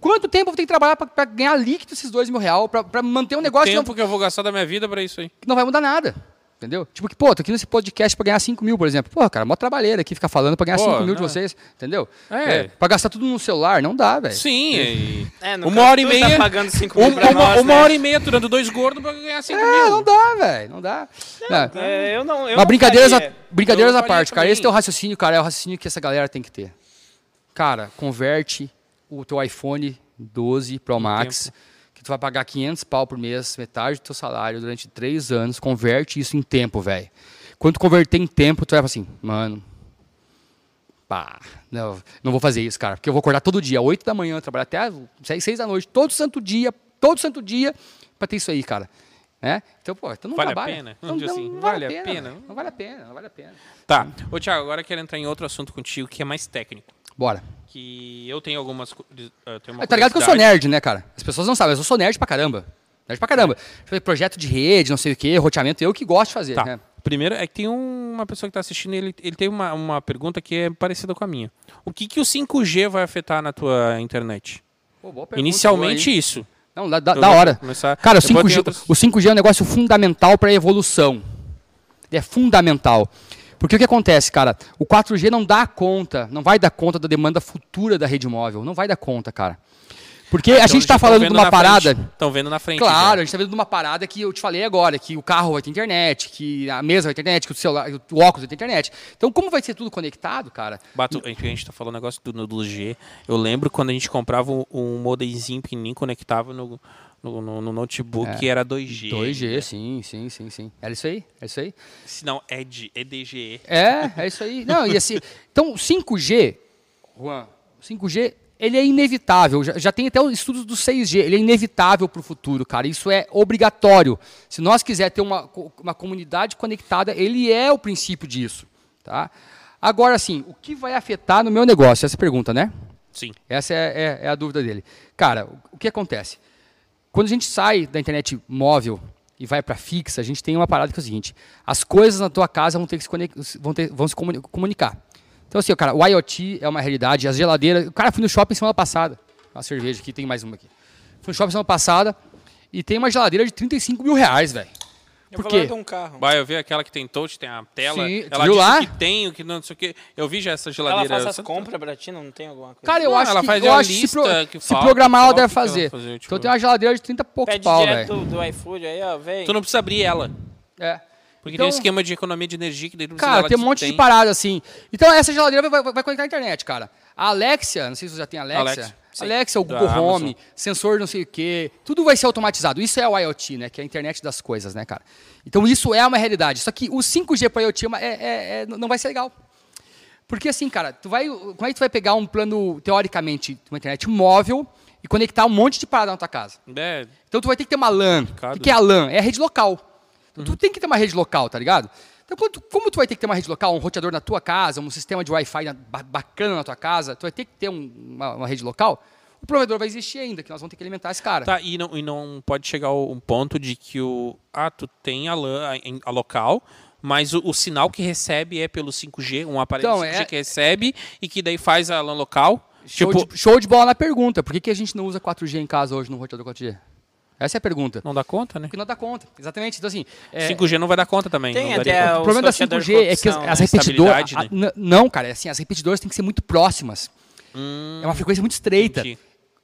Quanto tempo eu vou ter que trabalhar para ganhar líquido esses dois mil real, para manter um negócio... O tempo que, não... que eu vou gastar da minha vida para isso aí. Que não vai mudar nada. Entendeu? Tipo que, pô, tô aqui nesse podcast pra ganhar 5 mil, por exemplo. Pô, cara, mó trabalheira aqui ficar falando pra ganhar 5 mil de vocês. Entendeu? É. é. Pra gastar tudo no celular, não dá, velho. Sim. E... É, uma hora e meia. Tá pagando 5 mil uma, nós, uma né? hora e meia durando dois gordos pra ganhar 5 é, mil. não dá, velho. Não dá. Não, é. é eu não. Eu Mas brincadeiras, a, brincadeiras à parte, cara. Esse teu raciocínio, cara, é o raciocínio que essa galera tem que ter. Cara, converte o teu iPhone 12 Pro Max. Tempo que tu vai pagar 500 pau por mês, metade do teu salário durante três anos, converte isso em tempo, velho. Quando tu converter em tempo, tu vai falar assim, mano, pá, não, não vou fazer isso, cara, porque eu vou acordar todo dia, 8 da manhã, trabalhar até 6, 6 da noite, todo santo dia, todo santo dia, para ter isso aí, cara. Né? Então, pô, então não vale trabalha. A pena. Não, não, assim, não vale, vale, a pena. Não vale a pena, não vale a pena. Tá. Ô, Thiago, agora eu quero entrar em outro assunto contigo que é mais técnico. Bora que eu tenho algumas. Eu tenho uma tá ligado que eu sou nerd, né, cara? As pessoas não sabem, mas eu sou nerd pra caramba. Nerd pra caramba. Projeto de rede, não sei o quê, roteamento, eu que gosto de fazer. Tá. Né? Primeiro, é que tem uma pessoa que está assistindo, ele, ele tem uma, uma pergunta que é parecida com a minha. O que, que o 5G vai afetar na tua internet? Pô, pergunta, Inicialmente, isso. Não, da, da hora. Começar... Cara, o 5G, outras... o 5G é um negócio fundamental para a evolução. Ele é fundamental. Porque o que acontece, cara? O 4G não dá conta, não vai dar conta da demanda futura da rede móvel. Não vai dar conta, cara. Porque então, a gente está falando de uma parada. Estão vendo na frente. Claro, já. a gente está vendo de uma parada que eu te falei agora, que o carro vai ter internet, que a mesa vai ter internet, que o celular, o óculos vai ter internet. Então, como vai ser tudo conectado, cara? Bato, a gente está falando negócio do, do G. Eu lembro quando a gente comprava um, um modemzinho pequenininho, conectava no, no, no, no notebook é. era 2G. 2G, né? sim, sim, sim, sim. Era isso aí, é isso aí. Se não, é, de, é DGE. É, é isso aí. Não, e assim, então 5G, Juan, 5G, ele é inevitável. Já, já tem até os estudos do 6G, ele é inevitável para o futuro, cara. Isso é obrigatório. Se nós quiser ter uma, uma comunidade conectada, ele é o princípio disso, tá? Agora, assim, o que vai afetar no meu negócio? Essa pergunta, né? Sim. Essa é, é, é a dúvida dele. Cara, o que acontece? Quando a gente sai da internet móvel e vai para fixa, a gente tem uma parada que é o seguinte: as coisas na tua casa vão ter que se, vão ter, vão se comunicar. Então, assim, cara, o IoT é uma realidade, as geladeiras. O cara foi no shopping semana passada. Uma cerveja aqui, tem mais uma aqui. Fui no shopping semana passada e tem uma geladeira de 35 mil reais, velho. Por quê? um carro. Vai, eu vi aquela que tem touch, tem a tela. Sim, ela viu lá? que tem, o que não, não sei o que. Eu vi já essa geladeira. Ela faz as compras pra ti, não tem alguma coisa? Cara, eu não, acho ela que, faz eu acho se, pro, que se programar ela deve fazer. Ela fazer tipo... Então tem uma geladeira de 30 e poucos Pede pau, velho. Do, do iFood aí, ó, vem. Tu não precisa abrir ela. É. Porque então, tem um esquema de economia de energia que daí Cara, tem um monte tem. de parada assim. Então essa geladeira vai, vai, vai conectar a internet, cara. A Alexia, não sei se você já tem Alexia. Alexa. Sim. Alexa, o Google da Home, Amazon. sensor não sei o quê, tudo vai ser automatizado. Isso é o IoT, né? Que é a internet das coisas, né, cara? Então isso é uma realidade. Só que o 5G para IoT é, é, é, não vai ser legal. Porque assim, cara, tu vai, como é que tu vai pegar um plano, teoricamente, uma internet móvel e conectar um monte de parada na tua casa? É. Então tu vai ter que ter uma LAN. O que é a LAN? É a rede local. Então, uhum. Tu tem que ter uma rede local, tá ligado? Então, como tu vai ter que ter uma rede local, um roteador na tua casa, um sistema de Wi-Fi bacana na tua casa, tu vai ter que ter um, uma, uma, rede local, o provedor vai existir ainda, que nós vamos ter que alimentar esse cara. Tá, e não, e não pode chegar ao um ponto de que o. Ah, tu tem a, LAN, a, a local, mas o, o, sinal que recebe é pelo 5G, um aparelho então, 5G é... que recebe e que daí faz a LAN local. Show, tipo... de, show de bola na pergunta. Por que, que a gente não usa 4G em casa hoje no roteador 4G? Essa é a pergunta. Não dá conta, né? Porque não dá conta, exatamente. Então, assim, é... 5G não vai dar conta também. Tem até o problema da 5G é que as, as repetidoras... Né? Não, cara, é assim, as repetidoras têm que ser muito próximas. Hum, é uma frequência muito estreita.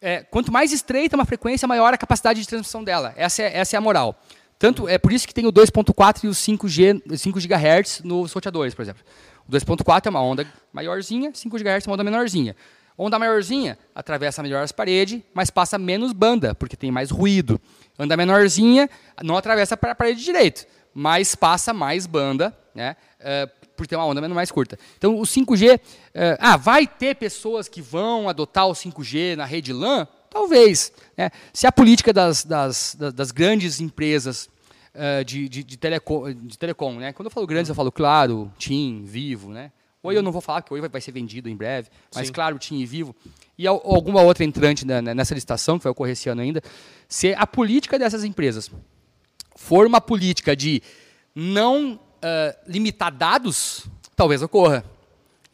É, quanto mais estreita uma frequência, maior a capacidade de transmissão dela. Essa é, essa é a moral. Tanto, é por isso que tem o 2.4 e o 5G, 5 GHz nos roteadores, por exemplo. O 2.4 é uma onda maiorzinha, 5 GHz é uma onda menorzinha. Onda maiorzinha atravessa melhor as paredes, mas passa menos banda, porque tem mais ruído. Onda menorzinha não atravessa a parede direito, mas passa mais banda, né? Uh, por ter uma onda mais curta. Então, o 5G. Uh, eh, ah, vai ter pessoas que vão adotar o 5G na rede LAN? Talvez. Né? Se a política das, das, das grandes empresas uh, de, de, de, telecom, de telecom, né? Quando eu falo grandes, eu falo Claro, TIM, Vivo, né? Oi eu não vou falar, que Oi vai ser vendido em breve, mas Sim. Claro, TIM e Vivo. E alguma outra entrante nessa licitação, que vai ocorrer esse ano ainda, se a política dessas empresas for uma política de não uh, limitar dados, talvez ocorra.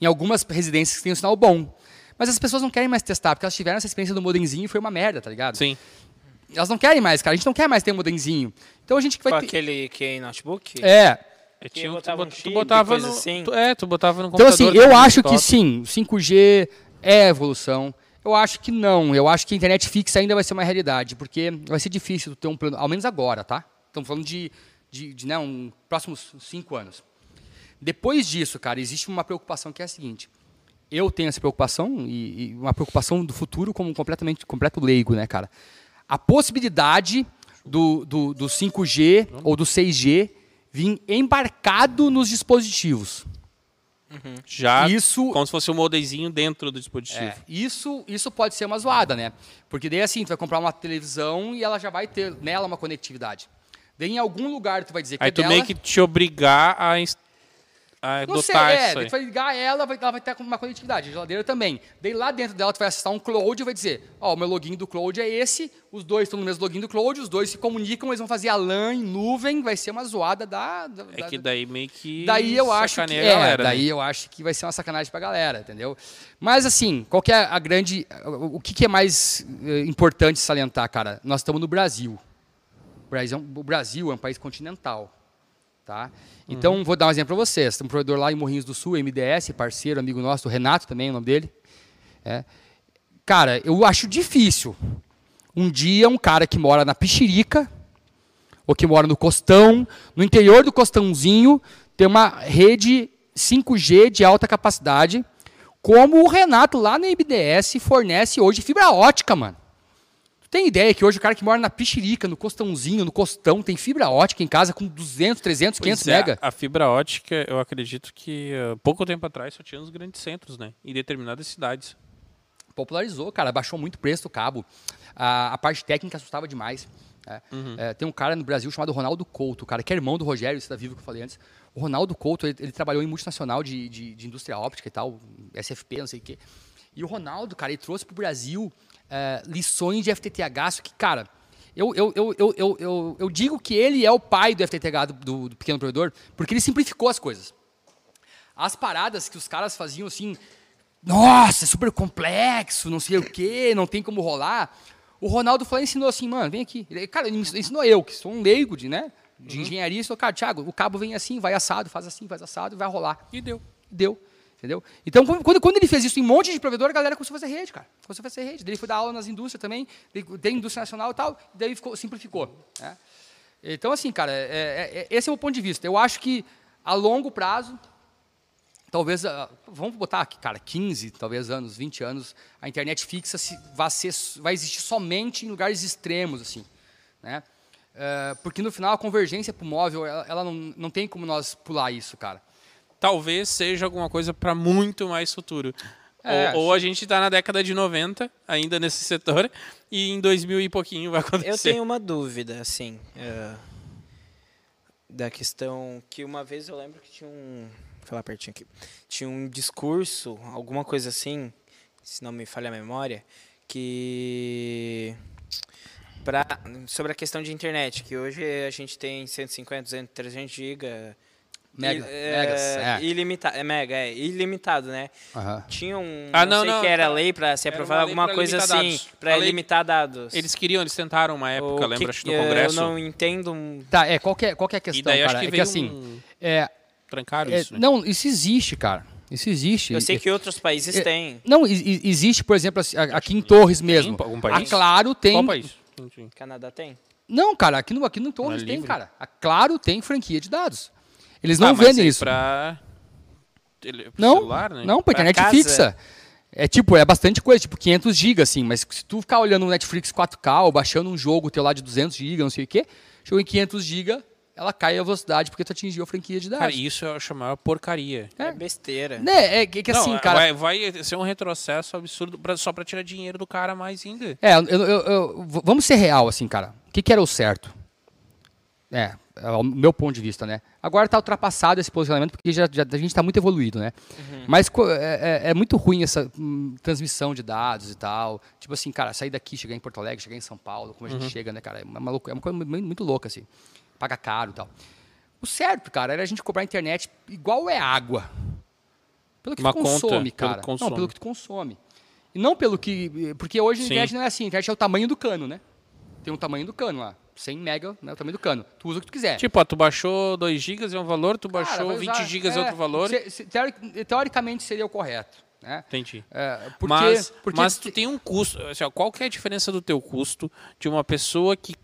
Em algumas residências que tem um sinal bom. Mas as pessoas não querem mais testar, porque elas tiveram essa experiência do modemzinho e foi uma merda, tá ligado? Sim. Elas não querem mais, cara. A gente não quer mais ter um modemzinho. Então a gente vai ter... aquele que é em notebook? É. Eu tinha, tu, botava, um chip, tu botava no, assim. tu, é, tu botava no Então assim, eu acho que sim, 5G é evolução. Eu acho que não. Eu acho que a internet fixa ainda vai ser uma realidade, porque vai ser difícil ter um plano, ao menos agora, tá? Estamos falando de, de, de né, um, próximos cinco anos. Depois disso, cara, existe uma preocupação que é a seguinte. Eu tenho essa preocupação e, e uma preocupação do futuro como completamente completo leigo, né, cara? A possibilidade do, do, do 5G ou do 6G vir embarcado nos dispositivos. Uhum. Já isso, como se fosse um modemzinho dentro do dispositivo. É, isso, isso pode ser uma zoada, né? Porque daí assim, tu vai comprar uma televisão e ela já vai ter nela uma conectividade. Daí em algum lugar tu vai dizer que aí é tu dela, meio que te obrigar a a não sei, é, tu vai ligar ela, vai, ela vai ter uma conectividade, a geladeira também. Daí lá dentro dela tu vai acessar um cloud e vai dizer, ó, oh, o meu login do cloud é esse, os dois estão no mesmo login do cloud, os dois se comunicam, eles vão fazer a LAN em nuvem, vai ser uma zoada da... da é que daí meio que Daí eu acho que, é, galera, daí né? eu acho que vai ser uma sacanagem pra galera, entendeu? Mas assim, qual que é a grande... O que, que é mais eh, importante salientar, cara? Nós estamos no Brasil. O Brasil é um país continental. Tá? Então, uhum. vou dar um exemplo para vocês. Tem um provedor lá em Morrinhos do Sul, MDS, parceiro, amigo nosso, o Renato também, é o nome dele. É. Cara, eu acho difícil um dia um cara que mora na Pichirica, ou que mora no Costão, no interior do Costãozinho, ter uma rede 5G de alta capacidade, como o Renato lá na MDS fornece hoje fibra ótica, mano. Tem ideia que hoje o cara que mora na Pichirica, no Costãozinho, no Costão, tem fibra ótica em casa com 200, 300, 500 é, mega? A fibra ótica, eu acredito que uh, pouco tempo atrás só tinha nos grandes centros, né? Em determinadas cidades. Popularizou, cara, baixou muito o preço do cabo. A, a parte técnica assustava demais. É, uhum. é, tem um cara no Brasil chamado Ronaldo Couto, cara, que é irmão do Rogério, da Vivo que eu falei antes. O Ronaldo Couto, ele, ele trabalhou em multinacional de, de, de, indústria óptica e tal, SFP, não sei o quê. E o Ronaldo, cara, ele trouxe para o Brasil uh, lições de FTTH, que, cara, eu, eu, eu, eu, eu, eu, digo que ele é o pai do FTTH do, do, do, pequeno provedor, porque ele simplificou as coisas. As paradas que os caras faziam assim, nossa, é super complexo, não sei o quê, não tem como rolar. O Ronaldo foi ensinou assim, mano, vem aqui. Ele, cara, ele ensinou eu, que sou um leigo de, né, de uhum. engenharia, e falou, cara, Thiago, o cabo vem assim, vai assado, faz assim, faz assado, vai rolar. E deu. Deu. Entendeu? Então, quando, quando ele fez isso em um monte de provedor, a galera começou a fazer rede, cara. Começou a fazer rede. Daí ele foi dar aula nas indústrias também, tem indústria nacional e tal, daí ficou, simplificou. Né? Então, assim, cara, é, é, é, esse é o ponto de vista. Eu acho que a longo prazo, talvez, uh, vamos botar aqui, cara, 15, talvez anos, 20 anos, a internet fixa se, vai, ser, vai existir somente em lugares extremos, assim. Né? Uh, porque no final a convergência para o móvel, ela, ela não, não tem como nós pular isso, cara talvez seja alguma coisa para muito mais futuro. É, ou, ou, a gente está na década de 90, ainda nesse setor, e em 2000 e pouquinho vai acontecer. Eu tenho uma dúvida, assim, uh, da questão que uma vez eu lembro que tinha um. Vou falar pertinho aqui. Tinha um discurso, alguma coisa assim, se não me falha a memória, que. Pra, sobre a questão de internet, que hoje a gente tem 150, 200, 300 GB Mega, é, megas, é. Ilimitado, é mega, é ilimitado, né? Uhum. Tinha um, ah, não, não sei não, que era lei para ser aprovada, alguma coisa assim, para limitar dados. Eles queriam, eles tentaram uma época, lembra, acho, no Congresso. Eu não entendo. Tá, é, qual que é, qual que é a questão, e daí, cara? Acho que é que assim, um... é, trancaram é, isso, né? Não, isso existe, cara. Isso existe. Eu sei que outros países é, têm. Não, existe, por exemplo, assim, aqui em Torres mesmo. Tem, algum país? A Claro tem. Qual país? Canadá tem? Não, cara, aqui no, aqui no Torres tem, cara. A Claro tem franquia de dados. Eles não ah, vendem isso. Pra... não, celular, né? não, pra internet fixa. É tipo, é bastante coisa, tipo 500 GB, assim, mas se tu ficar olhando no Netflix 4K ou baixando um jogo teu lá de 200 GB, não sei o quê, chegou em 500 GB, ela cai a velocidade porque tu atingiu a franquia de dados. Cara, isso eu acho a maior porcaria. É, é besteira. Né, é que, que assim, cara... Vai, vai, ser um retrocesso absurdo pra, só pra tirar dinheiro do cara mais ainda. É, eu, eu, eu, vamos ser real, assim, cara. O que, que era o certo? É, é o meu ponto de vista, né? Agora está ultrapassado esse posicionamento porque já, já a gente está muito evoluído, né? Uhum. Mas é, é, é, muito ruim essa hum, transmissão de dados e tal. Tipo assim, cara, sair daqui, chegar em Porto Alegre, chegar em São Paulo, como a gente uhum. chega, né, cara? É uma, é uma coisa muito, louca, assim. Paga caro e tal. O certo, cara, era a gente cobrar a internet igual é água. Pelo que uma tu consome, conta, cara. Pelo consome. Não, pelo que tu consome. E não pelo que. Porque hoje a internet não é assim, a internet é o tamanho do cano, né? Tem um tamanho do cano lá. 100 mega, né, o tamanho do cano. Tu usa o que tu quiser. Tipo, ó, tu baixou 2 GB é um valor, tu Cara, baixou 20 GB é, é outro valor. Se, se, teoricamente seria o correto. Né? Entendi. É, porque, mas, porque mas tu tem um custo. Assim, ó, qual que é a diferença do teu custo de uma pessoa que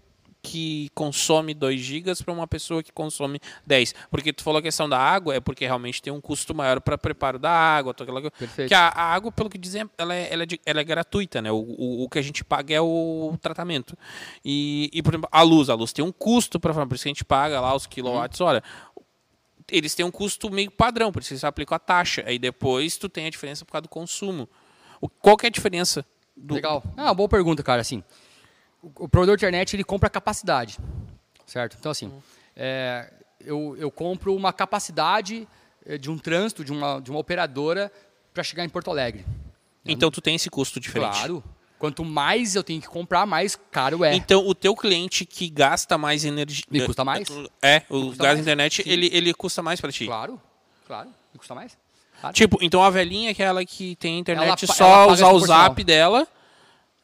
que consome 2 GB para uma pessoa que consome 10. Porque tu falou a questão da água, é porque realmente tem um custo maior para preparo da água. Aquela... Que a, a, água, pelo que dizem, ela é, ela é, de, ela é gratuita, né? O, o, o, que a gente paga é o, tratamento. E, e, por exemplo, a luz. A luz tem um custo, para por isso que a gente paga lá os quilowatts hora. Eles têm um custo meio padrão, por isso eles aplicam a taxa. Aí depois tu tem a diferença por causa do consumo. O, qual que é a diferença? Do... Legal. Ah, boa pergunta, cara. Assim, o, provedor de internet ele compra capacidade, certo? Então assim, é, eu, eu compro uma capacidade é, de um trânsito de uma, de uma operadora para chegar em Porto Alegre. Então tu tem esse custo diferente. Claro. Quanto mais eu tenho que comprar, mais caro é. Então o teu cliente que gasta mais energia. Me custa mais? É, o gás da internet, ele, ele custa mais para ti. Claro, claro. Me custa mais. Claro. Tipo, então a velhinha, aquela que tem internet ela, só ela usar o zap dela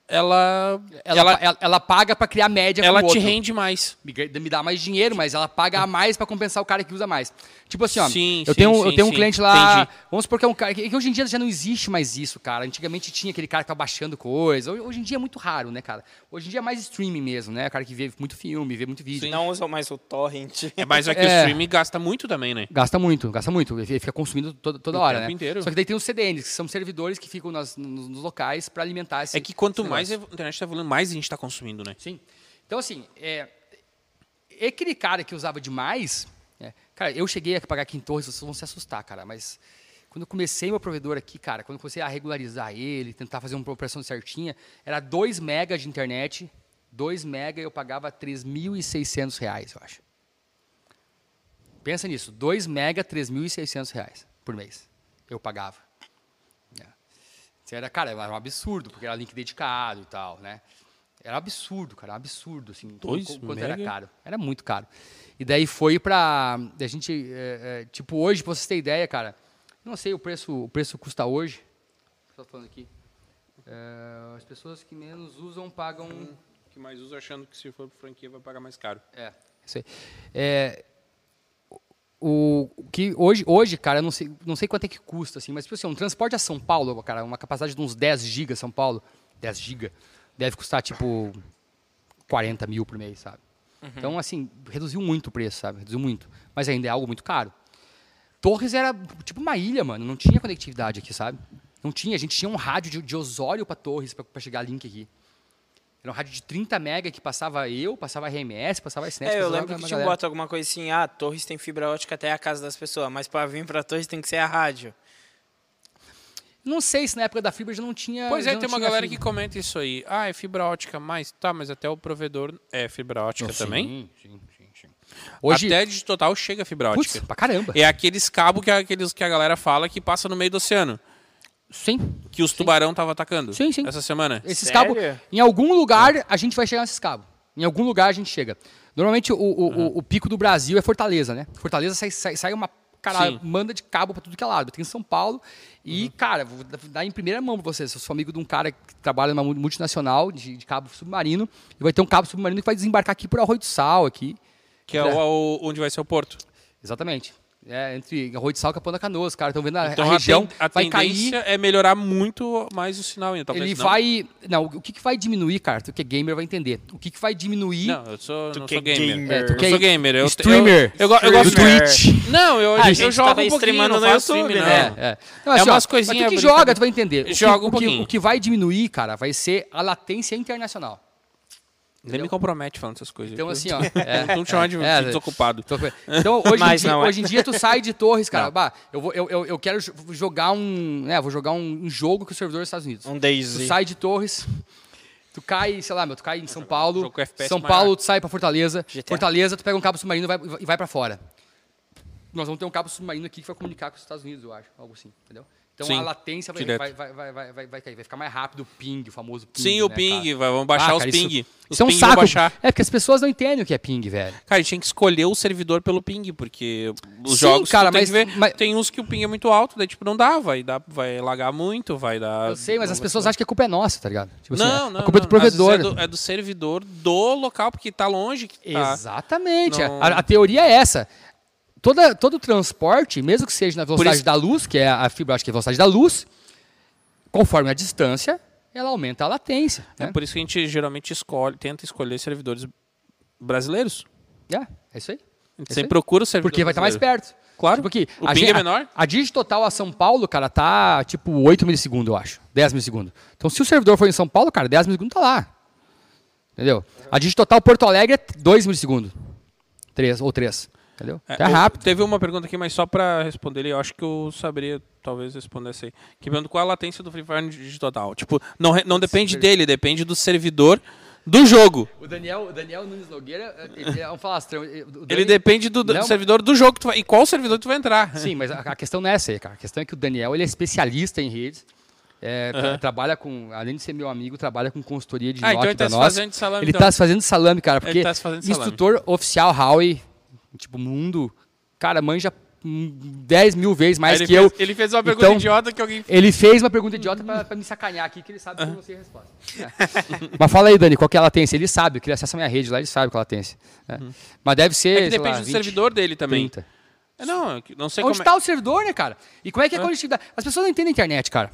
ela ela, ela, ela, ela paga para criar média ela te rende mais. Me, me, dá mais dinheiro mas ela paga a mais para compensar o cara que usa mais. Tipo assim ó sim, eu sim, tenho sim, eu tenho sim, um cliente lá entendi. vamos supor que é um cara que hoje em dia já não existe mais isso cara. Antigamente tinha aquele cara que tá baixando coisa. Hoje em dia é muito raro né cara? Hoje em dia é mais streaming mesmo né? O cara que vê muito filme vê muito vídeo. Sim. não usa mais o torrent. É mas é que é, o streaming gasta muito também né? Gasta muito gasta muito. Ele fica consumindo toda, toda o hora tempo né? inteiro. só que daí tem os CDNs que são servidores que ficam nas, nos, nos locais para alimentar esse é que quanto mais a internet está mais a gente está consumindo, né? Sim. Então, assim, é, aquele cara que usava demais. É, cara, eu cheguei a pagar aqui em Torres, vocês vão se assustar, cara, mas quando eu comecei meu provedor aqui, cara, quando eu comecei a regularizar ele, tentar fazer uma operação certinha, era 2 megas de internet, 2 mega eu pagava 3.600 reais, eu acho. Pensa nisso, 2 mega, 3.600 reais por mês eu pagava. Era, cara, era um absurdo, porque era link dedicado e tal, né? Era absurdo, cara, absurdo, assim, Dois quanto mega? era caro. Era muito caro. E daí foi pra. A gente. É, é, tipo, hoje, pra vocês terem ideia, cara, não sei o preço, o preço custa hoje. Estou falando aqui. É, as pessoas que menos usam pagam. Hum, que mais usa achando que se for franquia vai pagar mais caro. É, isso aí. É, o que hoje, hoje, cara, eu não sei, não sei quanto é que custa, assim, mas tipo assim, um transporte a São Paulo, cara, uma capacidade de uns 10 GB São Paulo, 10 GB, deve custar tipo 40 mil por mês, sabe? Uhum. Então, assim, reduziu muito o preço, sabe? Reduziu muito. Mas ainda é algo muito caro. Torres era tipo uma ilha, mano. Não tinha conectividade aqui, sabe? Não tinha. A gente tinha um rádio de, de Osório para Torres para chegar link aqui. Era um rádio de 30 mega que passava eu, passava RMS, passava SNET. É, eu lembro que tinha bota alguma coisa assim, ah, Torres tem fibra ótica até a casa das pessoas, mas para vir para Torres tem que ser a rádio. Não sei se na época da fibra já não tinha. Pois é, tem uma galera fibra. que comenta isso aí. Ah, é fibra ótica, mas tá, mas até o provedor é fibra ótica não, também? Sim, sim, sim, sim. Hoje, até de total chega fibra ótica. Putz, pra caramba. É aqueles cabos que, aqueles que a galera fala que passa no meio do oceano. Sim. Que os tubarão estavam atacando. Sim, sim. Essa semana. Esses cabos. Em algum lugar a gente vai chegar nesses cabos. Em algum lugar a gente chega. Normalmente o, o, uhum. o, o pico do Brasil é Fortaleza, né? Fortaleza sai, sai, sai uma cara, manda de cabo para tudo que é lado. Tem em São Paulo e, uhum. cara, vou dar em primeira mão para você. Se eu sou amigo de um cara que trabalha numa multinacional de, de, cabo submarino, e vai ter um cabo submarino que vai desembarcar aqui por Arroio do Sal, aqui. Que é o, onde vai ser o porto. Exatamente. É, entre Arroio de Sal e Capão da Canoa. Os caras estão vendo a, então, a região. A, vai cair. é melhorar muito mais o sinal ainda. Talvez ele não. vai. Não, o que, que vai diminuir, cara? Tu que é gamer vai entender. O que, que vai diminuir. Não, eu sou, não sou é gamer. gamer. É, tu eu sou gamer. Eu, streamer. Eu, eu, eu, gosto do Twitch. Não, eu, ah, eu jogo um pouquinho, não faço stream, né? não. É, é. Não, assim, é umas coisinhas. Mas tu que joga, tu vai entender. Joga um pouquinho. O que vai diminuir, cara, vai ser a latência internacional. Nem me compromete falando essas coisas. Então, assim, ó. [laughs] É, não te chamar de, é, desocupado. Então, hoje, em dia, é. hoje em dia, tu sai de torres, cara. Bah, eu, vou, eu, eu, eu quero jogar um. Né, vou jogar um, jogo com o servidor dos Estados Unidos. Um Daisy. Tu sai de torres. Tu cai, sei lá, meu, tu cai em São Paulo, jogo com FPS São maior. Paulo, tu sai pra Fortaleza, GTA. Fortaleza, tu pega um cabo submarino e vai, e vai pra fora. Nós vamos ter um cabo submarino aqui que vai comunicar com os Estados Unidos, eu acho, algo assim, entendeu? Então Sim, a latência vai, vai, vai, vai, vai, vai, cair, vai ficar mais rápido o ping, o famoso ping. Sim, o né, ping, cara? vai- vamos baixar Ah, os cara, ping. Isso, os isso é um ping saco. É porque as pessoas não entendem o que é ping, velho. Cara, a gente tinha que escolher o servidor pelo ping, porque os Sim, jogos cara, tu tem mas- que ver, mas- tem uns que o ping é muito alto, daí tipo não dá, vai dar, vai lagar muito, vai dar. Eu sei, mas não as pessoas acham que a culpa é nossa, tá ligado? Tipo assim, Não, é- não, a culpa é do não, às vezes provedor. É do, é do servidor do local, porque tá longe tá. Exatamente. Não- A, a teoria é essa. Toda, todo transporte, mesmo que seja na velocidade isso- da luz, que é a fibra ótica, que é a velocidade da luz, conforme a distância, ela aumenta a latência. É né? por isso que a gente geralmente escolhe, tenta escolher servidores brasileiros. É, é isso aí. A gente É sempre procura o servidor Porque vai estar mais brasileiro. perto. Claro. Tipo aqui, O a, ping é menor? A, a Digitotal a São Paulo, cara, tá tipo 8 milissegundos, eu acho. 10 milissegundos. Então, se o servidor for em São Paulo, cara, 10 milissegundos tá lá. Entendeu? A Digitotal Porto Alegre é 2 milissegundos. 3 ou 3. Entendeu? É, tá eu- rápido. Teve uma pergunta aqui, mas só pra responder ele, eu acho que eu saberia talvez responder essa aí. Que pergunta qual é a latência do Free Fire digital. Tipo, não, não depende dele, depende do servidor do jogo. O Daniel, o Daniel Nunes Nogueira ele é um falastrão. Ele depende do, do servidor do jogo que tu vai, e qual servidor tu vai entrar. Sim, mas a, a questão não é essa aí, cara. A questão é que o Daniel ele é especialista em redes. é, tra- Aham. trabalha com, além de ser meu amigo, trabalha com consultoria de Ah, então ele tá pra se nós. fazendo de salame, Ele então. tá se fazendo salame, cara, porque Ele tá se fazendo salame. instrutor oficial Howie, tipo, mundo, cara, manja hum, 10 mil vezes mais que ele, eu. fez, ele fez uma pergunta Então, idiota que alguém. Ele fez uma pergunta idiota pra, pra me sacanear aqui, que ele sabe que eu não sei a resposta. É. [laughs] Mas fala aí, Dani, qual que é a latência? Ele sabe, que ele acessa a minha rede lá, ele sabe qual é a latência. É. Mas deve ser. É que depende lá, do 20, servidor dele também. 30. É, Não, é não sei Onde como está o servidor, né, cara? E como é que é a conectividade? As pessoas não entendem a internet, cara.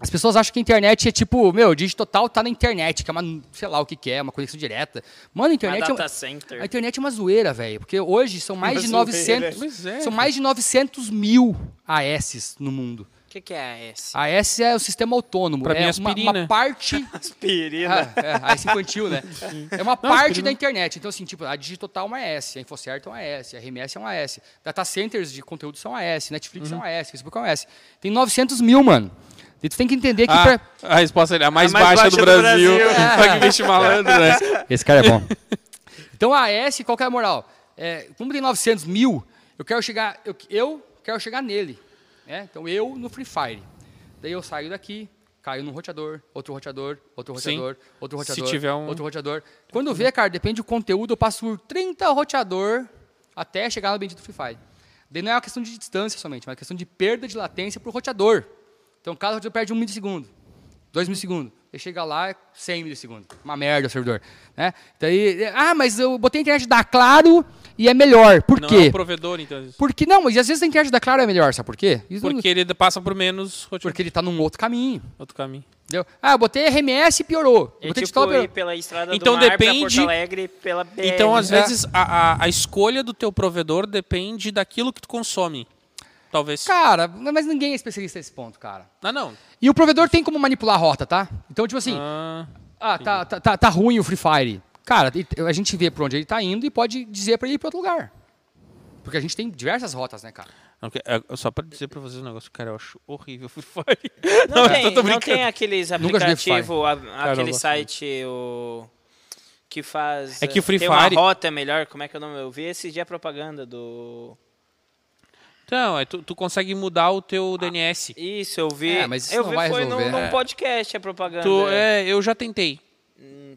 As pessoas acham que a internet é tipo, meu, digital tá na internet, que é uma, sei lá o que, que é, uma conexão direta. Mano, a internet é, data uma- center. a internet é uma zoeira, velho. Porque hoje são [laughs] mais Uma de zoeira. 900, Pois é, são mais de 900 mil AS no mundo. O que, que é AS? AS é o sistema autônomo. Pra é mim, uma, aspirina. uma parte [laughs] Aspirina. ah, é, AS infantil, né? [laughs] É uma parte da internet. Então, assim, tipo, a Digitotal é uma AS, a Infocert é uma AS, a RMS é uma AS. Data centers de conteúdo são AS, Netflix é uma AS, Facebook é uma AS. Tem 900 mil, mano. E tu tem que entender que Ah, pra... a resposta é a mais, A mais baixa, baixa do do Brasil. Brasil. [laughs] Olha que bicho malandro, né? [laughs] Esse cara é bom. então, a AS, qual que é a moral? É, como tem 900 mil, eu quero chegar, eu, eu quero chegar nele. né? Então, eu no Free Fire. Daí eu saio daqui, caio num roteador, outro roteador, outro Sim. roteador, outro Se roteador, tiver um- outro roteador. Quando vê, cara, depende do conteúdo, eu passo por 30 roteador até chegar no bendito Free Fire. Daí não é uma questão de distância somente, mas é uma questão de perda de latência para o roteador. Então, cada roteador perde um milissegundo, dois milissegundos. Ele chega lá, é 100 milissegundos. Uma merda o servidor. Né? Daí, ah, mas eu botei a internet da Claro e é melhor. Por Não quê? é o provedor, então. Porque não, mas às vezes a internet da Claro é melhor, sabe por quê? Isso não- Porque ele passa por menos roteador. porque ele está num outro caminho. outro caminho. Entendeu? Ah, eu botei RMS e piorou. É botei tipo piorou. pela estrada Então do mar depende- Porto Alegre pela BR. Então, às É. vezes, a, a, a escolha do teu provedor depende daquilo que tu consome. Talvez. Cara, mas ninguém é especialista nesse ponto, cara. Ah, não. E o provedor tem como manipular a rota, tá? Então, tipo assim, Ah, ah, tá, tá, tá, tá ruim o Free Fire. Cara, a gente vê por onde ele tá indo e pode dizer para ele ir para outro lugar. Porque a gente tem diversas rotas, né, cara? não, é, só pra dizer pra vocês um negócio, cara, eu acho horrível o Free Fire. Não, [laughs] mas tem, não tem aqueles aplicativos, aquele site o, que faz... É que o Free tem Fire- uma rota melhor, como é que é o nome? Eu vi esse dia a propaganda do... Então, é, tu, tu consegue mudar o teu DNS. Isso, eu vi. É, mas isso eu não vi, vai foi num, resolver. num É. podcast a propaganda. Tu, é, eu já tentei.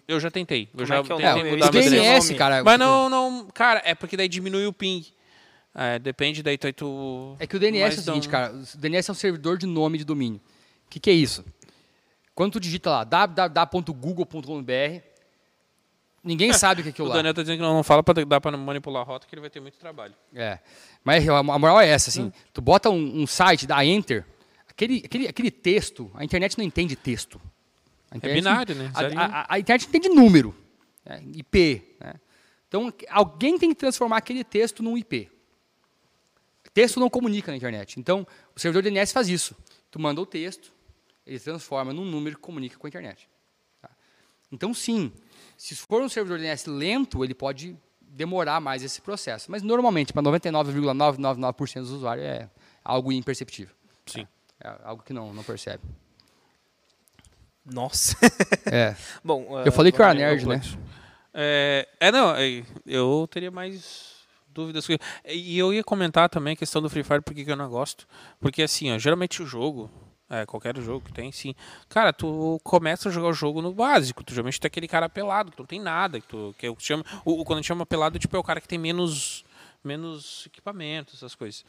Eu já tentei. Eu Como já é que é o tentei nome? mudar o meu DNS. o DNS, nome. cara. Mas não, não, cara, é porque daí diminui o ping. É, depende daí tu, aí tu É que o DNS é o Mas seguinte, não- cara. O DNS é um servidor de nome de domínio. O que, que é isso? Quando tu digita lá www.google.com.br, ninguém [laughs] sabe o que é aquilo O lá. Daniel tá dizendo que não, fala pra dar pra manipular a rota que ele vai ter muito trabalho. É. Mas a a moral é essa, assim. Tu bota um, um site, dá enter, aquele, aquele, aquele texto, a internet não entende texto. Internet binário, não- né? A- a- a internet entende número, né? IP. né? Então, alguém tem que transformar aquele texto num IP. Texto não comunica na internet. Então, o servidor DNS faz isso. Tu manda o texto, ele transforma num número que comunica com a internet. tá? Então, sim, se for um servidor DNS lento, ele pode demorar mais esse processo. Mas, normalmente, para 99,999% dos usuários, é algo imperceptível. Sim. É algo que não, não percebe. Nossa. É. [laughs] Bom, Eu falei que eu era vamos- nerd, né? É, é, não, é, eu teria mais dúvidas. E eu ia comentar também a questão do Free Fire, porque que eu não gosto. Porque assim, ó, geralmente o jogo, é, qualquer jogo que tem, sim. Cara, tu começa a jogar o jogo no básico. Tu geralmente tem aquele cara pelado, que tu não tem nada. Que tu, que eu chamo, o, quando a gente chama pelado, tipo, é o cara que tem menos, menos equipamento, essas coisas.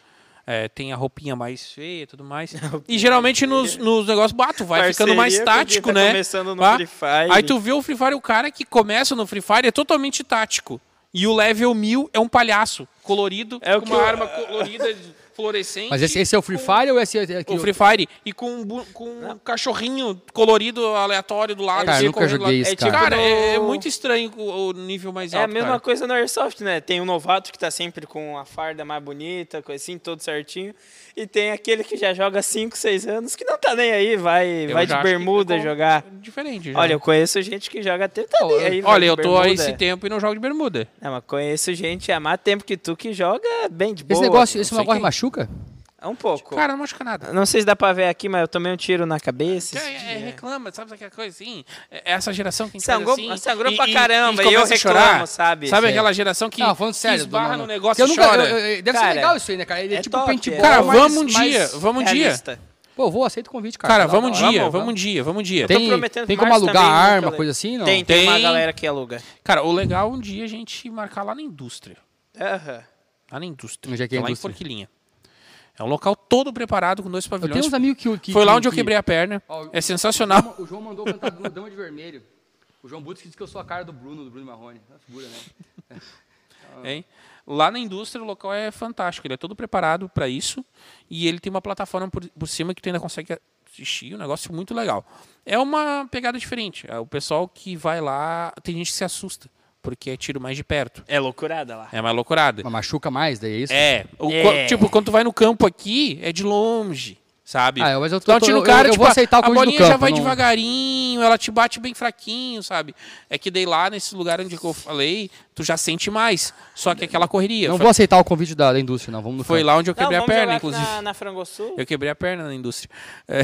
É, tem a roupinha mais feia e tudo mais. [laughs] E geralmente nos, nos negócios, bato, vai ficando mais Parceria quem tático, tá né? começando no. Free Fire. Aí tu vê o Free Fire, o cara que começa no Free Fire é totalmente tático. E o level 1000 é um palhaço, colorido, É com uma eu- arma colorida, fluorescente. Mas esse, esse é o Free Fire ou esse é aqui? O Free Fire. E com um, com um cachorrinho colorido aleatório do lado. Cara, assim, nunca correndo lá. joguei isso, É cara. tipo Cara, é, é no- muito estranho o, o nível mais É alto. a mesma cara. coisa no Airsoft, né? Tem um novato que tá sempre com a farda mais bonita, coisa assim, todo certinho. E tem aquele que já joga 5, 6 anos que não tá nem aí, vai, Eu vai de bermuda jogar. Diferente. já. Olha, eu conheço gente que joga até tá nem aí. Olha, eu tô há esse tempo e não jogo de bermuda. Não, mas conheço gente há mais tempo que tu que joga bem de boa. Esse negócio, esse negócio quem. Machuca? Um pouco. Cara, não machuca nada. não sei se dá pra ver aqui, mas eu tomei um tiro na cabeça. esse É, é, dia. reclama, sabe aquela coisa assim? É Essa geração que Sangrou- assim, sangrou pra caramba, e eu começa a reclamo, chorar. sabe? Sabe aquela geração que, Não, falando sério. que esbarra no negócio eu e nunca, chora? eu- eu- deve Cara, ser legal isso aí, né, cara? Ele é, é tipo top, é. Cara, mas- vamos um dia, vamos um dia. Realista. Pô, vou, aceito o convite, cara. Cara, Tá vamos um dia, Vamos, vamos um dia, vamos um dia. Tem, prometendo tem como março alugar também, arma, coisa assim, não? Tem, tem, uma Tem. galera que aluga. Cara, o legal é um dia a gente marcar lá na indústria. Aham. Lá na indústria. Onde é que é a lá em indústria? Forquilinha. É um local todo preparado com dois Eu tenho pavilhões. uns amigos que... que Foi lá que- onde eu que- quebrei a perna. Ó, É sensacional. O João mandou cantar Dama Dama de Vermelho. O João Butz disse que eu sou a cara do Bruno, do Bruno Marrone. É uma figura, né? [laughs] Hein? Lá na indústria o local é fantástico. Ele é todo preparado para isso. E ele tem uma plataforma por, por cima que tu ainda consegue assistir. Um negócio muito legal. É uma pegada diferente. É, O pessoal que vai lá, tem gente que se assusta. Porque é tiro mais de perto. É loucurada lá. É mais loucurada. Mas machuca mais, daí é isso? É, o- É. tipo, quando tu vai no campo aqui, é de longe, sabe? Ah, mas eu tô- tô- tiro no eu- cara, eu tipo, vou aceitar o a bolinha já campo, vai não- devagarinho, ela te bate bem fraquinho, sabe? É que daí lá, nesse lugar onde eu falei, tu já sente mais. Só que aquela correria. Não foi vou aceitar o convite da, da indústria, não. Vamos no foi campo. lá onde eu Não, quebrei a vamos perna, inclusive. Na, na Frangosul. Eu quebrei a perna na indústria. É,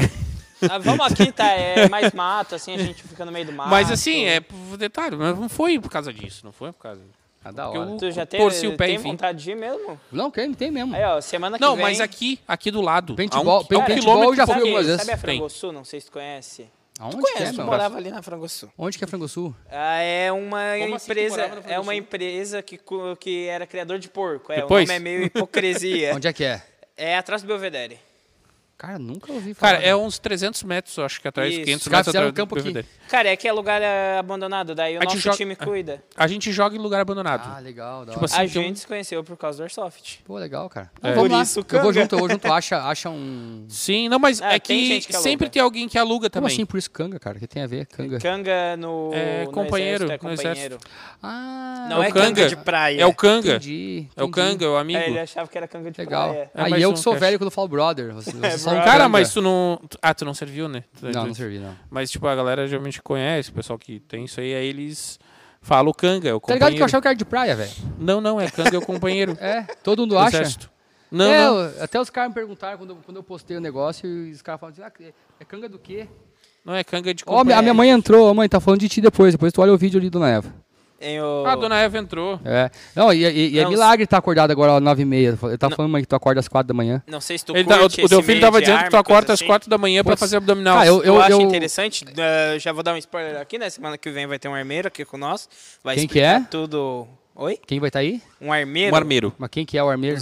Ah, vamos aqui, tá? É mais mato, assim, a gente fica no meio do mato. Mas assim, é detalhe, mas não foi por causa disso, não foi por causa. Ah, da hora. Tu já tem, torci o pé, tem enfim. vontade de ir mesmo? Não, tem, tem mesmo. Aí, ó, semana que Não, vem... mas aqui, aqui do lado. Paintball- a um, a um paintball quilômetro eu já fui algumas vezes. Sabe a Tem. Frangosul? Não sei se tu conhece. Aonde Tu que é, conhece, tu morava ali na Frangosul. Onde que é Frango Sul? Ah, é uma Como assim empresa, na é uma empresa que, que era criador de porco. É, Depois? o nome é meio hipocrisia. [laughs] Onde é que é? é atrás do Belvedere. Cara, nunca ouvi falar. Cara, é uns 300 metros, eu acho que atrás, Isso. 500 Os caras metros fizeram atrás um campo aqui. Belvedere. Cara, é que é lugar é, abandonado, daí o A gente nosso joga- time cuida. A gente joga em lugar abandonado. Ah, legal, da Tipo hora. assim, A tem gente se conheceu por causa do Airsoft. Pô, legal, cara. É. Vamos Por lá. isso, eu vou canga. junto, eu vou junto. Acha, acha um... Sim, não, mas Ah, é tem que, gente que aluga. sempre tem alguém que aluga Como também. assim por isso canga, cara? O que tem a ver? Canga. Canga no, É, no companheiro, exército, é no companheiro. Ah, Não É é, o canga. canga. de praia. É o canga. entendi. É o entendi. canga, é o amigo. É, ele achava que era canga de Legal. praia. É, Aí mas eu um que sou velho quando falo brother. Você, vocês [laughs] É, Cara, mas tu não. Ah, tu não serviu, né? Tu- Não, tu- não servi, não. Mas, tipo, a galera geralmente conhece, o pessoal que tem isso aí, aí eles falam o canga, é o Tá companheiro. ligado que eu achava que era de praia, velho? Não, não, é canga, é o companheiro. [laughs] É, todo mundo do acha. exército. Não, é, não. eu- até os caras me perguntaram quando eu, quando eu postei o negócio e os caras falaram assim, ah, é- é canga do quê? Não é canga de Ó, a minha- a companheiro. minha mãe entrou, ó, mãe, tá falando de ti depois, depois tu olha o vídeo ali, dona Eva. Em o... Ah, a dona Eva entrou. É. Não, e, e- e é milagre estar acordado agora às 9h30. Ele tá Não. falando, mãe, que tu acorda às 4 da manhã. Não sei se tu Ele tá- o, o teu filho tava dizendo que tu arma, acorda coisa às assim. 4 da manhã pra Putz. fazer abdominal. Ah, eu- Eu, acho eu- interessante. uh, já vou dar um spoiler aqui, né? Semana que vem vai ter um armeiro aqui com nós. Vai Quem que é? tudo. Oi? Quem vai estar aí? Um armeiro. Um armeiro. Mas quem que é o O armeiro?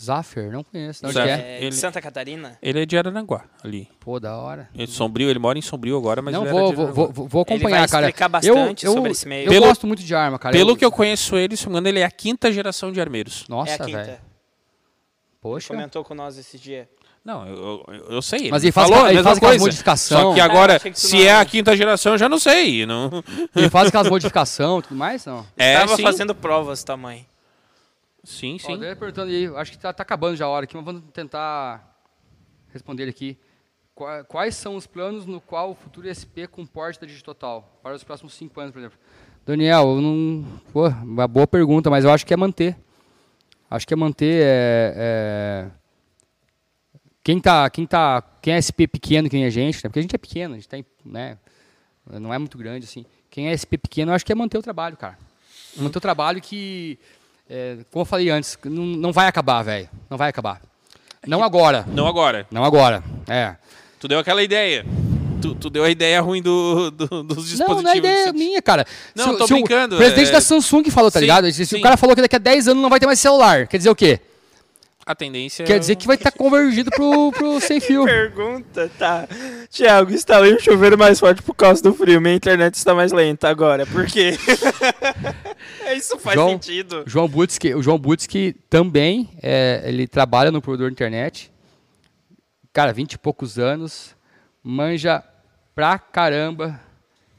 Zaffer? Não conheço. Onde Zaffer. que é? É, de Ele- Santa Catarina. Ele é de Araranguá, ali. Pô, da hora. Ele é sombrio, ele mora em Sombrio agora, mas não, ele vou, era de vou, Araranguá. vou, vou Ele acompanhar, vai cara. explicar bastante eu, eu, sobre esse meio. Eu Pelo- gosto muito de arma, cara. Pelo eu, que eu conheço ele, se não me engano, ele é a quinta geração de armeiros. Nossa, é a quinta. velho. Poxa. Comentou com nós esse dia. Não, eu, eu, eu sei. Mas ele faz, falou a ele mesma faz aquelas coisa. modificações. Só que Ah, agora, achei que tu se não- é a quinta geração, eu já não sei. Não... Ele faz aquelas modificações e tudo mais, não? É, Tava sim. fazendo provas também. Sim, Ó, sim. deve perguntando aí, acho que tá, tá acabando já a hora aqui, mas vamos tentar responder ele aqui. Qua- Quais são os planos no qual o futuro SP comporta da Digitotal? Para os próximos cinco anos, por exemplo. Daniel, eu não. Pô, uma boa pergunta, mas eu acho que é manter. Acho que é manter. É, é, quem tá, quem tá, quem é SP pequeno, quem é a gente, né? porque a gente é pequeno, a gente tem, né, não é muito grande assim. Quem é SP pequeno, eu acho que é manter o trabalho, cara. Manter o trabalho que, é, como eu falei antes, não, não vai acabar, velho. Não vai acabar. Não agora. Não agora. Não agora. É. Tu deu aquela ideia. Tu, tu deu a ideia ruim do, do- dos dispositivos. Não, não é ideia de- minha, cara. Não, Se- tô se o brincando, presidente é- da Samsung falou, tá Sim, ligado? Se sim. o cara falou que daqui a 10 anos não vai ter mais celular, quer dizer o quê? A tendência Quer dizer que vai estar convergido pro, pro [laughs] sem fio. Pergunta, tá. Tiago, instalei um chuveiro mais forte por causa do frio. Minha internet está mais lenta agora. Por quê? [laughs] Isso faz João- sentido. João Butzke, o João Butzke também, é, ele trabalha no provedor de internet. Cara, 20 e poucos anos, manja pra caramba.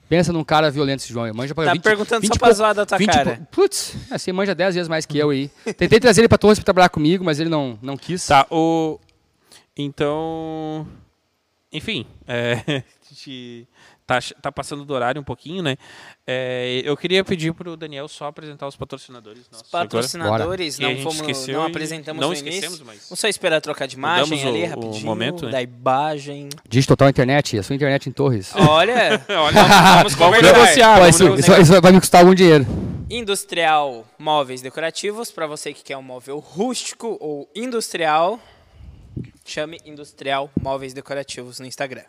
Pensa num cara violento esse João. Manja pra Tá 20, perguntando 20 só pra zoar da tua 20 e cara. Putz, você manja 10 vezes mais que eu aí. [laughs] Tentei trazer ele pra Torres pra trabalhar comigo, mas ele não, não quis. Tá, o. Então. Enfim, é, [laughs] a gente tá, tá passando do horário um pouquinho, né? É, eu queria pedir pro Daniel só apresentar os patrocinadores. nossos. Patrocinadores, não fomos, esqueceu não apresentamos não no esquecemos, início. mas- Vamos só esperar trocar de imagem Mudamos ali o- o rapidinho. momento, né? Da imagem. Digital Internet, a sua internet em Torres. [laughs] Olha, [laughs] Olha, vamos negociar. Pô, isso, isso- isso vai me custar algum dinheiro. Industrial Móveis Decorativos, para você que quer um móvel rústico ou industrial, chame Industrial Móveis Decorativos no Instagram.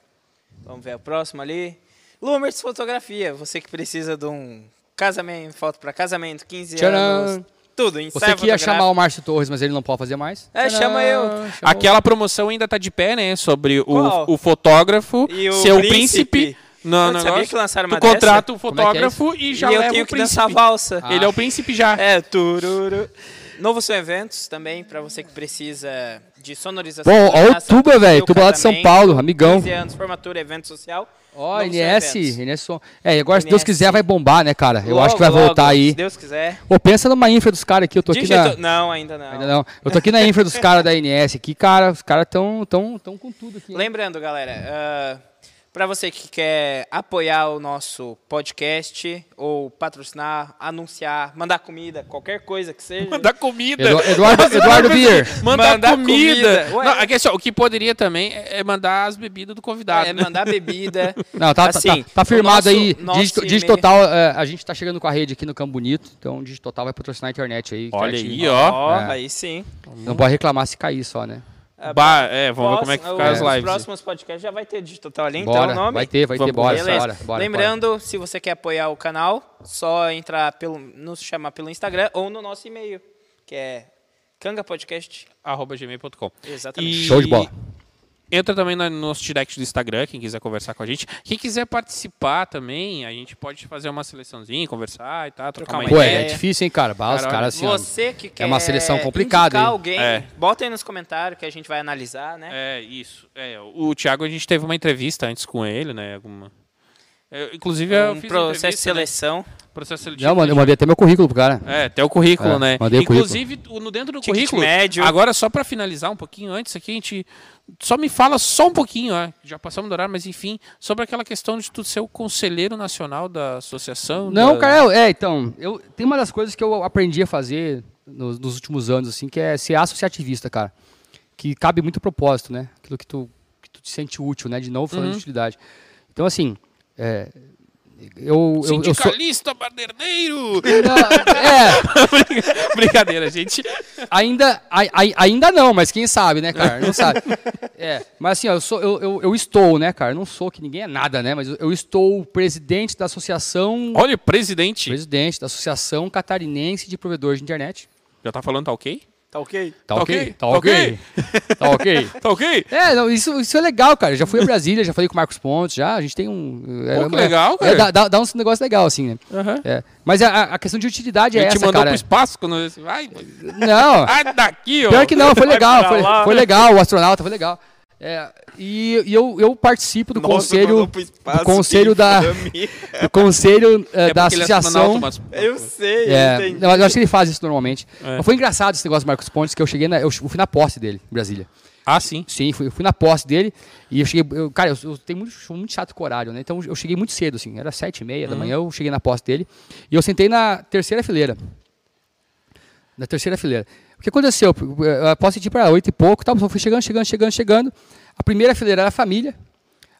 Vamos ver a próxima ali. Lumers Fotografia, você que precisa de um casamento, foto para casamento, 15 Tcharam! anos, tudo, ensaio Você que ia chamar o Márcio Torres, mas ele não pode fazer mais? É, Tcharam! chama eu. Chamou. Aquela promoção ainda tá de pé, né? Sobre o, o fotógrafo E o ser o príncipe. príncipe. No Putz, sabia que lançaram tu uma dessa? contrata o Como é que é fotógrafo e já e eu leva tenho o que dançar príncipe. valsa. Ah. Ele é o príncipe já. É, tururu. Novo Som Eventos também, para você que precisa de sonorização. Pô, ó o Tuba, velho. Tuba lá de São Paulo, amigão. 15 anos, formatura, evento social. Ó, NS. NS. É, e agora se Deus quiser vai bombar, né, cara? Eu acho que vai voltar aí. Se Deus quiser. Pô, pensa numa infra dos caras aqui, eu tô aqui na... Não, ainda não. Ainda não. Eu tô aqui na infra dos caras da NS aqui, cara, os caras tão, tão, tão com tudo aqui. Lembrando, galera, para você que quer apoiar o nosso podcast ou patrocinar, anunciar, mandar comida, qualquer coisa que seja. Mandar comida. Edu- Eduardo, Eduardo Bier. Mandar, Mandar comida. comida. Não, aqui, assim, ó, o que poderia também é é mandar as bebidas do convidado. É, né? mandar bebida. [laughs] Não, tá, tá- Assim, tá, tá firmado nosso- aí. nosso e-mail- Digitotal, é, a gente tá chegando com a rede aqui no Campo Bonito, então o Digitotal vai patrocinar a internet aí. Olha certinho. aí, ó. Ó, É. aí sim. Não pode reclamar se cair só, né? Bah, é, vamos ver como é que Próximo- fica as os lives. próximos podcasts já vai ter Digital ali, então Bora, o nome. vai ter, vai ter, Vamos- bora, Beleza. bora, bora. Lembrando, se você quer apoiar o canal, só entrar pelo, nos chamar pelo Instagram ou no nosso e-mail, que é cangapodcast. Arroba gmail.com. Exatamente. Show de bola. Entra também no nosso direct do Instagram, quem quiser conversar com a gente. Quem quiser participar também, a gente pode fazer uma seleçãozinha, conversar e tal, trocar, Trocar uma Pô, ideia. é difícil, hein, cara? Bah, os Cara, caras assim, ó, Você que quer é uma seleção complicada, indicar hein? alguém, É. bota aí nos comentários que a gente vai analisar, né? É, isso. É, o Thiago, a gente teve uma entrevista antes com ele, né? Alguma... Eu, inclusive, eu um fiz processo de né? seleção. Processo seletivo. Não, mano, eu mandei até meu currículo pro cara. É, até o currículo, É, né? mandei o Inclusive, o- no dentro do Ticket currículo. médio. Agora, só para finalizar um pouquinho antes aqui, a gente. Só me fala só um pouquinho, ó, já passamos do horário, mas enfim, sobre aquela questão de tu ser o conselheiro nacional da associação. Não, da... cara, é, então, eu, tem uma das coisas que eu aprendi a fazer nos, nos últimos anos, assim, que é ser associativista, cara. Que cabe muito propósito, né? Aquilo que tu, que tu te sente útil, né? De novo, falando Uhum. de utilidade. Então, assim, é, eu, eu, eu sou... Sindicalista baderneiro! É, [laughs] Brincadeira, gente. ainda, ai- ai- ainda não, mas quem sabe, né, cara? Não sabe. É, mas assim, ó, eu, sou, eu, eu, eu estou, né, cara? Não sou que ninguém é nada, né? Mas eu, eu estou presidente da associação... Olha, presidente. Presidente da Associação Catarinense de Provedores de Internet. Já tá falando, tá ok? Tá ok? Tá, Tá ok? ok? Tá Tá ok? [laughs] Tá ok? Tá ok? É, não, isso, isso é legal, cara. Já fui a Brasília, já falei com o Marcos Pontes, já. A gente tem um. É, Pô, que é- legal, é, cara. dá, dá, dá um negócio legal, assim, né? Aham. É. Mas a, a questão de utilidade é Ele te essa, mandou cara. pro espaço quando você vai. Não, Sai [laughs] daqui, ó. pior que não, foi legal. Foi, foi legal, o astronauta foi legal. É, e e eu, eu participo do Nossa, conselho. Do conselho da. [laughs] Do conselho eh, É da é associação. mas- Eu sei, É, não, eu acho que ele faz isso normalmente. É. Mas foi engraçado esse negócio do Marcos Pontes, que eu cheguei na, eu fui na posse dele, em Brasília. Ah, sim. Sim, fui, eu fui na posse dele e eu cheguei. eu- cara, eu, eu tenho muito, sou muito chato com o horário, né? Então eu cheguei muito cedo, assim. Era sete e meia da manhã, eu cheguei na posse dele. E eu sentei na terceira fileira. Na terceira fileira. O que aconteceu? Eu posso ir para oito e pouco, tá? fui chegando, chegando, chegando, chegando. A primeira fileira era a família,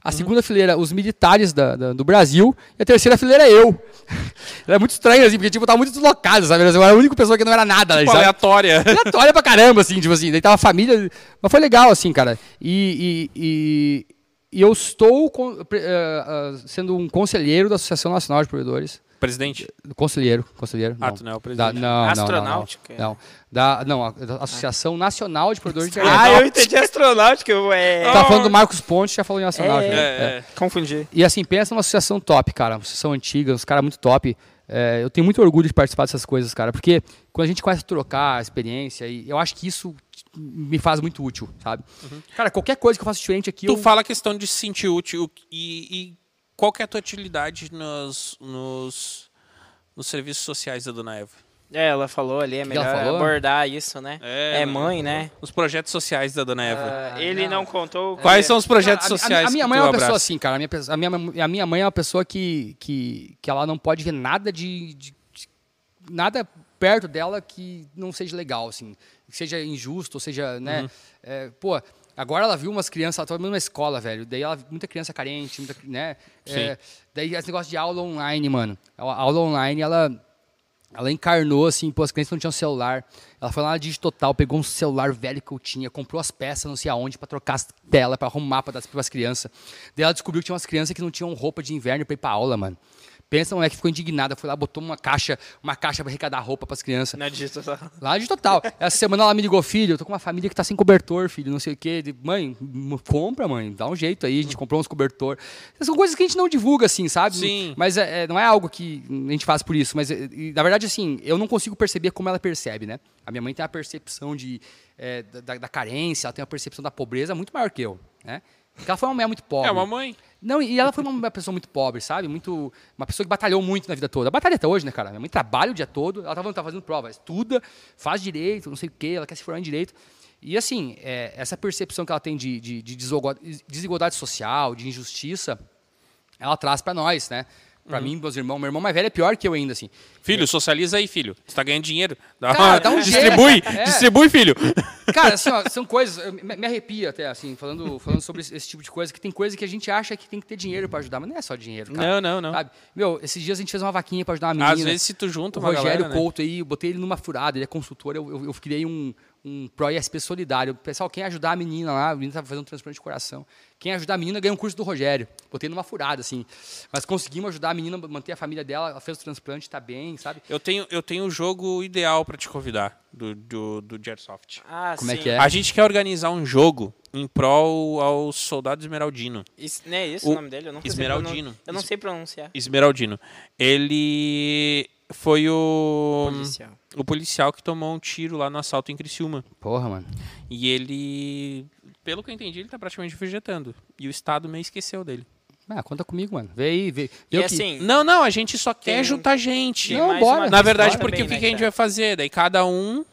a segunda fileira, os militares da, da, do Brasil. E a terceira fileira, eu. [laughs] Era muito estranho, assim, porque, tipo, eu tava muito deslocado, sabe? Eu era a única pessoa que não era nada. Tipo, aleatória. [laughs] Aleatória pra caramba, assim, tipo assim. Daí tava a família. Mas foi legal, assim, cara. E, e, e, e eu estou com, uh, uh, sendo um conselheiro da Associação Nacional de Provedores. Presidente? Conselheiro, conselheiro. Ah, não. tu não é o presidente. Da, não, Astronáutica? Não, não, não. Da, não, a Associação Nacional de Produtores de Internet. Ah, eu entendi astronáutica. Eu, é... Tá falando do Marcos Ponte, já falou em astronáutica. É, é, é. Confundi. E assim, pensa numa associação top, cara. Uma associação antiga, uns caras muito top. É, eu tenho muito orgulho de participar dessas coisas, cara, porque quando a gente começa a trocar a experiência, e eu acho que isso me faz muito útil, sabe? Uhum. Cara, qualquer coisa que eu faço diferente aqui. Tu eu... fala a questão de se sentir útil e, e qual que é a tua utilidade nos, nos nos serviços sociais da Dona Eva. É, ela falou ali, é melhor abordar isso, né? É, é mãe, né? Os projetos sociais da Dona Eva. Uh, ele não, não contou. Quais é. são os projetos não, a, sociais? A, a, minha mãe é uma abraço? pessoa assim, cara. A minha, a, minha, a minha mãe é uma pessoa que, que, que ela não pode ver nada de, de, de nada perto dela que não seja legal, assim. Que seja injusto, ou seja, né? Uhum. É, pô, Agora ela viu umas crianças, ela estava numa escola, velho. Daí ela muita criança carente, muita, né? É, daí esse negócio de aula online, mano. A aula online, ela ela encarnou assim, pô, as crianças não tinham celular. Ela foi lá na Digitotal, pegou um celular velho que eu tinha, comprou as peças, não sei aonde, para trocar as telas, para arrumar para dar para as crianças. Daí ela descobriu que tinha umas crianças que não tinham roupa de inverno para ir para aula, mano. Pensa, a mulher que ficou indignada, foi lá, botou uma caixa, uma caixa para arrecadar roupa para as crianças. Na digital. Lá de total. Essa semana ela me ligou, filho, eu tô com uma família que tá sem cobertor, filho, não sei o quê. Mãe, compra, mãe, dá um jeito aí, a gente comprou uns cobertor. São coisas que a gente não divulga, assim, sabe? Sim. Mas é, é não é algo que a gente faz por isso. Mas, é, na verdade, assim, eu não consigo perceber como ela percebe, né? A minha mãe tem a percepção de, é, da, da carência, ela tem a percepção da pobreza muito maior que eu, né? Porque ela foi uma mulher muito pobre. É uma mãe. Não, e ela foi uma pessoa muito pobre, sabe? Muito, uma pessoa que batalhou muito na vida toda. Batalha até hoje, né, cara? Minha mãe trabalha o dia todo, ela estava tá fazendo prova, estuda, faz direito, não sei o quê, ela quer se formar em direito. E assim, é, essa percepção que ela tem de, de, de desigualdade social, de injustiça, ela traz para nós, né? Pra uhum. mim, meus irmãos, meu irmão mais velho é pior que eu ainda, assim. Filho, socializa aí, filho. Você tá ganhando dinheiro. Dá, Cara, dá um distribui, [laughs] é. distribui, filho. Cara, assim, ó, [laughs] são coisas, me, arrepia até, assim, falando, falando sobre esse, tipo de coisa, que tem coisa que a gente acha que tem que ter dinheiro pra ajudar, mas não é só dinheiro, cara. Não, não, não. Sabe? Meu, esses dias a gente fez uma vaquinha pra ajudar uma menina. Às vezes se tu junta o uma Rogério galera, Couto né? aí, eu botei ele numa furada, ele é consultor, eu, eu, eu criei um, um Pro-ISP solidário. Pessoal, quem ajudar a menina lá, a menina estava fazendo um transplante de coração. Quem ajudar a menina ganha um curso do Rogério. Botei numa furada, assim. Mas conseguimos ajudar a menina, manter a família dela, ela fez o transplante, está bem, sabe? Eu tenho, eu tenho o um jogo ideal para te convidar, do, do, do Jetsoft. Ah, Como é sim. é que é? A gente quer organizar um jogo em prol ao soldado Esmeraldino. Isso, não é isso o, o nome dele? Eu não Esmeraldino. Eu não sei pronunciar. Esmeraldino. Ele foi o policial. o policial que tomou um tiro lá no assalto em Criciúma. Porra, mano. E ele, pelo que eu entendi, ele tá praticamente vegetando. E o Estado meio esqueceu dele. Ah, conta comigo, mano. Vê aí, vê. vê e assim, não, não, a gente só quer juntar gente. Não, bora. Na verdade, porque também, o que, né, que a gente vai fazer? Daí cada um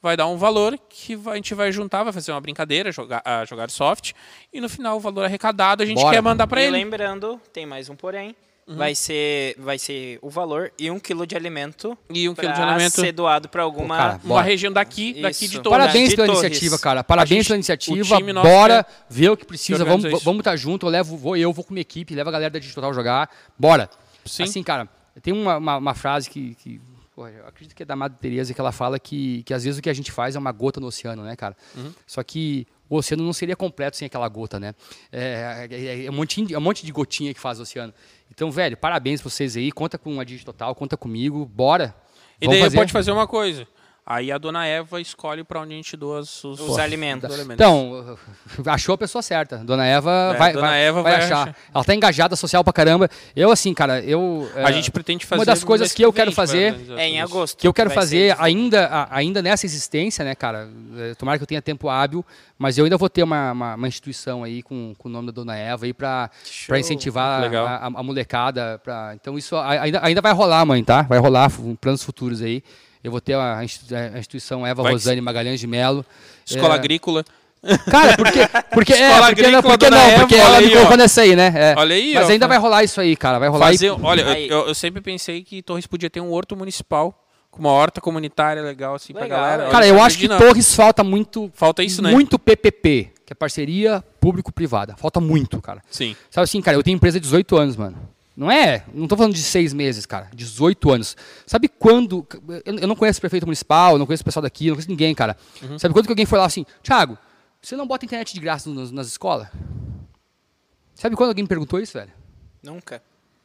vai dar um valor que a gente vai juntar, vai fazer uma brincadeira, jogar, uh, jogar soft, e no final o valor arrecadado a gente Bora. quer mandar para ele. lembrando, tem mais um porém, Uhum. Vai, ser, vai ser o valor e um quilo de alimento. E um quilo de alimento. ser doado para alguma cara, uma região daqui, Isso. daqui de Torres. Parabéns de pela Torres. iniciativa, cara. Parabéns gente- pela o iniciativa. Bora que- ver o que precisa. que Vamos isso. vamos estar junto. Eu levo, vou eu, vou com minha equipe, leva a galera da Digital jogar. Bora. Sim. Assim, cara, tem uma, uma, uma frase que, que porra, eu acredito que é da Madre Teresa que ela fala que, que às vezes o que a gente faz é uma gota no oceano, né, cara? Uhum. Só que o oceano não seria completo sem aquela gota, né? É, é, é um, monte, é um monte de gotinha que faz o oceano. Então, velho, parabéns pra vocês aí. Conta com a Digital, conta comigo. Bora. E Vamos daí fazer. pode fazer uma coisa. Aí a dona Eva escolhe para onde a gente doa os, os, Os alimentos. os alimentos. Então, achou a pessoa certa. Dona Eva É, vai, Dona vai, Eva vai vai achar. achar. Ela tá engajada social pra caramba. Eu, assim, cara, eu. a é, gente pretende fazer. uma das coisas que eu quero fazer É em agosto. que eu quero fazer ainda, ainda nessa existência, né, cara? É, Tomara que eu tenha tempo hábil, mas eu ainda vou ter uma, uma, uma instituição aí com, com o nome da Dona Eva aí pra, pra incentivar a, a, a molecada. Pra, então isso ainda, ainda vai rolar, mãe, tá? Vai rolar planos futuros aí. Eu vou ter a, institu- a instituição Eva Vai que Rosane Magalhães de Melo. Escola É, agrícola. Cara, porque. porque [laughs] é, porque, não, agrícola, porque Dona não, Eva, porque olha ela aí, me colocou ó. nessa aí, né? É. Olha aí, Mas ó. ainda vai rolar isso aí, cara. Vai rolar Fazer, e- olha, Aí. eu, eu sempre pensei que Torres podia ter um horto municipal com uma horta comunitária legal, assim, Legal, pra galera. é. Cara, eu tá acho que. Torres falta muito. Falta isso, né? Muito PPP, que é parceria público-privada. Falta muito, cara. Sim. Sabe assim, cara, eu tenho empresa há 18 anos, mano. Não é, não tô falando de seis meses, cara. 18 anos. Sabe quando. Eu não conheço o prefeito municipal, não conheço o pessoal daqui, não conheço ninguém, cara. Uhum. Sabe quando que alguém foi lá assim, Thiago, você não bota internet de graça nas, nas escolas? Sabe quando alguém me perguntou isso, velho? Nunca.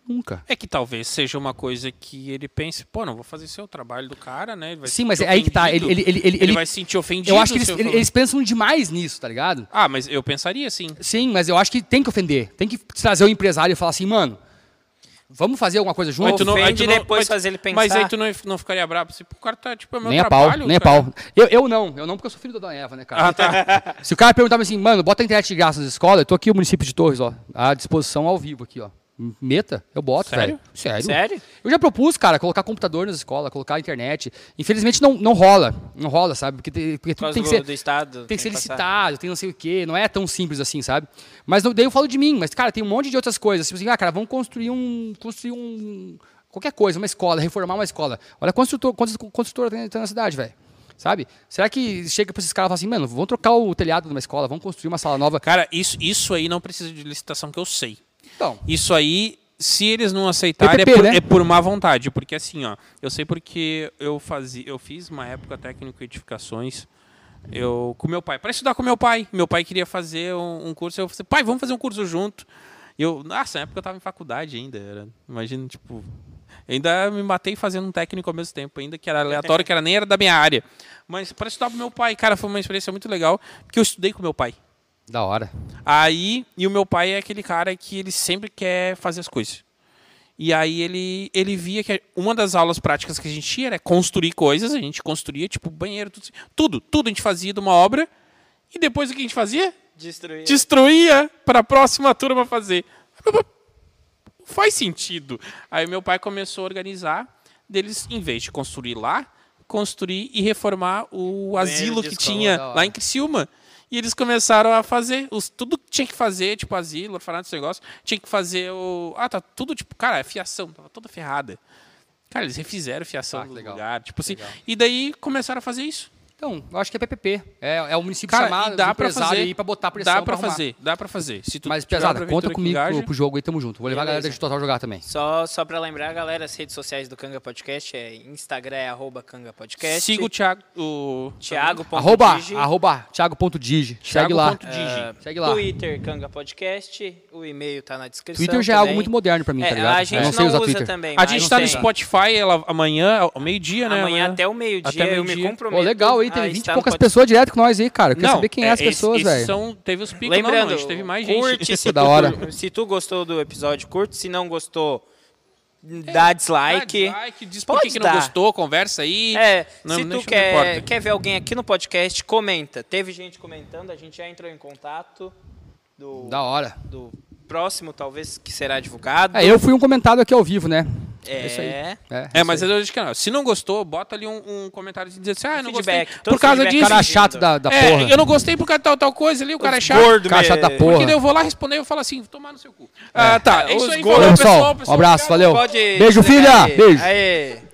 Nunca. É que talvez seja uma coisa que ele pense, pô, não vou fazer o trabalho do cara, né? Sim, mas é aí que tá. Ele, ele, ele, ele, Ele vai se sentir ofendido. eu acho que eles, eles pensam demais nisso, tá ligado? Ah, mas eu pensaria sim. Sim, mas eu acho que tem que ofender. Tem que trazer o empresário e falar assim, mano, vamos fazer alguma coisa junto? Mas tu não- Ofende aí tu e depois mas- fazer ele Mas aí pensar. tu não, não ficaria bravo. Assim, Pô, o cara tá, tipo, é meu Nem a trabalho. pau, nem a cara. pau. Eu, eu não, eu não porque eu sou filho da Dona Eva, né, cara? Ah, tá. Se o cara perguntar assim, mano, bota a internet de graça nas escolas, eu tô aqui no município de Torres, ó, à disposição ao vivo aqui, ó. Meta, eu boto, Sério? velho. Sério? Sério? Eu já propus, cara, colocar computador nas escolas, colocar internet. Infelizmente não, não rola, não rola, sabe? Porque, tem- porque Por tudo tem que ser do Estado. tem que ser passar. licitado, tem não sei o quê, não é tão simples assim, sabe? Mas não- daí eu falo de mim, mas cara, tem um monte de outras coisas. Tipo assim, ah, cara, vamos construir um. Construir um. Qualquer coisa, uma escola, reformar uma escola. Olha construtor, quantas construtoras tem, tem na cidade, velho. Sabe? Será que chega pra esses caras e fala assim, mano, vamos trocar o telhado de uma escola, vamos construir uma sala nova. Cara, isso, isso aí não precisa de licitação que eu sei. Então, Isso aí, se eles não aceitarem, PPP, é, por, né? é por má vontade. Porque assim, ó, eu sei porque eu fazia, eu fiz uma época técnico em edificações. Eu com meu pai, para estudar com meu pai. Meu pai queria fazer um, um curso, eu falei, pai, vamos fazer um curso junto. E eu, nossa, na época eu tava em faculdade ainda, era, imagina, tipo, ainda me matei fazendo um técnico ao mesmo tempo, ainda que era aleatório, [laughs] que era nem era da minha área. Mas para estudar com meu pai, cara, foi uma experiência muito legal, porque eu estudei com meu pai. Da hora. Aí, e o meu pai é aquele cara que ele sempre quer fazer as coisas. E aí ele, ele via que uma das aulas práticas que a gente tinha era construir coisas, a gente construía, tipo, banheiro, tudo, tudo, tudo a gente fazia de uma obra, e depois o que a gente fazia? Destruir. Destruía para a próxima turma fazer. Faz sentido. Aí meu pai começou a organizar, deles, em vez de construir lá, construir e reformar o asilo que escola, tinha lá em Criciúma. E eles começaram a fazer os, tudo que tinha que fazer, tipo asilo, orfanato, esse negócio. Tinha que fazer o. Ah, tá tudo tipo, cara, a fiação, tava toda ferrada. Cara, eles refizeram a fiação Ah, do legal. lugar. Tipo assim. Legal. E daí começaram a fazer isso. Então, eu acho que é PPP. É, é o município Cara, chamar dá empresários fazer. aí pra botar pressão Dá pra arrumar. fazer, dá pra fazer. Se tu Mas, pesada, conta comigo pro, engaja- pro jogo aí, tamo junto. Vou levar a galera Beleza. de Total jogar também. Só, só pra lembrar, galera, as redes sociais do Canga Podcast é Instagram é arroba Canga Podcast. Siga o Thiago. O Thiago. Arroba, Digi, arroba Thiago.digi. Segue lá. Ah, Segue lá. Twitter, Canga Podcast. O e-mail tá na descrição. Twitter já é algo também. muito moderno pra mim, É, tá ligado? a gente eu não não, usa Twitter. também. A gente tá no. Spotify amanhã, ao meio-dia, né? Amanhã até o meio-dia Até eu me meio-dia. comprometo. Legal aí, a tem 20 e poucas pod- pessoas direto com nós aí, cara. Eu quero Não, saber quem é as esse- pessoas, velho. São, teve os picos, Lembrando, não, teve mais gente. curte [laughs] se, Da tu, hora. se tu gostou do episódio, curte. Se não gostou, dá dislike. Dá dislike, diz por Pode que, que não gostou, conversa aí. É, Não, se tu quer, quer ver alguém aqui no podcast, comenta. Teve gente comentando, a gente já entrou em contato do, Da hora. do próximo, talvez, que será divulgado. É, eu fui um comentado aqui ao vivo, né? É isso aí. É. É, É, mas aí. eu acho que não. Se não gostou, bota ali um, um comentário de dizer assim, ah, eu não Feedback. gostei. Por causa disso. cara é chato da, da é, porra. eu não gostei por causa de tal, tal coisa ali, o cara é chato. Gordo Cara chato da porra. Porque daí eu vou lá responder e eu falo assim, tomar no seu cu. Ah, tá. É isso os aí, Pessoal, pessoal. um abraço, valeu. Beijo, filha. Beijo. Aê.